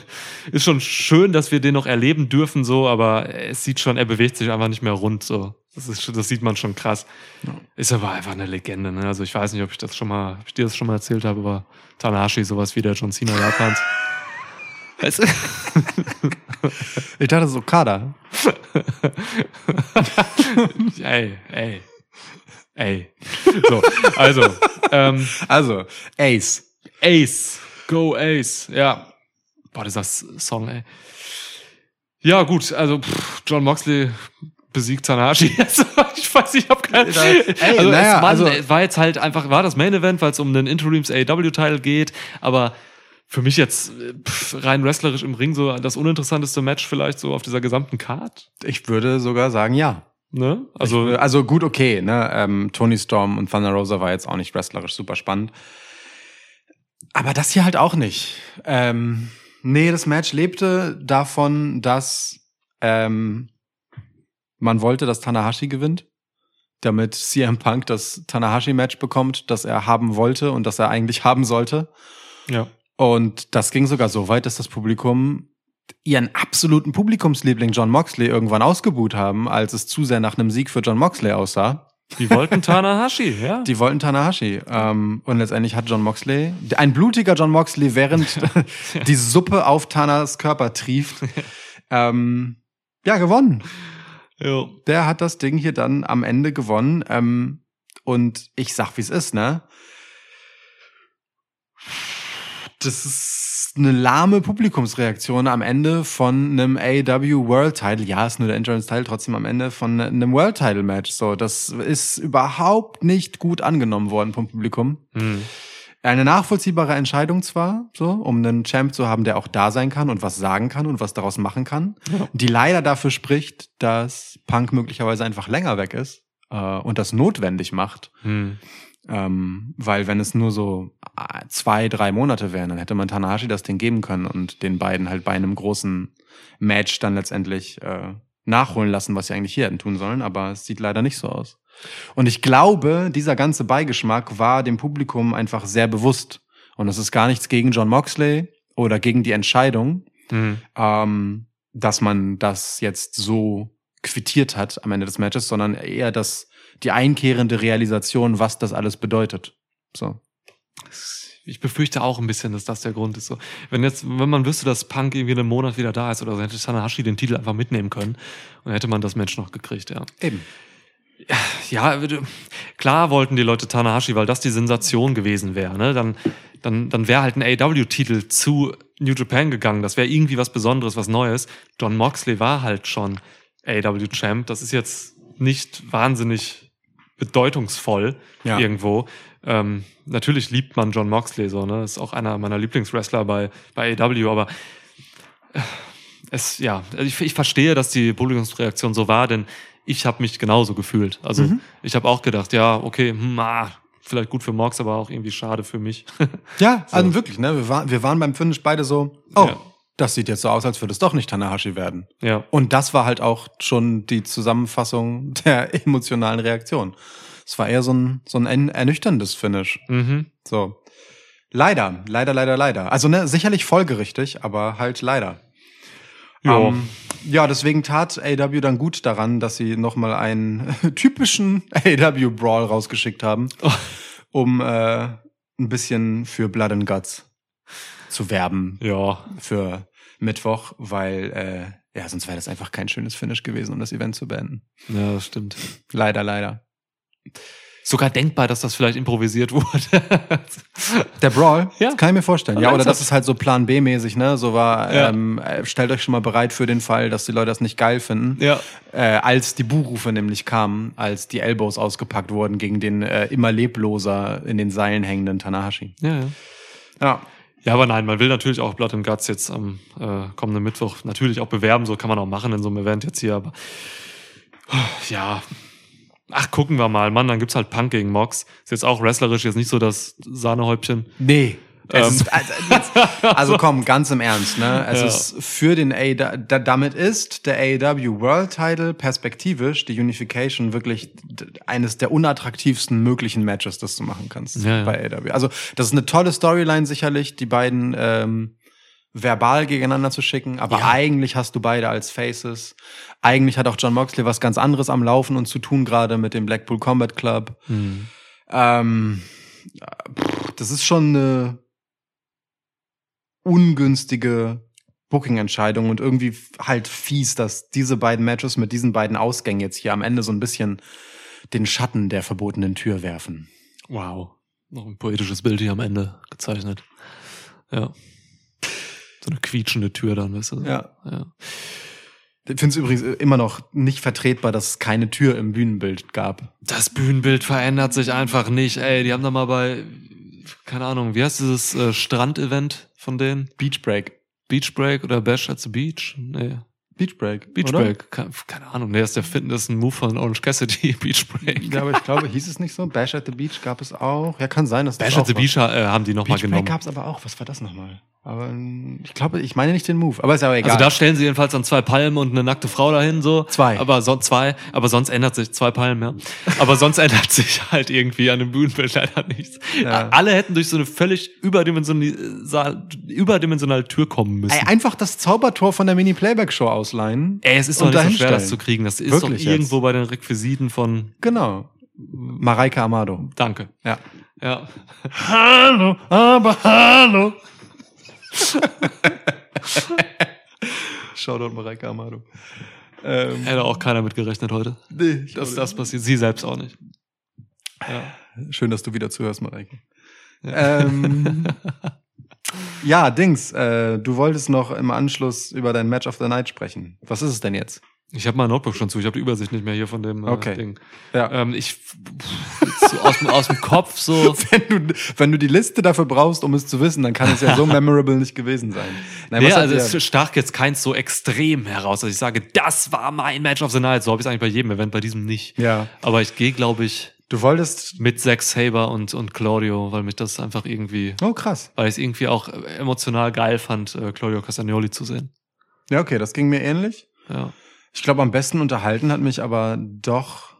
ist schon schön, dass wir den noch erleben dürfen, so, aber es sieht schon, er bewegt sich einfach nicht mehr rund, so. Das, ist, das sieht man schon krass. Ist aber einfach eine Legende, ne? Also ich weiß nicht, ob ich das schon mal, ob ich dir das schon mal erzählt habe, aber Tanahashi, sowas wie der John Cena Japans. Weißt du? Ich dachte, das ist Okada. ey, ey. Ey. So, also, ähm, Also, Ace. Ace. Go Ace. Ja. Boah, dieser Song, ey. Ja, gut, also pff, John Moxley besiegt Tanahashi. Also, ich weiß, ich habe keine. Ey, also, naja, es war, also- war jetzt halt einfach, war das Main Event, weil es um den Interims AEW-Title geht, aber für mich jetzt pff, rein wrestlerisch im Ring so das uninteressanteste Match vielleicht so auf dieser gesamten Card. Ich würde sogar sagen, ja. Ne? Also, Also, also gut, okay, ne? Ähm, Tony Storm und Thunder Rosa war jetzt auch nicht wrestlerisch super spannend. Aber das hier halt auch nicht. Ähm, nee, das Match lebte davon, dass ähm, man wollte, dass Tanahashi gewinnt, damit CM Punk das Tanahashi-Match bekommt, das er haben wollte und das er eigentlich haben sollte. ja. Und das ging sogar so weit, dass das Publikum ihren absoluten Publikumsliebling John Moxley irgendwann ausgebuht haben, als es zu sehr nach einem Sieg für John Moxley aussah. Die wollten Tanahashi, ja. Die wollten Tanahashi. Ähm, und letztendlich hat John Moxley, ein blutiger John Moxley, während die Suppe auf Tanas Körper trieft, ähm, ja, gewonnen. jo. Der hat das Ding hier dann am Ende gewonnen. Ähm, und ich sag, wie es ist, ne? Das ist eine lahme Publikumsreaktion am Ende von einem AEW World Title. Ja, ist nur der Endurance Title, trotzdem am Ende von einem World Title Match. So, das ist überhaupt nicht gut angenommen worden vom Publikum. Hm. Eine nachvollziehbare Entscheidung zwar, so, um einen Champ zu haben, der auch da sein kann und was sagen kann und was daraus machen kann, die leider dafür spricht, dass Punk möglicherweise einfach länger weg ist äh, und das notwendig macht. Hm. Ähm, weil wenn es nur so zwei, drei Monate wären, dann hätte man Tanahashi das Ding geben können und den beiden halt bei einem großen Match dann letztendlich äh, nachholen lassen, was sie eigentlich hier hätten tun sollen. Aber es sieht leider nicht so aus. Und ich glaube, dieser ganze Beigeschmack war dem Publikum einfach sehr bewusst. Und es ist gar nichts gegen John Moxley oder gegen die Entscheidung, Hm. ähm, dass man das jetzt so quittiert hat am Ende des Matches, sondern eher das, die einkehrende Realisation, was das alles bedeutet. So. Ich befürchte auch ein bisschen, dass das der Grund ist. So, wenn jetzt, wenn man wüsste, dass Punk irgendwie einen Monat wieder da ist oder so, hätte Tanahashi den Titel einfach mitnehmen können und hätte man das Match noch gekriegt, ja. Eben. Ja, klar wollten die Leute Tanahashi, weil das die Sensation gewesen wäre. Ne? Dann, dann, dann wäre halt ein AW-Titel zu New Japan gegangen. Das wäre irgendwie was Besonderes, was Neues. John Moxley war halt schon AW-Champ. Das ist jetzt nicht wahnsinnig bedeutungsvoll Ja. irgendwo. Ähm, natürlich liebt man John Moxley so, ne? Ist auch einer meiner Lieblingswrestler bei, bei AW, aber äh, es, ja, also ich, ich verstehe, dass die Publikumsreaktion so war, denn ich habe mich genauso gefühlt. Also Mhm. ich habe auch gedacht, ja, okay, hm, ah, vielleicht gut für Mox, aber auch irgendwie schade für mich. Ja, also wirklich, ne? Wir, waren, wir waren beim Finish beide so, oh, Ja. das sieht jetzt so aus, als würde es doch nicht Tanahashi werden. ja. Und das war halt auch schon die Zusammenfassung der emotionalen Reaktion. Es war eher so ein, so ein ern- ernüchterndes Finish. Mhm. So. Leider, leider, leider, leider. Also ne, sicherlich folgerichtig, aber halt leider. Ja. Ähm, ja, deswegen tat AW dann gut daran, dass sie nochmal einen typischen AW-Brawl rausgeschickt haben, um äh, ein bisschen für Blood and Guts zu werben Ja. für Mittwoch, weil äh, ja, sonst wäre das einfach kein schönes Finish gewesen, um das Event zu beenden. Ja, das stimmt. Leider, leider. Sogar denkbar, dass das vielleicht improvisiert wurde. Der Brawl, Ja. das kann ich mir vorstellen. Ja, oder das ist halt so Plan B-mäßig, ne? So war, Ja. ähm, äh, stellt euch schon mal bereit für den Fall, dass die Leute das nicht geil finden. ja. Äh, als die Buhrufe nämlich kamen, als die Elbows ausgepackt wurden gegen den äh, immer lebloser in den Seilen hängenden Tanahashi. Ja, ja. Ja. Ja, aber nein, man will natürlich auch Blood and Guts jetzt am äh, kommenden Mittwoch natürlich auch bewerben. So kann man auch machen in so einem Event jetzt hier. Aber ja, ach, gucken wir mal. Mann, dann gibt's halt Punk gegen Mox. Ist jetzt auch wrestlerisch jetzt nicht so das Sahnehäubchen. Nee. Ähm. ist, also, also komm, ganz im Ernst, ne? Es Ja. ist für den A, da, damit ist der AEW World Title perspektivisch die Unification wirklich eines der unattraktivsten möglichen Matches, das du machen kannst Ja, ja. bei AEW. Also das ist eine tolle Storyline sicherlich, die beiden ähm, verbal gegeneinander zu schicken, aber Ja. eigentlich hast du beide als Faces. Eigentlich hat auch John Moxley was ganz anderes am Laufen und zu tun gerade mit dem Blackpool Combat Club. Ähm, pff, das ist schon eine ungünstige Booking-Entscheidung und irgendwie halt fies, dass diese beiden Matches mit diesen beiden Ausgängen jetzt hier am Ende so ein bisschen den Schatten der verbotenen Tür werfen. Wow. Noch ein poetisches Bild hier am Ende gezeichnet. Ja. So eine quietschende Tür dann, weißt du? Ja. ja. Ich finde es übrigens immer noch nicht vertretbar, dass es keine Tür im Bühnenbild gab. Das Bühnenbild verändert sich einfach nicht. Ey, die haben da mal bei, keine Ahnung, wie heißt dieses äh, Strand-Event von denen? Beach Break. Beach Break oder Bash at the Beach? Nee. Beach Break. Beach oder? Break. Keine, keine Ahnung. Nee, das ist der Fit- das ist ein Move von Orange Cassidy. Beach Break. Ja, aber ich glaube, hieß es nicht so? Bash at the Beach gab es auch. Ja, kann sein, dass das Bash at the war. Beach äh, haben die nochmal Beach Break genommen. gab es aber auch. Was war das nochmal? Aber ähm, ich glaube, ich meine nicht den Move. Aber ist aber egal. Also da stellen sie jedenfalls dann zwei Palmen und eine nackte Frau dahin, so. Zwei. Aber so, zwei. Aber sonst ändert sich, zwei Palmen, ja. Aber sonst ändert sich halt irgendwie an dem Bühnenbild leider nichts. Ja. Alle hätten durch so eine völlig überdimensionale, überdimensionale Tür kommen müssen. Ey, einfach das Zaubertor von der Mini-Playback-Show ausleihen. Ey, es ist doch nicht so schwer, das zu kriegen. Das ist Wirklich doch irgendwo jetzt? bei den Requisiten von, Genau. Mareike Amado. danke. Ja. Ja. Hallo, aber hallo. Shoutout Mareike Amado. Ähm, Hätte auch keiner mit gerechnet heute, nee, ich dass das passiert. Sie selbst auch nicht. Ja. Schön, dass du wieder zuhörst, Mareike. Ähm, ja, Dings, äh, du wolltest noch im Anschluss über dein Match of the Night sprechen. Was ist es denn jetzt? Ich habe mein Notebook schon zu, ich habe die Übersicht nicht mehr hier von dem äh, Okay. Ding. Ja. Ähm, ich so aus, dem, aus dem Kopf so. Wenn du, wenn du die Liste dafür brauchst, um es zu wissen, dann kann es ja so memorable nicht gewesen sein. Nein, Nee, also es stach jetzt keins so extrem heraus, dass ich sage, das war mein Match of the Night. So habe ich es eigentlich bei jedem Event, bei diesem nicht. ja, Aber ich gehe, glaube ich, du wolltest. mit Zack Saber und, und Claudio, weil mich das einfach irgendwie, Oh, krass. weil ich es irgendwie auch emotional geil fand, äh, Claudio Castagnoli zu sehen. Ja, okay, das ging mir ähnlich. Ja. Ich glaube, am besten unterhalten hat mich aber doch.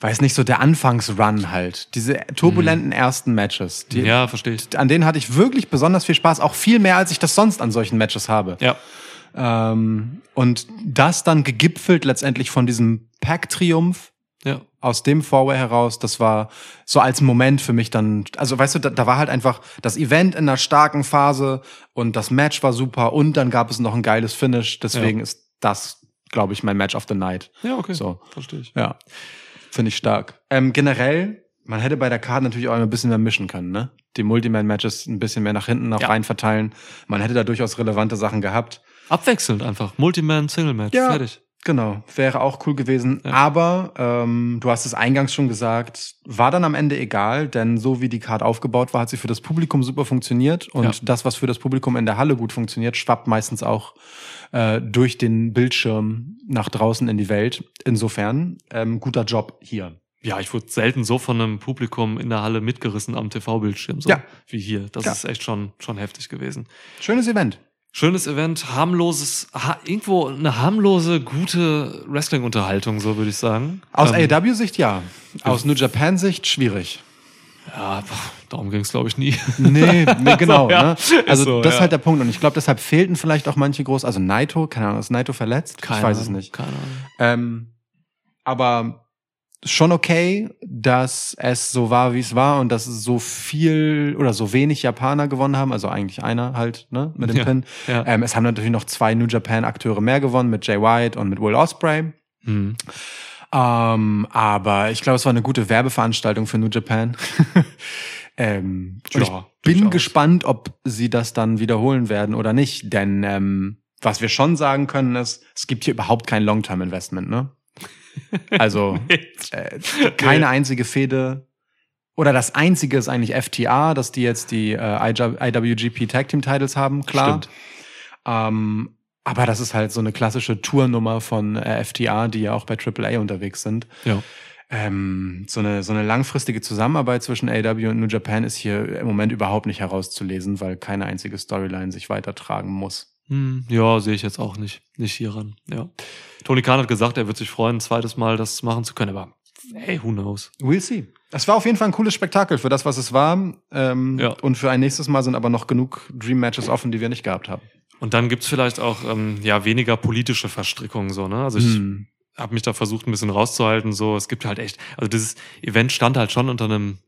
Weiß nicht, so der Anfangsrun halt. Diese turbulenten ersten Matches. Die, ja, verstehe ich. An denen hatte ich wirklich besonders viel Spaß. Auch viel mehr, als ich das sonst an solchen Matches habe. Ja. Ähm, und das dann gegipfelt letztendlich von diesem Pack-Triumph. Aus dem Fourway heraus, das war so als Moment für mich dann, also weißt du, da, da war halt einfach das Event in einer starken Phase und das Match war super und dann gab es noch ein geiles Finish, deswegen Ja. ist das, glaube ich, mein Match of the Night. Ja, okay. So. Verstehe ich. Ja. Finde ich stark. Ähm, generell, man hätte bei der Karte natürlich auch ein bisschen mehr mischen können, ne? Die Multiman-Matches ein bisschen mehr nach hinten noch Ja. rein verteilen. Man hätte da durchaus relevante Sachen gehabt. Abwechselnd einfach. Multiman, Single Match. Ja. Fertig. Genau, wäre auch cool gewesen. Ja. Aber ähm, du hast es eingangs schon gesagt, war dann am Ende egal, denn so wie die Card aufgebaut war, hat sie für das Publikum super funktioniert. Und Ja. das, was für das Publikum in der Halle gut funktioniert, schwappt meistens auch äh, durch den Bildschirm nach draußen in die Welt. Insofern, ähm, guter Job hier. Ja, ich wurde selten so von einem Publikum in der Halle mitgerissen am TV-Bildschirm, so Ja. wie hier. Das Ja. ist echt schon, schon heftig gewesen. Schönes Event. Schönes Event, harmloses, ha irgendwo eine harmlose, gute Wrestling-Unterhaltung, so würde ich sagen. Aus Ähm, AEW-Sicht ja. Aus New Japan-Sicht schwierig. Ja, darum ging es, glaube ich, nie. Nee, nee genau. ja. ne? Also So, das ist ja. halt der Punkt. Und ich glaube, deshalb fehlten vielleicht auch manche groß. Also Naito, keine Ahnung, ist Naito verletzt? ich weiß es nicht. Keine Ahnung. Ähm, aber schon okay, dass es so war, wie es war und dass so viel oder so wenig Japaner gewonnen haben. Also eigentlich einer halt, ne, mit dem Ja, Pin. ja. Ähm, es haben natürlich noch zwei New Japan Akteure mehr gewonnen mit Jay White und mit Will Ospreay. Hm. Ähm, aber ich glaube, es war eine gute Werbeveranstaltung für New Japan. ähm, und ich Ja, bin gespannt, ob sie das dann wiederholen werden oder nicht. Denn ähm, was wir schon sagen können, ist, es gibt hier überhaupt kein Long-Term-Investment, ne? Also äh, keine einzige Fehde. Oder das einzige ist eigentlich FTA, dass die jetzt die äh, IWGP Tag Team Titles haben, klar. Stimmt. Ähm, aber das ist halt so eine klassische Tournummer von äh, FTA, die ja auch bei AAA unterwegs sind. Ja. Ähm, so, eine, so eine langfristige Zusammenarbeit zwischen AW und New Japan ist hier im Moment überhaupt nicht herauszulesen, weil keine einzige Storyline sich weitertragen muss. Hm, ja, sehe ich jetzt auch nicht, nicht hieran. Ja. Tony Khan hat gesagt, er wird sich freuen, ein zweites Mal das machen zu können, aber hey, who knows? We'll see. Es war auf jeden Fall ein cooles Spektakel für das, was es war. Ähm, Ja. Und für ein nächstes Mal sind aber noch genug Dream Matches offen, die wir nicht gehabt haben. Und dann gibt's vielleicht auch ähm, ja weniger politische Verstrickungen so, ne? Also ich Hm. habe mich da versucht, ein bisschen rauszuhalten. So, es gibt halt echt, also dieses Event stand halt schon unter einem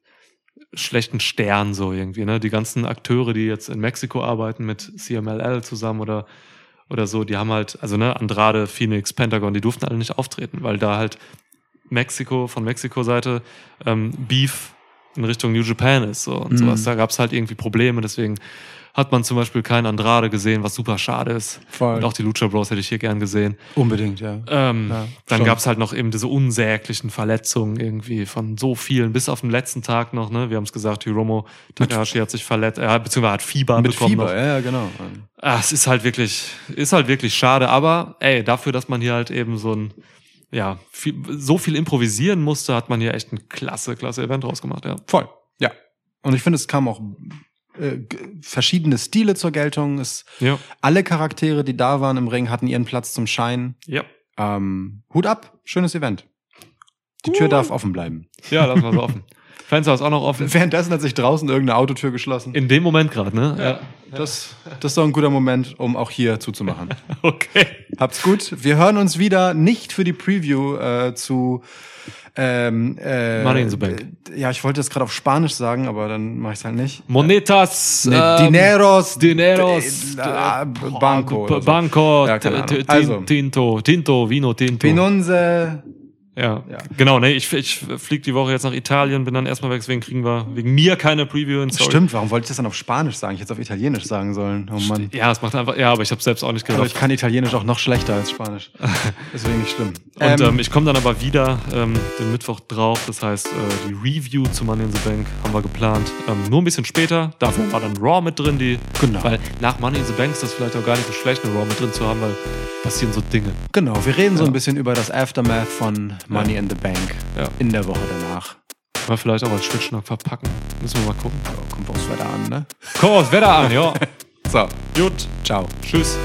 schlechten Stern so irgendwie, ne? Die ganzen Akteure, die jetzt in Mexiko arbeiten mit CMLL zusammen oder oder so, die haben halt, also ne, Andrade, Phoenix, Pentagon, die durften alle nicht auftreten, weil da halt Mexiko, von Mexiko-Seite ähm, Beef in Richtung New Japan ist so und Mhm. sowas. Da gab's halt irgendwie Probleme, deswegen hat man zum Beispiel keinen Andrade gesehen, was super schade ist. Voll. Und auch die Lucha Bros hätte ich hier gern gesehen. Unbedingt, ja. Ähm, Ja, dann schon. gab's halt noch eben diese unsäglichen Verletzungen irgendwie von so vielen, bis auf den letzten Tag noch, ne? Wir haben es gesagt, Hiromo Takahashi hat sich verletzt, er hat, beziehungsweise hat Fieber Mit bekommen. Fieber, Noch. ja, genau. Ah, es ist halt wirklich, ist halt wirklich schade, aber ey, dafür, dass man hier halt eben so ein, ja, viel, so viel improvisieren musste, hat man hier echt ein klasse, klasse Event rausgemacht, ja. Voll, ja. Und ich finde, es kamen auch äh, verschiedene Stile zur Geltung. Es, Ja. alle Charaktere, die da waren im Ring, hatten ihren Platz zum Schein. Ja. Ähm, Hut ab, schönes Event. Die Tür darf offen bleiben. Ja, lassen wir so offen. Fenster ist auch noch offen. Währenddessen hat sich draußen irgendeine Autotür geschlossen. In dem Moment gerade, ne? Ja. Das, das ist doch ein guter Moment, um auch hier zuzumachen. Okay. Habt's gut. Wir hören uns wieder nicht für die Preview äh, zu ähm, äh, Money in the Bank. Ja, ich wollte das gerade auf Spanisch sagen, aber dann mache ich es halt nicht. Monetas. Nee, ähm, Dineros, Dineros. Banco so. Banco. Ja, Also. Tinto. Tinto. Vino Tinto. Pinunze. Ja. Ja. Genau, ne, ich, ich flieg die Woche jetzt nach Italien, bin dann erstmal weg, deswegen kriegen wir wegen mir keine Preview in Story. Stimmt, warum wollte ich das dann auf Spanisch sagen? Ich hätte es auf Italienisch sagen sollen. Oh Mann. Ja, es macht einfach, ja, aber ich habe selbst auch nicht Aber gerafft. ich kann Italienisch auch noch schlechter als Spanisch. Deswegen nicht schlimm. Und ähm, ich komme dann aber wieder ähm, den Mittwoch drauf. Das heißt, äh, die Review zu Money in the Bank haben wir geplant. Ähm, nur ein bisschen später. Dafür war dann Raw mit drin. Die, Genau. Weil nach Money in the Bank ist das vielleicht auch gar nicht so schlecht, eine Raw mit drin zu haben, weil passieren so Dinge. Genau, wir reden so Ja. ein bisschen über das Aftermath von Money in the Bank Ja. in der Woche danach. Wir vielleicht auch als Schnittschnack verpacken. Müssen wir mal gucken. Ja, kommt aufs Wetter an, ne? Komm, das Wetter an, ja. So, Gut. ciao. Tschüss.